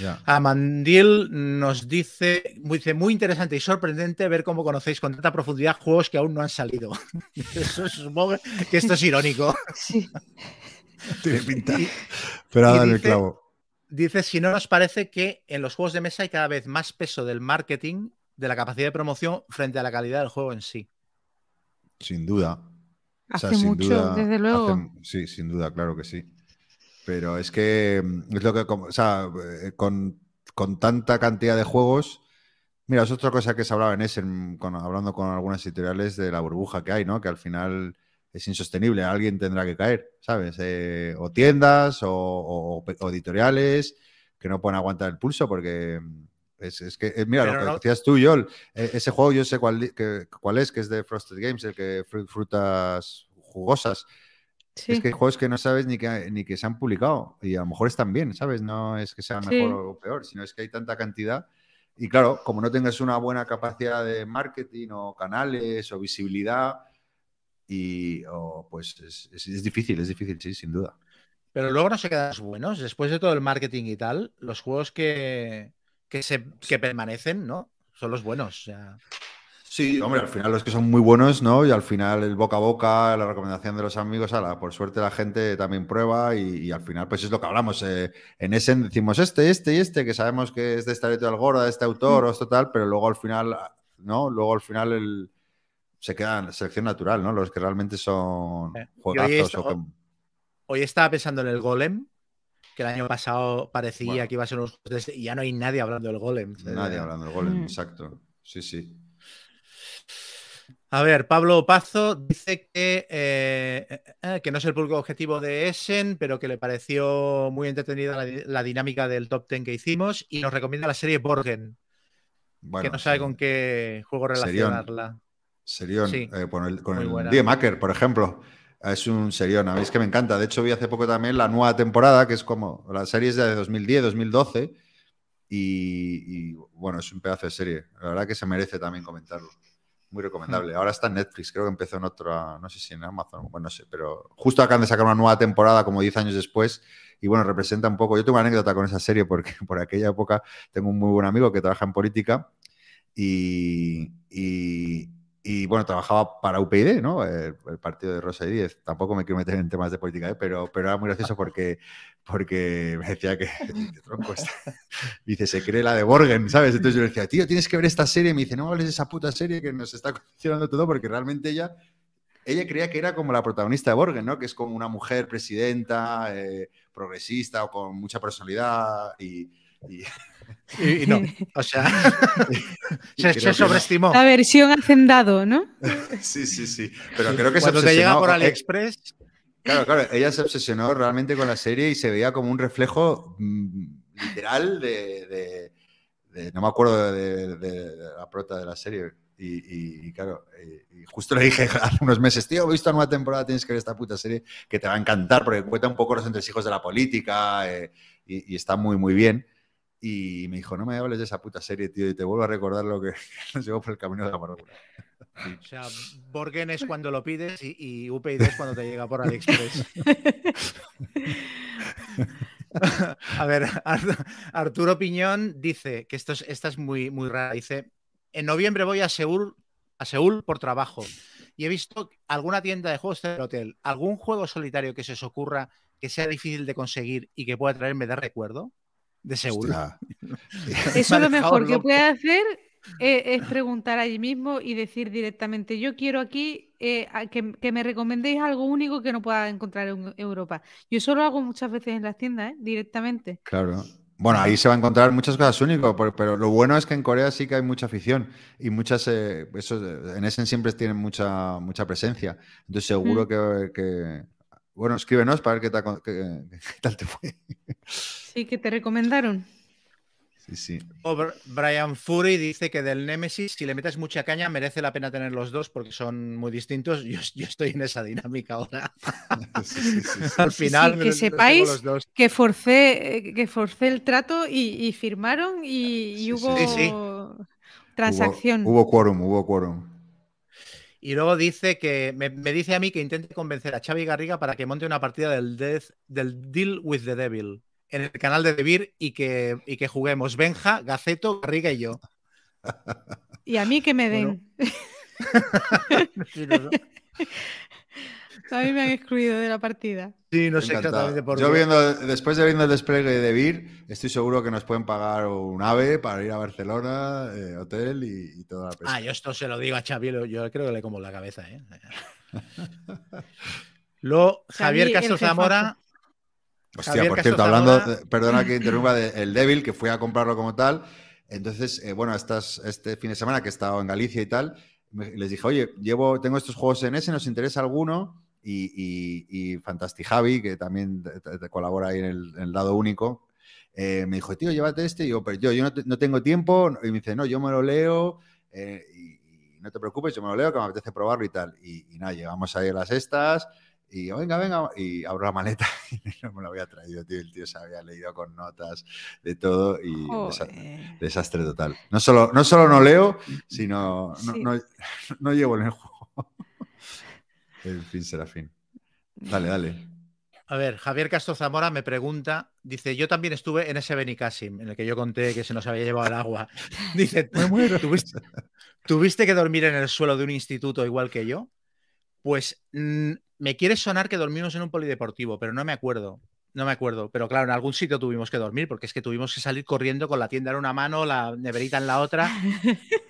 Ya. Amandil nos dice, dice, muy interesante y sorprendente ver cómo conocéis con tanta profundidad juegos que aún no han salido. Eso supongo que esto es irónico. Sí. Tiene pinta. Pero ha dado el clavo. Dice, si no nos parece que en los juegos de mesa hay cada vez más peso del marketing, de la capacidad de promoción frente a la calidad del juego en sí. Sin duda. O sea, Hace sin mucho, duda, desde luego. hace- sí, sin duda, claro que sí. Pero es que mm, es lo que, o sea, eh, con, con tanta cantidad de juegos, mira, es otra cosa que se hablaba en con- hablando con algunas editoriales de la burbuja que hay, ¿no? Que al final es insostenible, alguien tendrá que caer, ¿sabes? Eh, o tiendas o, o- o editoriales que no pueden aguantar el pulso porque mm, es, es que, eh, mira, Pero lo que no- decías tú, Joel, eh, ese juego yo sé cuál, que- cuál es, que es de Frosted Games, el que fru- frutas jugosas. Sí. Es que hay juegos que no sabes ni que, ni que se han publicado y a lo mejor están bien, ¿sabes? No es que sea Sí. mejor o peor, sino es que hay tanta cantidad. Y claro, como no tengas una buena capacidad de marketing o canales o visibilidad, y o, pues es, es- es difícil, es difícil, sí, sin duda. Pero luego no se quedan los buenos. Después de todo el marketing y tal, los juegos que, que, se, que permanecen, ¿no? Son los buenos. o sea, Sí, hombre, al final los que son muy buenos, ¿no? Y al final el boca a boca, la recomendación de los amigos, ala, por suerte la gente también prueba y, y al final pues es lo que hablamos. eh, en ese decimos este, este y este, que sabemos que es de esta editorial gorda, de este autor o esto tal, pero luego al final, ¿no? Luego al final el, se queda en selección natural, ¿no? Los que realmente son Eh, hoy juegazos esto- o que- Hoy estaba pensando en el Golem, que el año pasado parecía Bueno. que iba a ser unos juegos de este- y ya no hay nadie hablando del Golem. nadie hablando del golem, Mm. exacto. Sí, sí. A ver, Pablo Pazo dice que, eh, eh, que no es el público objetivo de Essen, pero que le pareció muy entretenida la, di- la dinámica del top 10 que hicimos y nos recomienda la serie Borgen, Bueno, que no sabe con qué juego relacionarla. Serión, Sí. eh, con el, con el. Die Maker, por ejemplo. Es un serión, a mí es que me encanta. De hecho, vi hace poco también la nueva temporada, que es como la serie es de 2010, 2012. Y, y, bueno, es un pedazo de serie. La verdad que se merece también comentarlo. Muy recomendable. Ahora está en Netflix, creo que empezó en otra, no sé si en Amazon, bueno, no sé, pero justo acaban de sacar una nueva temporada como 10 años después. Y bueno, representa un poco. Yo tengo una anécdota con esa serie porque por aquella época tengo un muy buen amigo que trabaja en política y, y- y, bueno, trabajaba para UPyD, ¿no? El, el partido de Rosa y Díez. Tampoco me quiero meter en temas de política, ¿eh? pero, pero era muy gracioso porque, porque me decía que, "Qué tronco está". dice, se cree la de Borgen, ¿sabes? Entonces yo le decía, tío, tienes que ver esta serie. Me dice, no hables de esa puta serie que nos está condicionando todo porque realmente ella... Ella creía que era como la protagonista de Borgen, ¿no? Que es como una mujer presidenta, eh, progresista o con mucha personalidad y, y- Y, y no, o sea, se, se sobreestimó. La versión hacendado, ¿no? Sí, sí, sí. Pero creo que se Cuando te llega obsesionó- por eh, AliExpress, Claro, claro. Ella se obsesionó realmente con la serie y se veía como un reflejo mm, literal de, de- de- No me acuerdo de, de- de la prota de la serie. Y, y- y claro, y, justo le dije hace unos meses, tío, he visto nueva temporada, tienes que ver esta puta serie que te va a encantar porque cuenta un poco los entresijos de la política eh, y, y está muy, muy bien. Y me dijo, no me hables de esa puta serie, tío, y te vuelvo a recordar lo que nos llevó por el camino de la amargura. o sea, Borgen es cuando lo pides y, y es cuando te llega por AliExpress. A ver, Ar- Arturo Piñón dice que esto es, esta es muy, muy rara. Dice: En noviembre voy a Seúl, a Seúl por trabajo y he visto alguna tienda de juegos del hotel. ¿Algún juego solitario que se os ocurra que sea difícil de conseguir y que pueda traerme de recuerdo? De Seúl. Hostia. Eso lo mejor que puede hacer eh, es preguntar allí mismo y decir directamente, yo quiero aquí eh, que, que me recomendéis algo único que no pueda encontrar en Europa. Yo eso lo hago muchas veces en las tiendas, ¿eh? directamente. Claro. Bueno, ahí se va a encontrar muchas cosas únicas, pero lo bueno es que en Corea sí que hay mucha afición y muchas, eh, eso, eh, en Essen siempre tienen mucha, mucha presencia. Entonces seguro Mm. que, que- bueno, escríbenos para ver qué tal, qué- qué tal te fue. Sí, que te recomendaron. Sí, sí. O Brian Fury dice que del Nemesis, si le metes mucha caña, merece la pena tener los dos porque son muy distintos. Yo, yo estoy en esa dinámica ahora. Sí, sí, sí, sí. Al Sí, final, que me- sepáis los dos. Que forcé, que forcé el trato y, y firmaron y, y Sí, hubo sí. Sí, sí. transacción. Hubo, hubo quórum, hubo quórum. Y luego dice que me, me dice a mí que intente convencer a Xavi Garriga para que monte una partida del, Death- del Deal with the Devil en el canal de Debir y que, y que juguemos Benja, Gaceto, Garriga y yo. Y a mí que me den. A mí me han excluido de la partida. Sí, no sé exactamente por Yo qué. viendo, después de viendo el despliegue de Vir, estoy seguro que nos pueden pagar un AVE para ir a Barcelona, eh, hotel y, y toda la Ah, pesca. yo esto se lo digo a Xavi, yo creo que le como la cabeza. ¿eh? Luego, Javier Castro. Zamora. Hostia, Javier por Castro cierto, hablando, Zamora- perdona que interrumpa, de el Devil, que fui a comprarlo como tal. Entonces, eh, bueno, estas, este fin de semana que he estado en Galicia y tal, me- les dije, oye, llevo, tengo estos juegos en ese, ¿nos interesa alguno? Y, y, y Fantastic Javi, que también te, te- te colabora ahí en el, en el lado único, eh, me dijo, tío, llévate este. Y yo, pero yo, yo no, te- no tengo tiempo. Y me dice, no, yo me lo leo. eh, y, y no te preocupes, yo me lo leo, que me apetece probarlo y tal. Y, y nada, llegamos ahí a las estas. Y yo, venga, venga, y abro la maleta y no me lo había traído, tío. El tío se había leído con notas de todo y desastre total. No solo, no solo no leo, sino no, no- no llevo en el juego. En fin, será fin. Dale, dale. A ver, Javier Castro Zamora me pregunta, dice, yo también estuve en ese Benicassim, en el que yo conté que se nos había llevado el agua. Dice, ¿tuviste, tuviste que dormir en el suelo de un instituto igual que yo? Pues mm, me quiere sonar que dormimos en un polideportivo, pero no me acuerdo. No me acuerdo, pero claro, en algún sitio tuvimos que dormir, porque es que tuvimos que salir corriendo con la tienda en una mano, la neverita en la otra.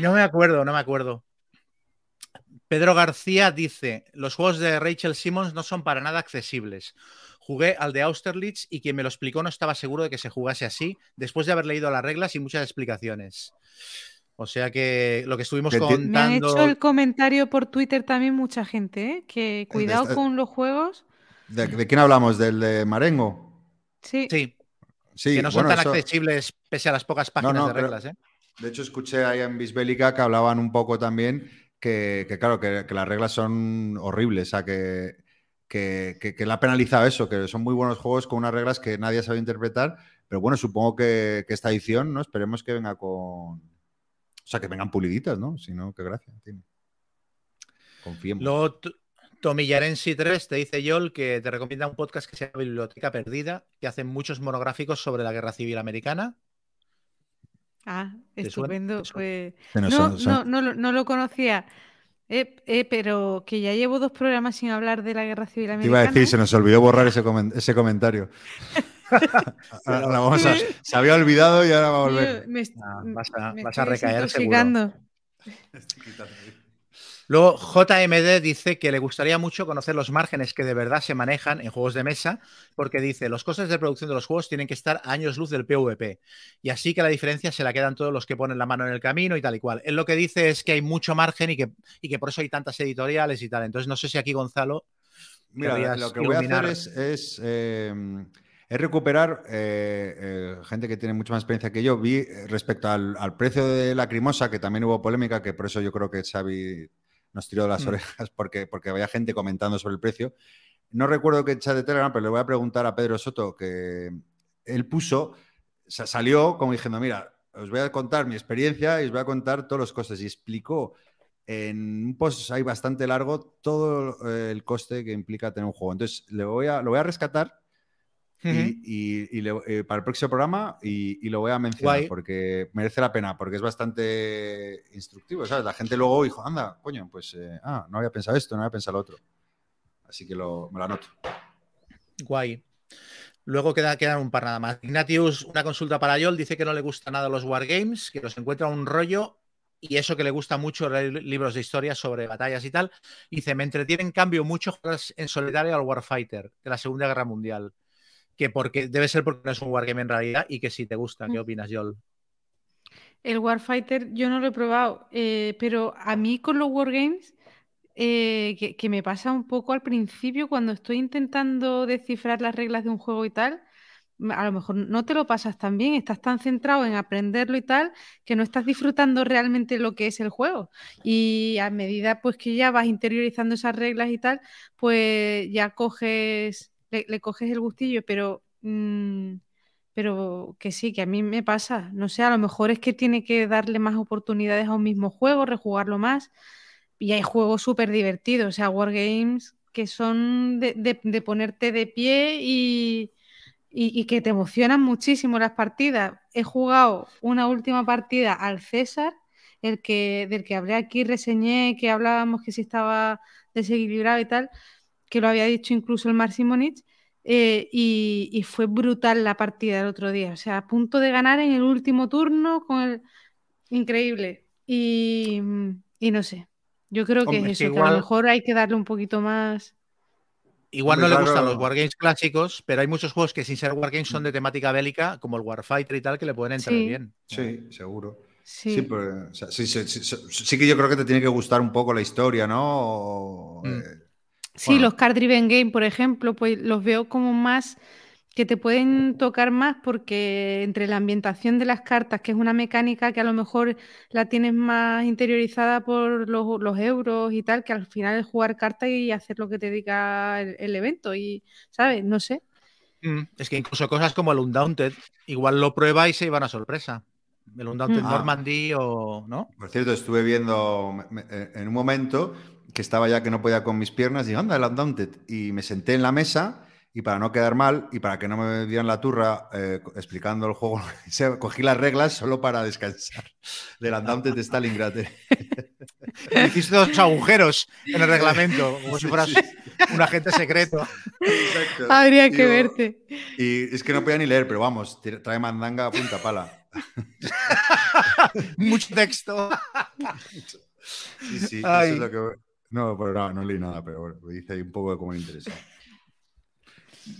No me acuerdo, no me acuerdo. Pedro García dice: Los juegos de Rachel Simmons no son para nada accesibles. Jugué al de Austerlitz y quien me lo explicó no estaba seguro de que se jugase así, después de haber leído las reglas y muchas explicaciones. O sea que lo que estuvimos ti- Me han contando. hecho el comentario por Twitter también mucha gente, ¿eh? que cuidado con los juegos. ¿De, de quién hablamos? ¿Del de Marengo? Sí, Sí, Sí, que no son bueno, tan eso- accesibles pese a las pocas páginas no, de pero- reglas. ¿eh? De hecho, escuché ahí en Bisbélica que hablaban un poco también que, claro, que, las reglas son horribles, o sea, que, que, que, le ha penalizado eso, que son muy buenos juegos con unas reglas que nadie sabe interpretar, pero bueno, supongo que, esta edición, ¿no? Esperemos que venga con... O sea, que vengan puliditas, ¿no? Si no, qué gracia tiene. Confiemos. T- Tomillarensi 3 te dice Yol que te recomienda un podcast que se llama Biblioteca Perdida, que hace muchos monográficos sobre la Guerra Civil Americana. Ah, ¿Te estupendo. ¿Te? Pues no no, son- son- no, no, lo- no lo conocía. Eh, eh, pero que ya llevo dos programas sin hablar de la guerra civil Te americana. iba a decir, se nos olvidó borrar ese, comen- ese comentario. Ahora- ahora vamos a- se había olvidado y ahora va a volver. Me Ah, vas a- me vas a estoy recaer seguro. Luego, JMD dice que le gustaría mucho conocer los márgenes que de verdad se manejan en juegos de mesa, porque dice, los costes de producción de los juegos tienen que estar a años luz del PvP, y así que la diferencia se la quedan todos los que ponen la mano en el camino y tal y cual. Él lo que dice es que hay mucho margen y que, y que por eso hay tantas editoriales y tal. Entonces, no sé si aquí Gonzalo... Mira, lo que voy a hacer es, es, eh, es recuperar eh, eh, gente que tiene mucha más experiencia que yo. Vi eh, respecto al, al precio de la crimosa, que también hubo polémica, que por eso yo creo que Xavi nos tiró de las Mm. orejas, porque, porque había gente comentando sobre el precio. No recuerdo qué chat de Telegram, pero le voy a preguntar a Pedro Soto, que él puso, sa- salió como diciendo, mira, os voy a contar mi experiencia y os voy a contar todos los costes. Y explicó en un post ahí bastante largo todo eh, el coste que implica tener un juego. Entonces, le voy a, lo voy a rescatar y, y- y le- eh, para el próximo programa y, y lo voy a mencionar Guay. porque merece la pena, porque es bastante instructivo, ¿sabes? La gente luego dijo, anda, coño, pues, eh, ah, no había pensado esto, no había pensado lo otro. Así que lo, me lo anoto. Guay. Luego queda, quedan un par nada más. Ignatius, una consulta para Yol, dice que no le gusta nada los wargames, que los encuentra un rollo y eso que le gusta mucho leer libros de historia sobre batallas y tal. Dice, me entretiene en cambio mucho jugar en solitario al Warfighter de la Segunda Guerra Mundial. Que porque debe ser porque no es un wargame en realidad y que si te gusta. ¿Qué Mm. opinas, Yol? El Warfighter yo no lo he probado, eh, pero a mí con los Wargames, eh, que, que me pasa un poco al principio cuando estoy intentando descifrar las reglas de un juego y tal, a lo mejor no te lo pasas tan bien, estás tan centrado en aprenderlo y tal, que no estás disfrutando realmente lo que es el juego. Y a medida pues que ya vas interiorizando esas reglas y tal, pues ya coges, le, coges el gustillo, pero... mm, pero que sí, que a mí me pasa. No sé, a lo mejor es que tiene que darle más oportunidades a un mismo juego, rejugarlo más. Y hay juegos súper divertidos, o sea, wargames que son de, ponerte de pie y, y- y que te emocionan muchísimo las partidas. He jugado una última partida al César, el que, del que hablé aquí, reseñé, que hablábamos que si estaba desequilibrado y tal, que lo había dicho incluso el Mar Simonich. Eh, y, y fue brutal la partida el otro día. O sea, a punto de ganar en el último turno con el. Increíble. Y, y no sé. Yo creo que Hombre, es que eso, que a igual- lo mejor hay que darle un poquito más. Igual no le gustan claro. los wargames clásicos, pero hay muchos juegos que sin ser wargames son de temática bélica, como el Warfighter y tal, que le pueden entrar Sí. bien. Sí, seguro. Sí. Sí, pero, o sea, sí, sí, sí, sí, sí que yo creo que te tiene que gustar un poco la historia, ¿no? O, Mm. eh, Sí, Bueno. los card driven game, por ejemplo, pues los veo como más que te pueden tocar más porque entre la ambientación de las cartas, que es una mecánica que a lo mejor la tienes más interiorizada por los, los euros y tal, que al final es jugar cartas y hacer lo que te diga el, el evento y, ¿sabes? No sé. Mm, Es que incluso cosas como el Undaunted, igual lo prueba y se iba a una sorpresa. El Undaunted Mm. Ah. Normandy o. ¿No? Por cierto, estuve viendo eh, en un momento que estaba ya que no podía con mis piernas, digo, anda, el Undaunted. Y me senté en la mesa y para no quedar mal y para que no me dieran la turra eh, explicando el juego, cogí las reglas solo para descansar del Undaunted de Stalingrad. Hiciste dos agujeros en el reglamento, como si fueras un agente secreto. Exacto. Habría que verte. Y es que no podía ni leer, pero vamos, trae mandanga a punta pala. Mucho texto. Sí, sí, eso es lo que... No, pero no, no leí nada, pero dice ahí un poco de cómo me interesa.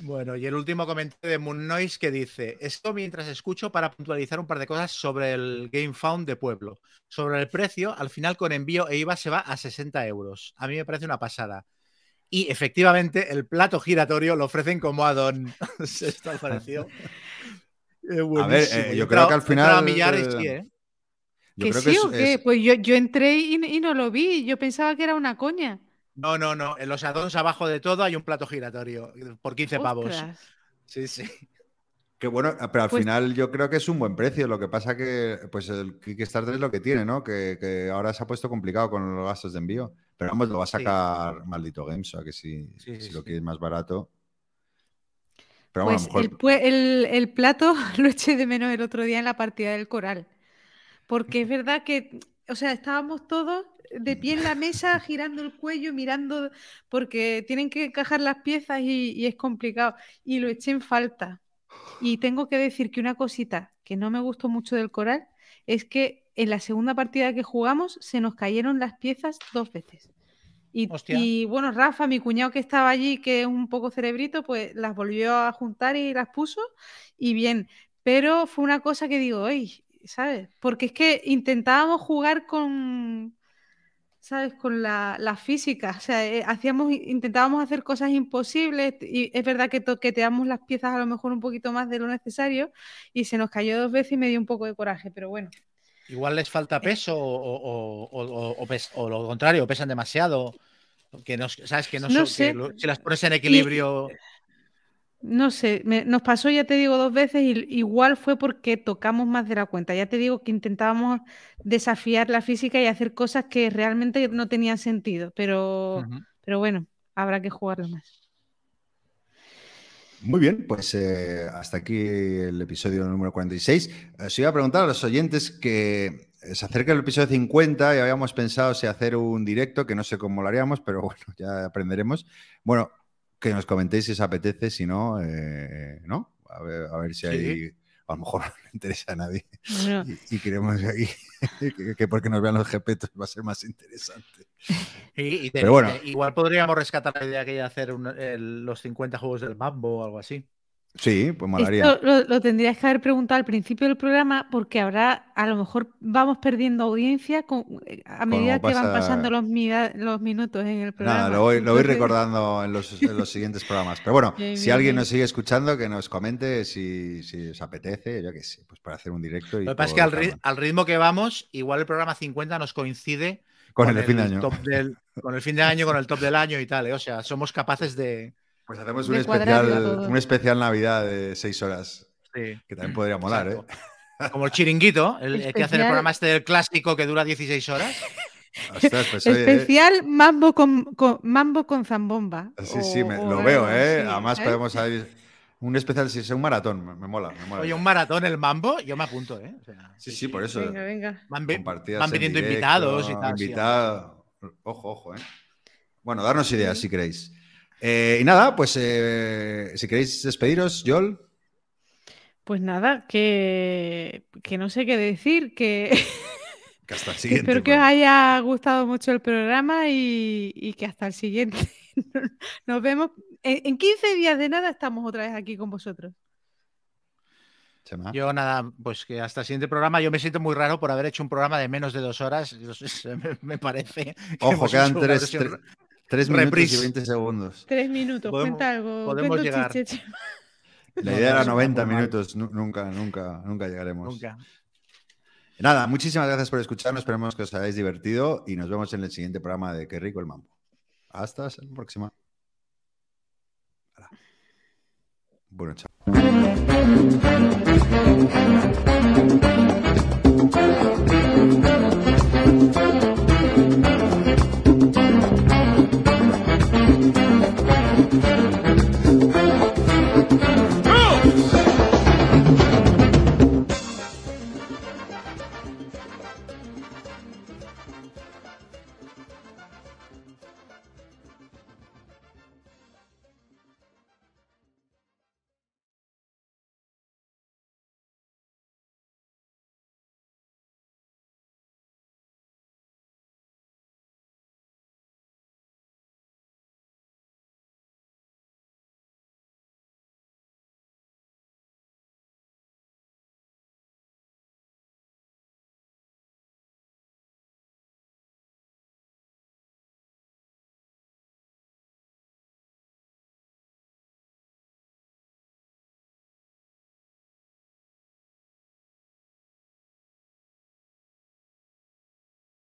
Bueno, y el último comentario de Moon Noise que dice: Esto mientras escucho para puntualizar un par de cosas sobre el Game Found de Pueblo. Sobre el precio, al final con envío e IVA se va a 60 euros. A mí me parece una pasada. Y efectivamente, el plato giratorio lo ofrecen como add-on. Esto pareció. eh, A ver, eh, yo creo que al final, eh, sí, ¿eh? Yo ¿Que creo sí es- o qué? es- Pues yo, yo entré y, y no lo vi. Yo pensaba que era una coña. No, no, no. En los add-ons abajo de todo hay un plato giratorio por 15 pavos. Ostras. Sí, sí. Que bueno, pero al Pues- final yo creo que es un buen precio. Lo que pasa que pues el Kickstarter es lo que tiene, ¿no? Que, que ahora se ha puesto complicado con los gastos de envío. Pero vamos, lo va a sacar maldito Games, o sea que si, Sí, sí, si lo quieres más barato. Pero bueno, Pues a lo el, mejor. el plato lo eché de menos el otro día en la partida del coral. Porque es verdad que, o sea, estábamos todos de pie en la mesa, girando el cuello, mirando, porque tienen que encajar las piezas y, y es complicado. Y lo eché en falta. Y tengo que decir que una cosita que no me gustó mucho del coral es que en la segunda partida que jugamos se nos cayeron las piezas dos veces. Y, y, bueno, Rafa, mi cuñado que estaba allí, que es un poco cerebrito, pues las volvió a juntar y las puso y bien. Pero fue una cosa que digo, oye, ¿sabes? Porque es que intentábamos jugar con, ¿sabes? Con la, la física. O sea, eh, hacíamos, intentábamos hacer cosas imposibles y es verdad que toqueteamos las piezas a lo mejor un poquito más de lo necesario y se nos cayó dos veces y me dio un poco de coraje, pero bueno. Igual les falta peso o, o- o- o- o pes- o lo contrario, pesan demasiado. Que no, sabes que no, No son- que sé. lo- si las pones en equilibrio. No sé, me- nos pasó, ya te digo, dos veces y igual fue porque tocamos más de la cuenta. Ya te digo que intentábamos desafiar la física y hacer cosas que realmente no tenían sentido, pero, pero bueno, habrá que jugarlo más. Muy bien, pues eh, hasta aquí el episodio número 46. Eh, Os iba a preguntar a los oyentes que eh, se acerca el episodio 50 y habíamos pensado si hacer un directo, que no sé cómo lo haríamos, pero bueno, ya aprenderemos. Bueno, que nos comentéis si os apetece, si no, eh, ¿no? A ver, a ver si hay... A lo mejor no le interesa a nadie y, y queremos ahí que, que porque nos vean los GPs va a ser más interesante. Y- y te- Pero bueno. igual podríamos rescatar la idea que de hacer un- el- los 50 juegos del Mambo o algo así. Sí, pues molaría. esto lo, lo tendrías que haber preguntado al principio del programa porque habrá, a lo mejor vamos perdiendo audiencia con- a medida que van pasa- pasando los, minutos en el programa. Nada, lo voy, lo voy Entonces- recordando en los, en los siguientes programas. Pero bueno, Bien, si bien, alguien bien. nos sigue escuchando, que nos comente si, si os apetece, yo qué sé, pues para hacer un directo. Y Lo que pasa es que al, ri- ritmo que vamos, igual el programa 50 nos coincide con, el, fin de año. top del- con el fin de año, con el top del año y tal. ¿eh? O sea, somos capaces de. Pues hacemos un especial, un especial Navidad de seis horas, sí, que también podría molar, ¿eh? Como el chiringuito, el, que hace el programa este del clásico que dura 16 horas. Ostras, pues oye, ¿eh? Especial mambo con, con- mambo con zambomba. Sí, sí, me- o- o lo algo veo, ¿eh? así, Además ¿eh? podemos hacer un especial, si es un maratón, me, me mola, me mola. Oye, un maratón el Mambo, yo me apunto, ¿eh? O sea, Sí, sí, por eso. Venga, venga. Van, van en viniendo invitados y tal. sí, invitado. Ojo, ojo, ¿eh? Bueno, darnos ideas si queréis. Eh, y nada, pues eh, si queréis despediros, Joel. Pues nada, que, que no sé qué decir, que, Que hasta el siguiente. Espero que os haya gustado mucho el programa y, y que hasta el siguiente. Nos vemos. En, en 15 días de nada estamos otra vez aquí con vosotros. Yo nada, pues que hasta el siguiente programa. Yo me siento muy raro por haber hecho un programa de menos de dos horas. Me, parece. Ojo, quedan tres, versión- tres- Tres minutos y 20 segundos. Tres minutos, podemos, cuenta algo. Podemos llegar. Chiche, La idea era 90 minutos, nunca, nunca, nunca llegaremos. Nunca. Nada, muchísimas gracias por escucharnos, esperemos que os hayáis divertido y nos vemos en el siguiente programa de Qué rico el mambo. Hasta la próxima. Bueno, chao.